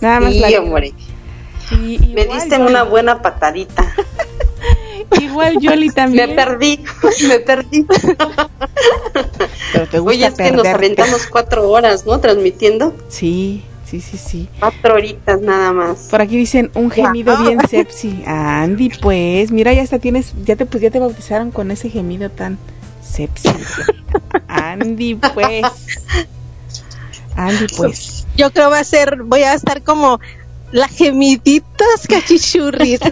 Nada más Sí, la- hombre. Y- Me diste Yoli- una buena patadita. *laughs* Igual Yoli Me también. perdí, *laughs* me perdí. Pero te gusta Oye, es que nos aventamos cuatro horas, ¿no? Transmitiendo. Sí, sí, sí, sí. Cuatro horitas nada más. Por aquí dicen un gemido bien sepsi. Andy, pues, mira, ya hasta tienes, ya te pues ya te bautizaron con ese gemido tan sepsi. Andy, pues. Andy, pues. Yo creo va a ser, voy a estar como la gemiditas cachichurris. *laughs*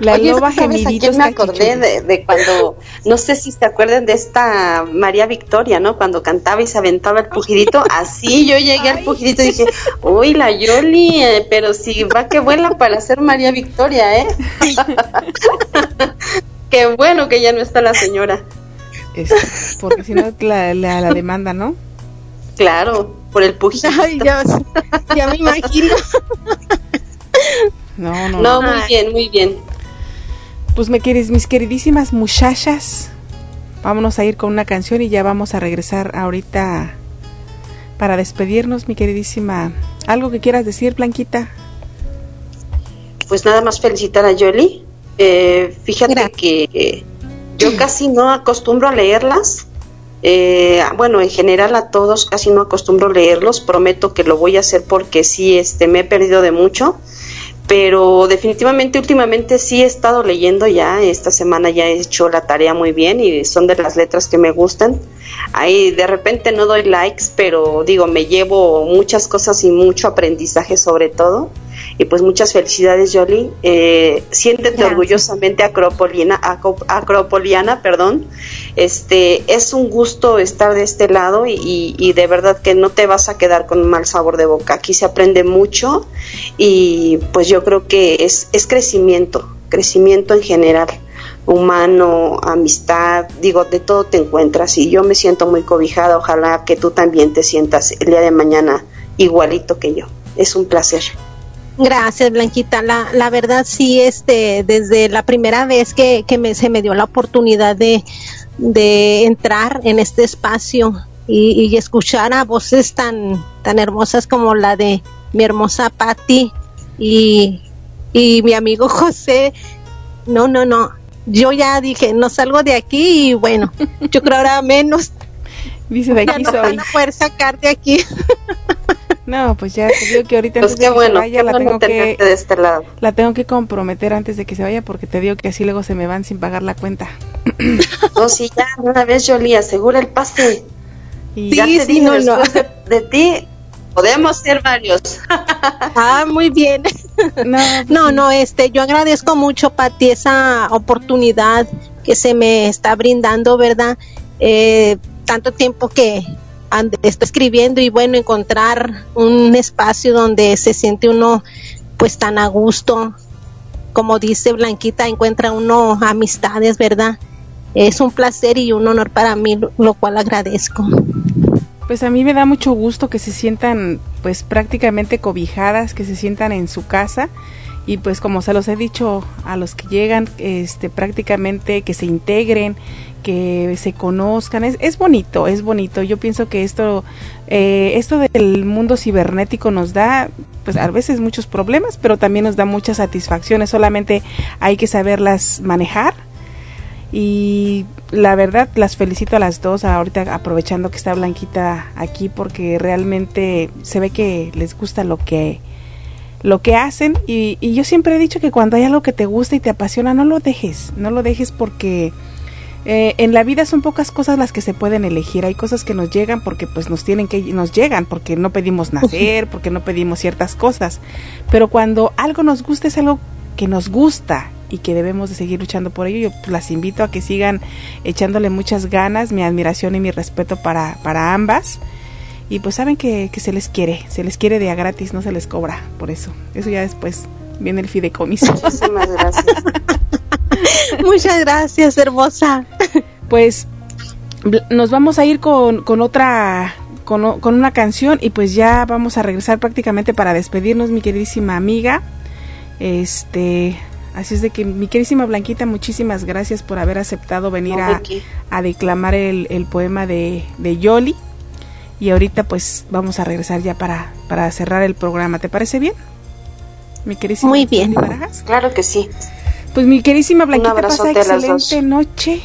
La Oye, loba ¿sabes a quién gemiditos me acordé de, de cuando, no sé si se acuerdan de esta María Victoria, ¿no? Cuando cantaba y se aventaba el pujidito, así yo llegué al pujidito y dije, uy, la Yoli, eh, pero si va que vuela para ser María Victoria, ¿eh? *laughs* Qué bueno que ya no está la señora. Porque si no la, la, la demanda, ¿no? Claro, por el *laughs* pujidito. Ay, ya, ya me imagino. No, no, No, muy bien, muy bien. Pues me quieres, mis queridísimas muchachas, vámonos a ir con una canción y ya vamos a regresar ahorita para despedirnos, mi queridísima. ¿Algo que quieras decir, Blanquita? Pues nada más felicitar a Yoli. Eh, fíjate que eh, yo casi no acostumbro a leerlas. Eh, bueno, en general a todos casi no acostumbro leerlos. Prometo que lo voy a hacer porque sí, este, me he perdido de mucho. Pero definitivamente últimamente sí he estado leyendo ya. Esta semana ya he hecho la tarea muy bien y son de las letras que me gustan. Ahí de repente no doy likes, pero digo, me llevo muchas cosas y mucho aprendizaje sobre todo. Y pues muchas felicidades, Yoli. Eh, siéntete Gracias. orgullosamente acropoliana, perdón. Este, es un gusto estar de este lado y, de verdad que no te vas a quedar con un mal sabor de boca. Aquí se aprende mucho y pues yo creo que es, es crecimiento, crecimiento en general humano, amistad, digo, de todo te encuentras y yo me siento muy cobijada, ojalá que tú también te sientas el día de mañana igualito que yo. Es un placer. Gracias, Blanquita. La, la verdad sí, este, desde la primera vez que, que me, se me dio la oportunidad de, de entrar en este espacio y, y escuchar a voces tan, tan hermosas como la de mi hermosa Patti y, y mi amigo *laughs* José, no, no, no. Yo ya dije, no salgo de aquí y bueno, yo creo ahora menos. Dice de Ya aquí no soy. van a poder sacar de aquí. *laughs* No, pues ya te digo que ahorita Pues antes de que bueno, se vaya la tengo que de este lado. la tengo que comprometer antes de que se vaya porque te digo que así luego se me van sin pagar la cuenta. *clears throat* No, sí, ya, de una vez, Jolie, asegura el pase. Y ya Sí, te sí, dije, no, no. después de, de ti, podemos ser varios. *laughs* Ah, muy bien. No, No, no, este, yo agradezco mucho, Pati, esa oportunidad que se me está brindando, ¿verdad? Eh, tanto tiempo que estoy escribiendo y bueno, encontrar un espacio donde se siente uno pues tan a gusto, como dice Blanquita, encuentra uno amistades, ¿verdad? Es un placer y un honor para mí, lo cual agradezco. Pues a mí me da mucho gusto que se sientan pues prácticamente cobijadas, que se sientan en su casa y pues como se los he dicho a los que llegan, este prácticamente que se integren, que se conozcan, es, es bonito, es bonito. Yo pienso que esto, eh, esto del mundo cibernético nos da pues a veces muchos problemas, pero también nos da muchas satisfacciones, solamente hay que saberlas manejar. Y la verdad las felicito a las dos ahorita aprovechando que está Blanquita aquí porque realmente se ve que les gusta lo que lo que hacen. Y, y yo siempre he dicho que cuando hay algo que te gusta y te apasiona no lo dejes. No lo dejes porque eh, en la vida son pocas cosas las que se pueden elegir hay cosas que nos llegan porque pues nos tienen que nos llegan porque no pedimos *laughs* nacer porque no pedimos ciertas cosas pero cuando algo nos gusta es algo que nos gusta y que debemos de seguir luchando por ello. Yo pues, las invito a que sigan echándole muchas ganas, mi admiración y mi respeto para, para ambas. Y pues saben que, que se les quiere, se les quiere de a gratis, no se les cobra por eso. Eso ya después viene el fideicomiso. Muchísimas gracias. *laughs* *laughs* Muchas gracias, hermosa. Pues nos vamos a ir con, con otra, con, con una canción y pues ya vamos a regresar prácticamente para despedirnos, mi queridísima amiga. Este, así es de que mi queridísima Blanquita, muchísimas gracias por haber aceptado venir No, a, a declamar el, el poema de, de Yoli. Y ahorita pues vamos a regresar ya para, para cerrar el programa. ¿Te parece bien? Mi queridísima Muy bien. Barajas. Claro que sí. Pues mi queridísima Blanquita, pasa abrazote a las dos. excelente noche.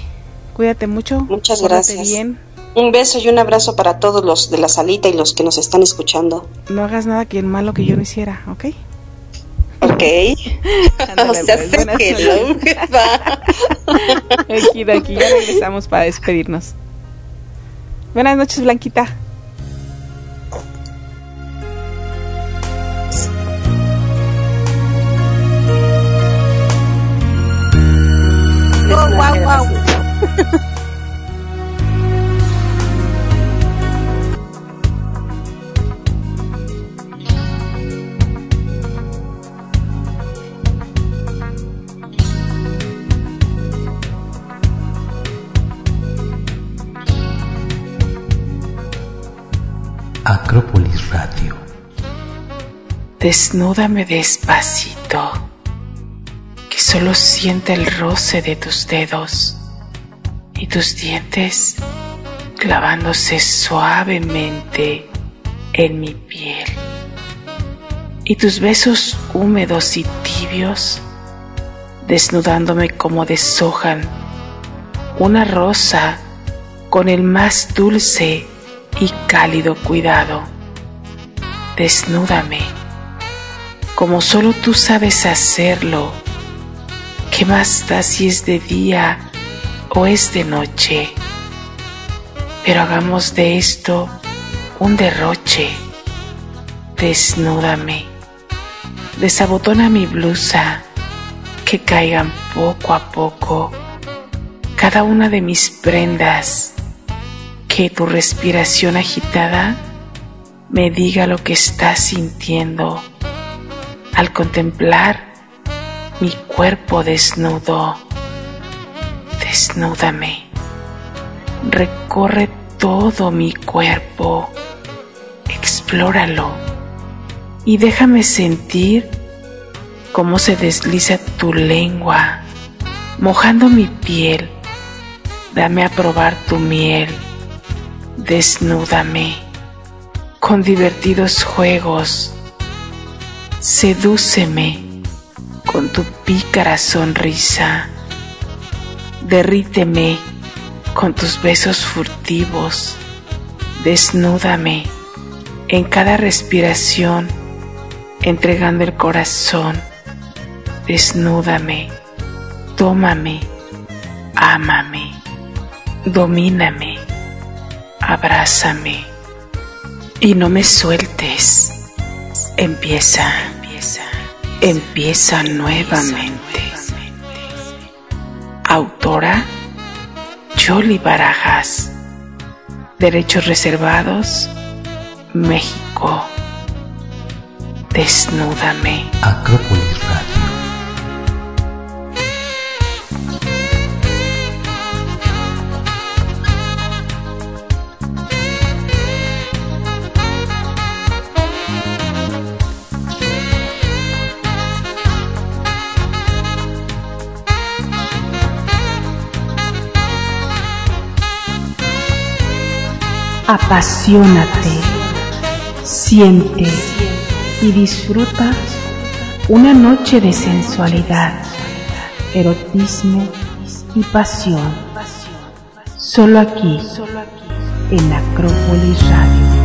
Cuídate mucho. Muchas gracias. bien. Un beso y un abrazo para todos los de la salita y los que nos están escuchando. No hagas nada que malo que yo no hiciera, ¿ok? Ok. *laughs* Ándale, *laughs* o sea, pues, buenas que noches. *laughs* Aquí, de aquí, ya regresamos para despedirnos. Buenas noches, Blanquita. Acrópolis Radio. Desnúdame despacito, solo sienta el roce de tus dedos y tus dientes clavándose suavemente en mi piel. Y tus besos húmedos y tibios desnudándome como deshojan una rosa con el más dulce y cálido cuidado. Desnúdame, como solo tú sabes hacerlo. ¿Qué da si es de día o es de noche? Pero hagamos de esto un derroche. Desnúdame. Desabotona mi blusa, que caigan poco a poco cada una de mis prendas que tu respiración agitada me diga lo que estás sintiendo al contemplar mi cuerpo desnudo. Desnúdame. Recorre todo mi cuerpo. Explóralo. Y déjame sentir cómo se desliza tu lengua, mojando mi piel. Dame a probar tu miel desnúdame con divertidos juegos, sedúceme con tu pícara sonrisa, derríteme con tus besos furtivos, desnúdame en cada respiración, entregando el corazón, desnúdame, tómame, ámame, domíname abrázame. Y no me sueltes. Empieza, empieza, empieza nuevamente. Autora Yoli Barajas. Derechos reservados, México. Desnúdame. Acrópolis Apasionate, siente y disfruta una noche de sensualidad, erotismo y pasión. Solo aquí, en Acrópolis Radio.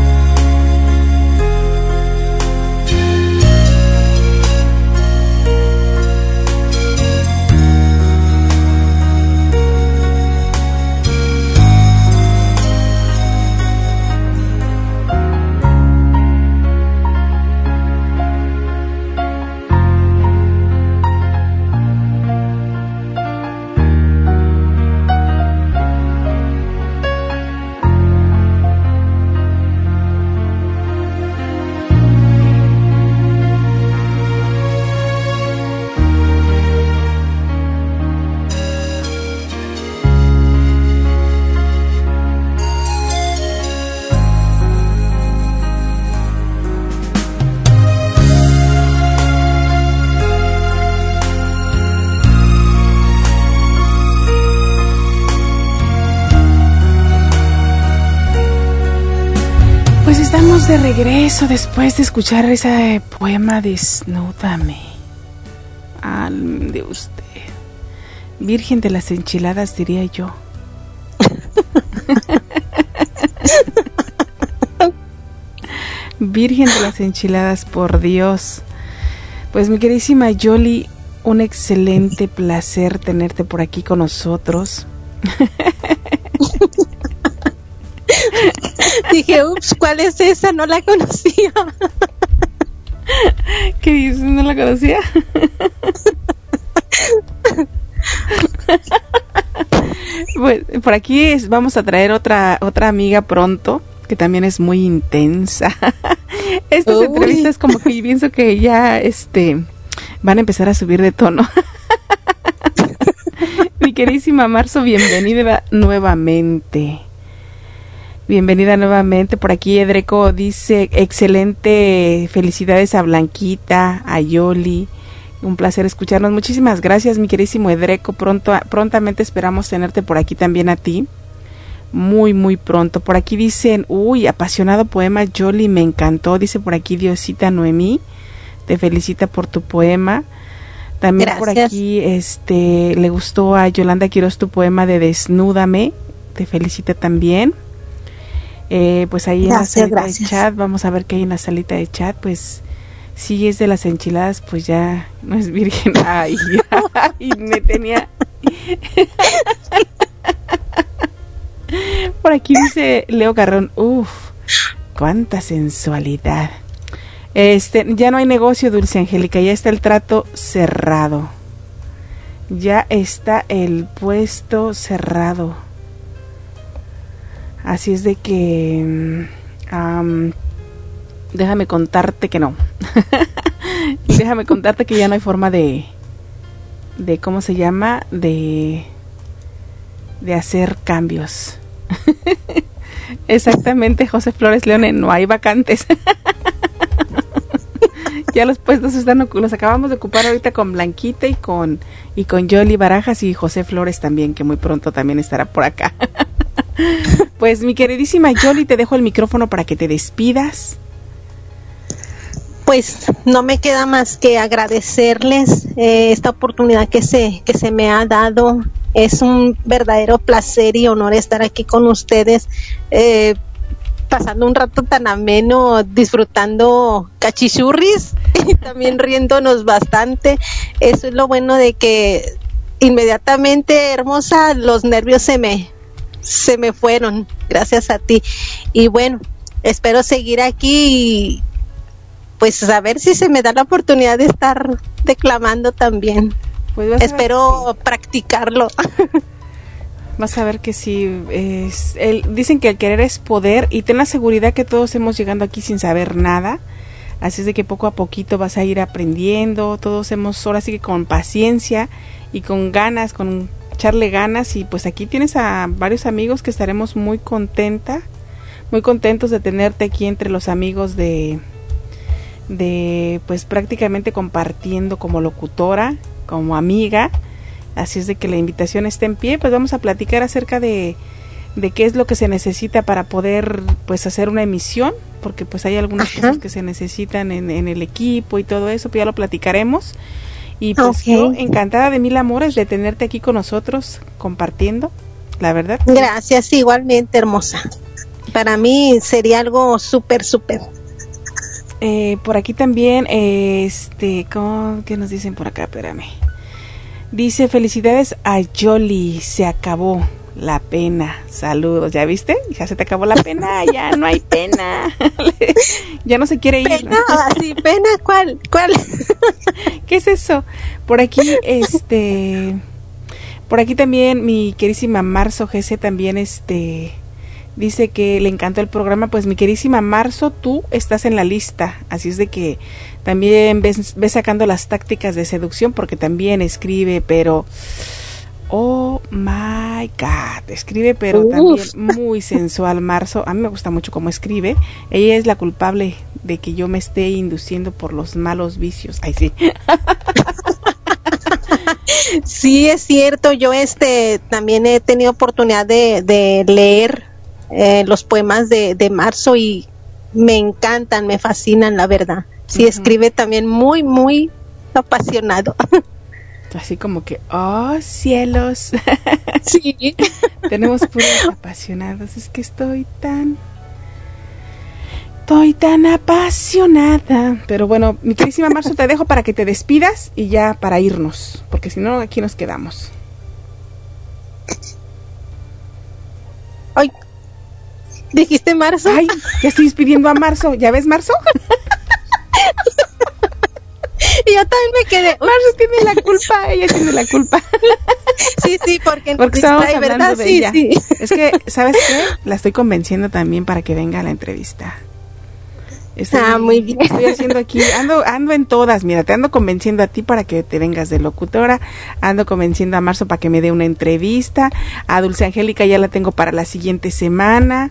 Regreso después de escuchar ese poema Desnúdame. Al de usted. Virgen de las enchiladas, diría yo. Virgen de las enchiladas, por Dios. Pues mi queridísima Yoli, un excelente placer tenerte por aquí con nosotros. Dije, ups, ¿cuál es esa? No la conocía. *laughs* ¿Qué dices? ¿No la conocía? *laughs* Pues, por aquí es- vamos a traer otra otra amiga pronto que también es muy intensa. *laughs* Estas Uy. entrevistas como que yo pienso que ya este van a empezar a subir de tono. Mi queridísima Marzo, bienvenida nuevamente. Bienvenida nuevamente. Por aquí Edreco dice, excelente, felicidades a Blanquita, a Yoli. Un placer escucharnos. Muchísimas gracias, mi queridísimo Edreco. Pronto, prontamente esperamos tenerte por aquí también a ti. Muy, muy pronto. Por aquí dicen, uy, apasionado poema, Yoli, me encantó. Dice por aquí Diosita Noemí. Te felicita por tu poema. También por aquí, este, le gustó a Yolanda Quiroz tu poema de Desnúdame. Te felicita también. Eh, pues ahí en la salita gracias. de chat, vamos a ver qué hay en la salita de chat. Pues si es de las enchiladas, pues ya no es virgen. *laughs* Ay, ay, me tenía. *laughs* Por aquí dice Leo Garrón, uff, cuánta sensualidad. Este, ya no hay negocio, Dulce Angélica, ya está el trato cerrado. Ya está el puesto cerrado. Así es de que mm, am, déjame contarte que no. *laughs* déjame contarte que ya no hay forma de de cómo se llama de de hacer cambios. *laughs* Exactamente, José Flores Leone, no hay vacantes. *laughs* ya los puestos están los acabamos de ocupar ahorita con Blanquita y con y con Yoli Barajas y José Flores también, que muy pronto también estará por acá. *laughs* pues mi queridísima Yoli, te dejo el micrófono para que te despidas. Pues no me queda más que agradecerles eh, esta oportunidad que se, que se me ha dado. Es un verdadero placer y honor estar aquí con ustedes, eh, pasando un rato tan ameno, disfrutando cachichurris *laughs* y también riéndonos bastante. Eso es lo bueno de que inmediatamente, hermosa, los nervios se me, se me fueron, gracias a ti. Y bueno, espero seguir aquí y pues a ver si se me da la oportunidad de estar declamando también. Pues Espero practicarlo. *laughs* Vas a ver que sí. Es, el, dicen que el querer es poder y ten la seguridad que todos hemos llegando aquí sin saber nada. Así es de que poco a poquito vas a ir aprendiendo. Todos hemos, ahora sí que con paciencia y con ganas, con echarle ganas. Y pues aquí tienes a varios amigos que estaremos muy contenta, muy contentos de tenerte aquí entre los amigos de, de pues prácticamente compartiendo como locutora, como amiga. Así es de que la invitación está en pie, pues vamos a platicar acerca de, de qué es lo que se necesita para poder pues hacer una emisión, porque pues hay algunas cosas que se necesitan en, en el equipo y todo eso, pues ya lo platicaremos. Y pues yo encantada de mil amores de tenerte aquí con nosotros compartiendo, la verdad. Gracias, igualmente, hermosa. Para mí sería algo súper, súper. Eh, por aquí también, eh, este, ¿cómo- ¿qué nos dicen por acá? Espérame. Dice, felicidades a Jolly, se acabó la pena. Saludos, ¿ya viste? Ya se te acabó la pena, ya no hay pena. *laughs* ya no se quiere ir. Pena, así, pena, ¿cuál? ¿Cuál? *laughs* ¿Qué es eso? Por aquí, este, por aquí también mi querísima Marzo GC también, este, dice que le encantó el programa. Pues mi querísima Marzo, tú estás en la lista, así es de que también ves, ves sacando las tácticas de seducción porque también escribe, pero Oh my God, escribe pero Uf. también *laughs* muy sensual Marzo. A mí me gusta mucho cómo escribe. Ella es la culpable de que yo me esté induciendo por los malos vicios. Ay, sí. *laughs* Sí, es cierto. Yo este también he tenido oportunidad de, de leer eh, los poemas de, de Marzo y me encantan, me fascinan, la verdad. Sí, escribe también muy, muy apasionado. *laughs* Así como que, oh cielos. *laughs* Sí. Tenemos puros apasionados. Es que estoy tan. Estoy tan apasionada. Pero bueno, mi querísima Marzo, te dejo para que te despidas y ya para irnos. Porque si no, aquí nos quedamos. Ay, dijiste Marzo. Ay, ya estoy despidiendo a Marzo. ¿Ya ves, Marzo? *laughs* *laughs* yo también me quedé. Marzo tiene la culpa, ella tiene la culpa. Sí, sí, porque, Porque estábamos hablando ¿verdad? de Sí, ella. sí. Es que, ¿sabes qué? La estoy convenciendo también para que venga a la entrevista. Estoy, Ah, muy bien. Estoy haciendo aquí, ando, ando en todas, mira, te ando convenciendo a ti para que te vengas de locutora, ando convenciendo a Marzo para que me dé una entrevista, a Dulce Angélica ya la tengo para la siguiente semana.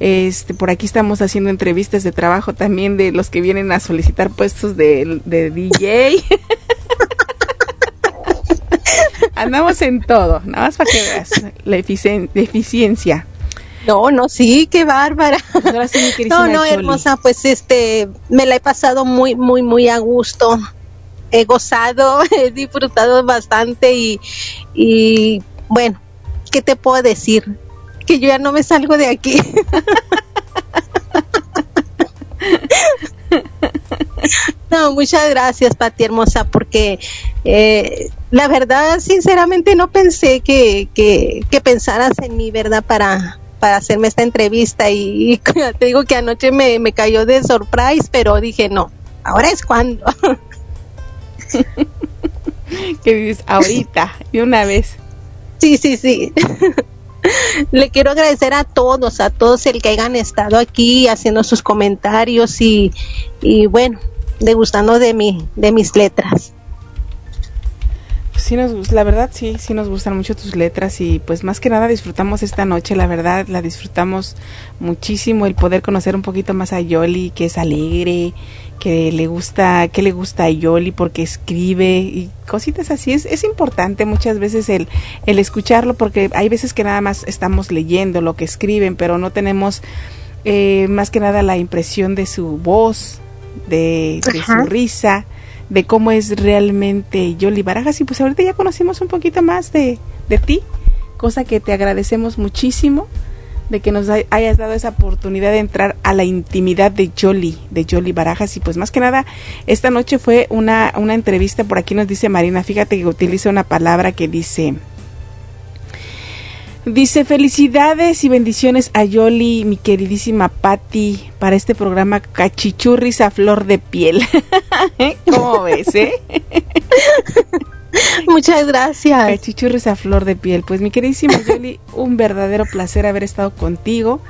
Este, por aquí estamos haciendo entrevistas de trabajo también de los que vienen a solicitar puestos de, de DJ. *laughs* Andamos en todo, nada más para que veas la eficien- la eficiencia. No, no, sí, qué bárbara. ahora sí, *laughs* No, no, Choli. hermosa, pues este, me la he pasado muy, muy, muy a gusto. He gozado, *laughs* he disfrutado bastante y, y bueno, ¿qué te puedo decir? Que yo ya no me salgo de aquí. No, muchas gracias, Pati Hermosa, porque eh, la verdad, sinceramente, no pensé que, que, que pensaras en mí, ¿verdad? Para, para hacerme esta entrevista y, y *laughs* te digo que anoche me, me cayó de surprise, pero dije, no, ahora es cuando. *laughs* que dices ahorita, de una vez. Sí, sí, sí. Le quiero agradecer a todos, a todos el que hayan estado aquí haciendo sus comentarios y, y bueno, degustando de mi, de mis letras. Sí nos la verdad sí, sí nos gustan mucho tus letras y pues más que nada disfrutamos esta noche, la verdad la disfrutamos muchísimo el poder conocer un poquito más a Yoli, que es alegre, que le gusta, que le gusta a Yoli porque escribe y cositas así. Es, es importante muchas veces el, el escucharlo porque hay veces que nada más estamos leyendo lo que escriben, pero no tenemos eh, más que nada la impresión de su voz, de, de su risa, de cómo es realmente Yoli Barajas. Y pues ahorita ya conocimos un poquito más de, de ti, cosa que te agradecemos muchísimo de que nos hay- hayas dado esa oportunidad de entrar a la intimidad de Yoli, de Yoli Barajas. Y pues más que nada, esta noche fue una, una entrevista, por aquí nos dice Marina, fíjate que utiliza una palabra que dice... Dice felicidades y bendiciones a Yoli, mi queridísima Patti, para este programa Cachichurris a flor de piel. *laughs* ¿Cómo ves, eh? *laughs* Muchas gracias. Cachichurris a flor de piel. Pues mi queridísima Yoli, un verdadero placer haber estado contigo.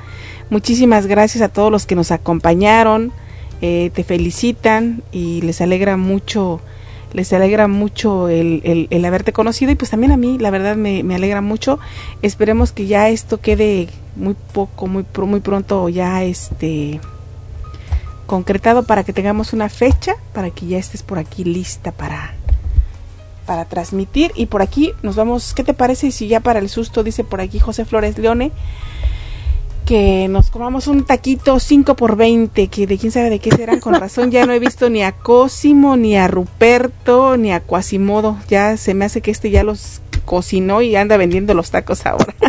Muchísimas gracias a todos los que nos acompañaron. Eh, te felicitan y les alegra mucho les alegra mucho el, el, el haberte conocido y pues también a mí la verdad me, me alegra mucho. Esperemos que ya esto quede muy poco muy muy pronto ya este concretado para que tengamos una fecha para que ya estés por aquí lista para para transmitir. Y por aquí nos vamos. ¿qué te parece si ya para el susto dice por aquí José Flores Leone que nos comamos un taquito 5 por 20 que de quién sabe de qué serán con razón ya no he visto ni a Cosimo ni a Ruperto ni a Quasimodo. Ya se me hace que este ya los cocinó y anda vendiendo los tacos ahora. *laughs*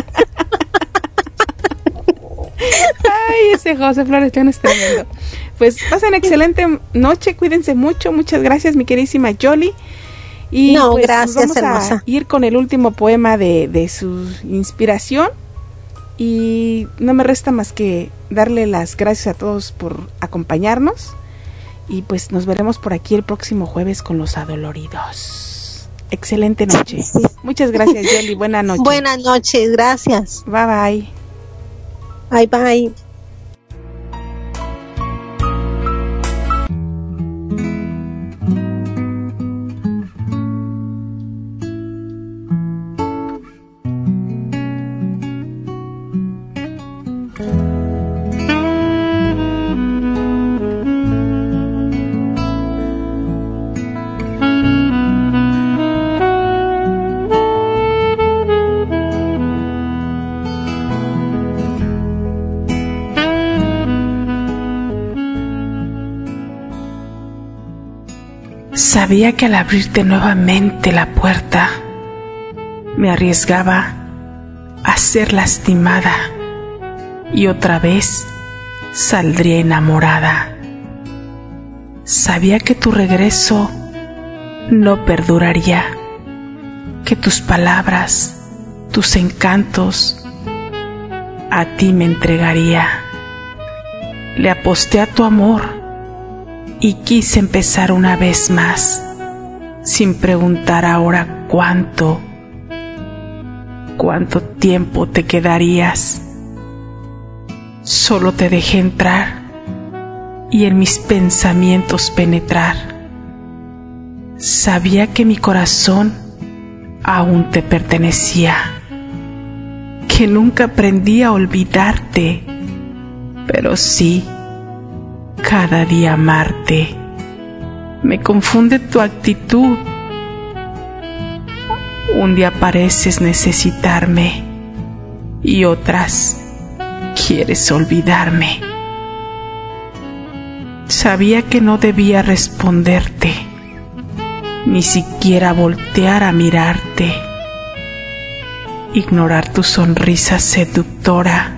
Ay ese José Flores León es tremendo pues pasen excelente noche cuídense mucho muchas gracias mi queridísima Jolly y No, pues, gracias, vamos hermosa. a ir con el último poema de, de su inspiración y no me resta más que darle las gracias a todos por acompañarnos y pues nos veremos por aquí el próximo jueves con los adoloridos. Excelente noche. Muchas gracias, Jelly. Buena noche. Buenas noches, gracias. Bye bye. Bye bye. Sabía que al abrirte nuevamente la puerta me arriesgaba a ser lastimada y otra vez saldría enamorada. Sabía que tu regreso no perduraría, que tus palabras, tus encantos, a ti me entregaría. Le aposté a tu amor y quise empezar una vez más. sin preguntar ahora cuánto, cuánto tiempo te quedarías. Solo te dejé entrar y en mis pensamientos penetrar. Sabía que mi corazón aún te pertenecía, que nunca aprendí a olvidarte, pero sí, cada día amarte. Me confunde tu actitud. Un día pareces necesitarme y otras quieres olvidarme. Sabía que no debía responderte, ni siquiera voltear a mirarte, ignorar tu sonrisa seductora.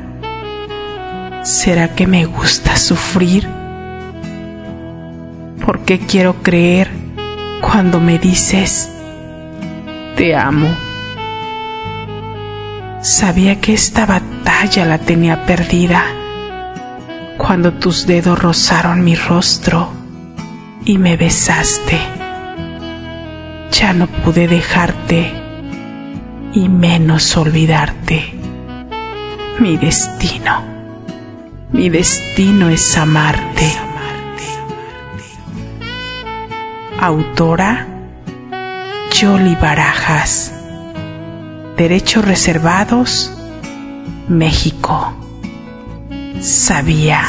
¿Será que me gusta sufrir? ¿Por qué quiero creer cuando me dices, te amo? Sabía que esta batalla la tenía perdida cuando tus dedos rozaron mi rostro y me besaste. Ya no pude dejarte y menos olvidarte. Mi destino, mi destino es amarte. Autora Yoli Barajas. Derechos reservados, México. Sabía.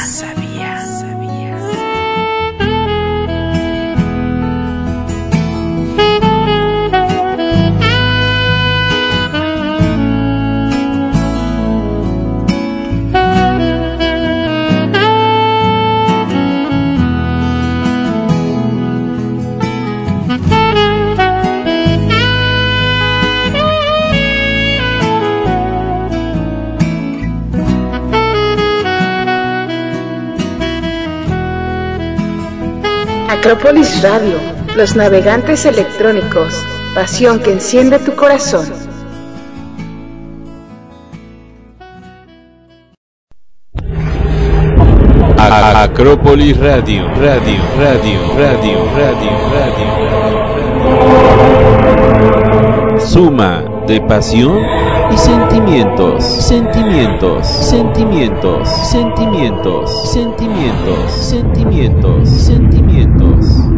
Acrópolis Radio, los navegantes electrónicos, pasión que enciende tu corazón. Acrópolis Radio, Radio, Radio, Radio, Radio, Radio. Suma de pasión y sentimientos, sentimientos, sentimientos, sentimientos, sentimientos, sentimientos, sentimientos.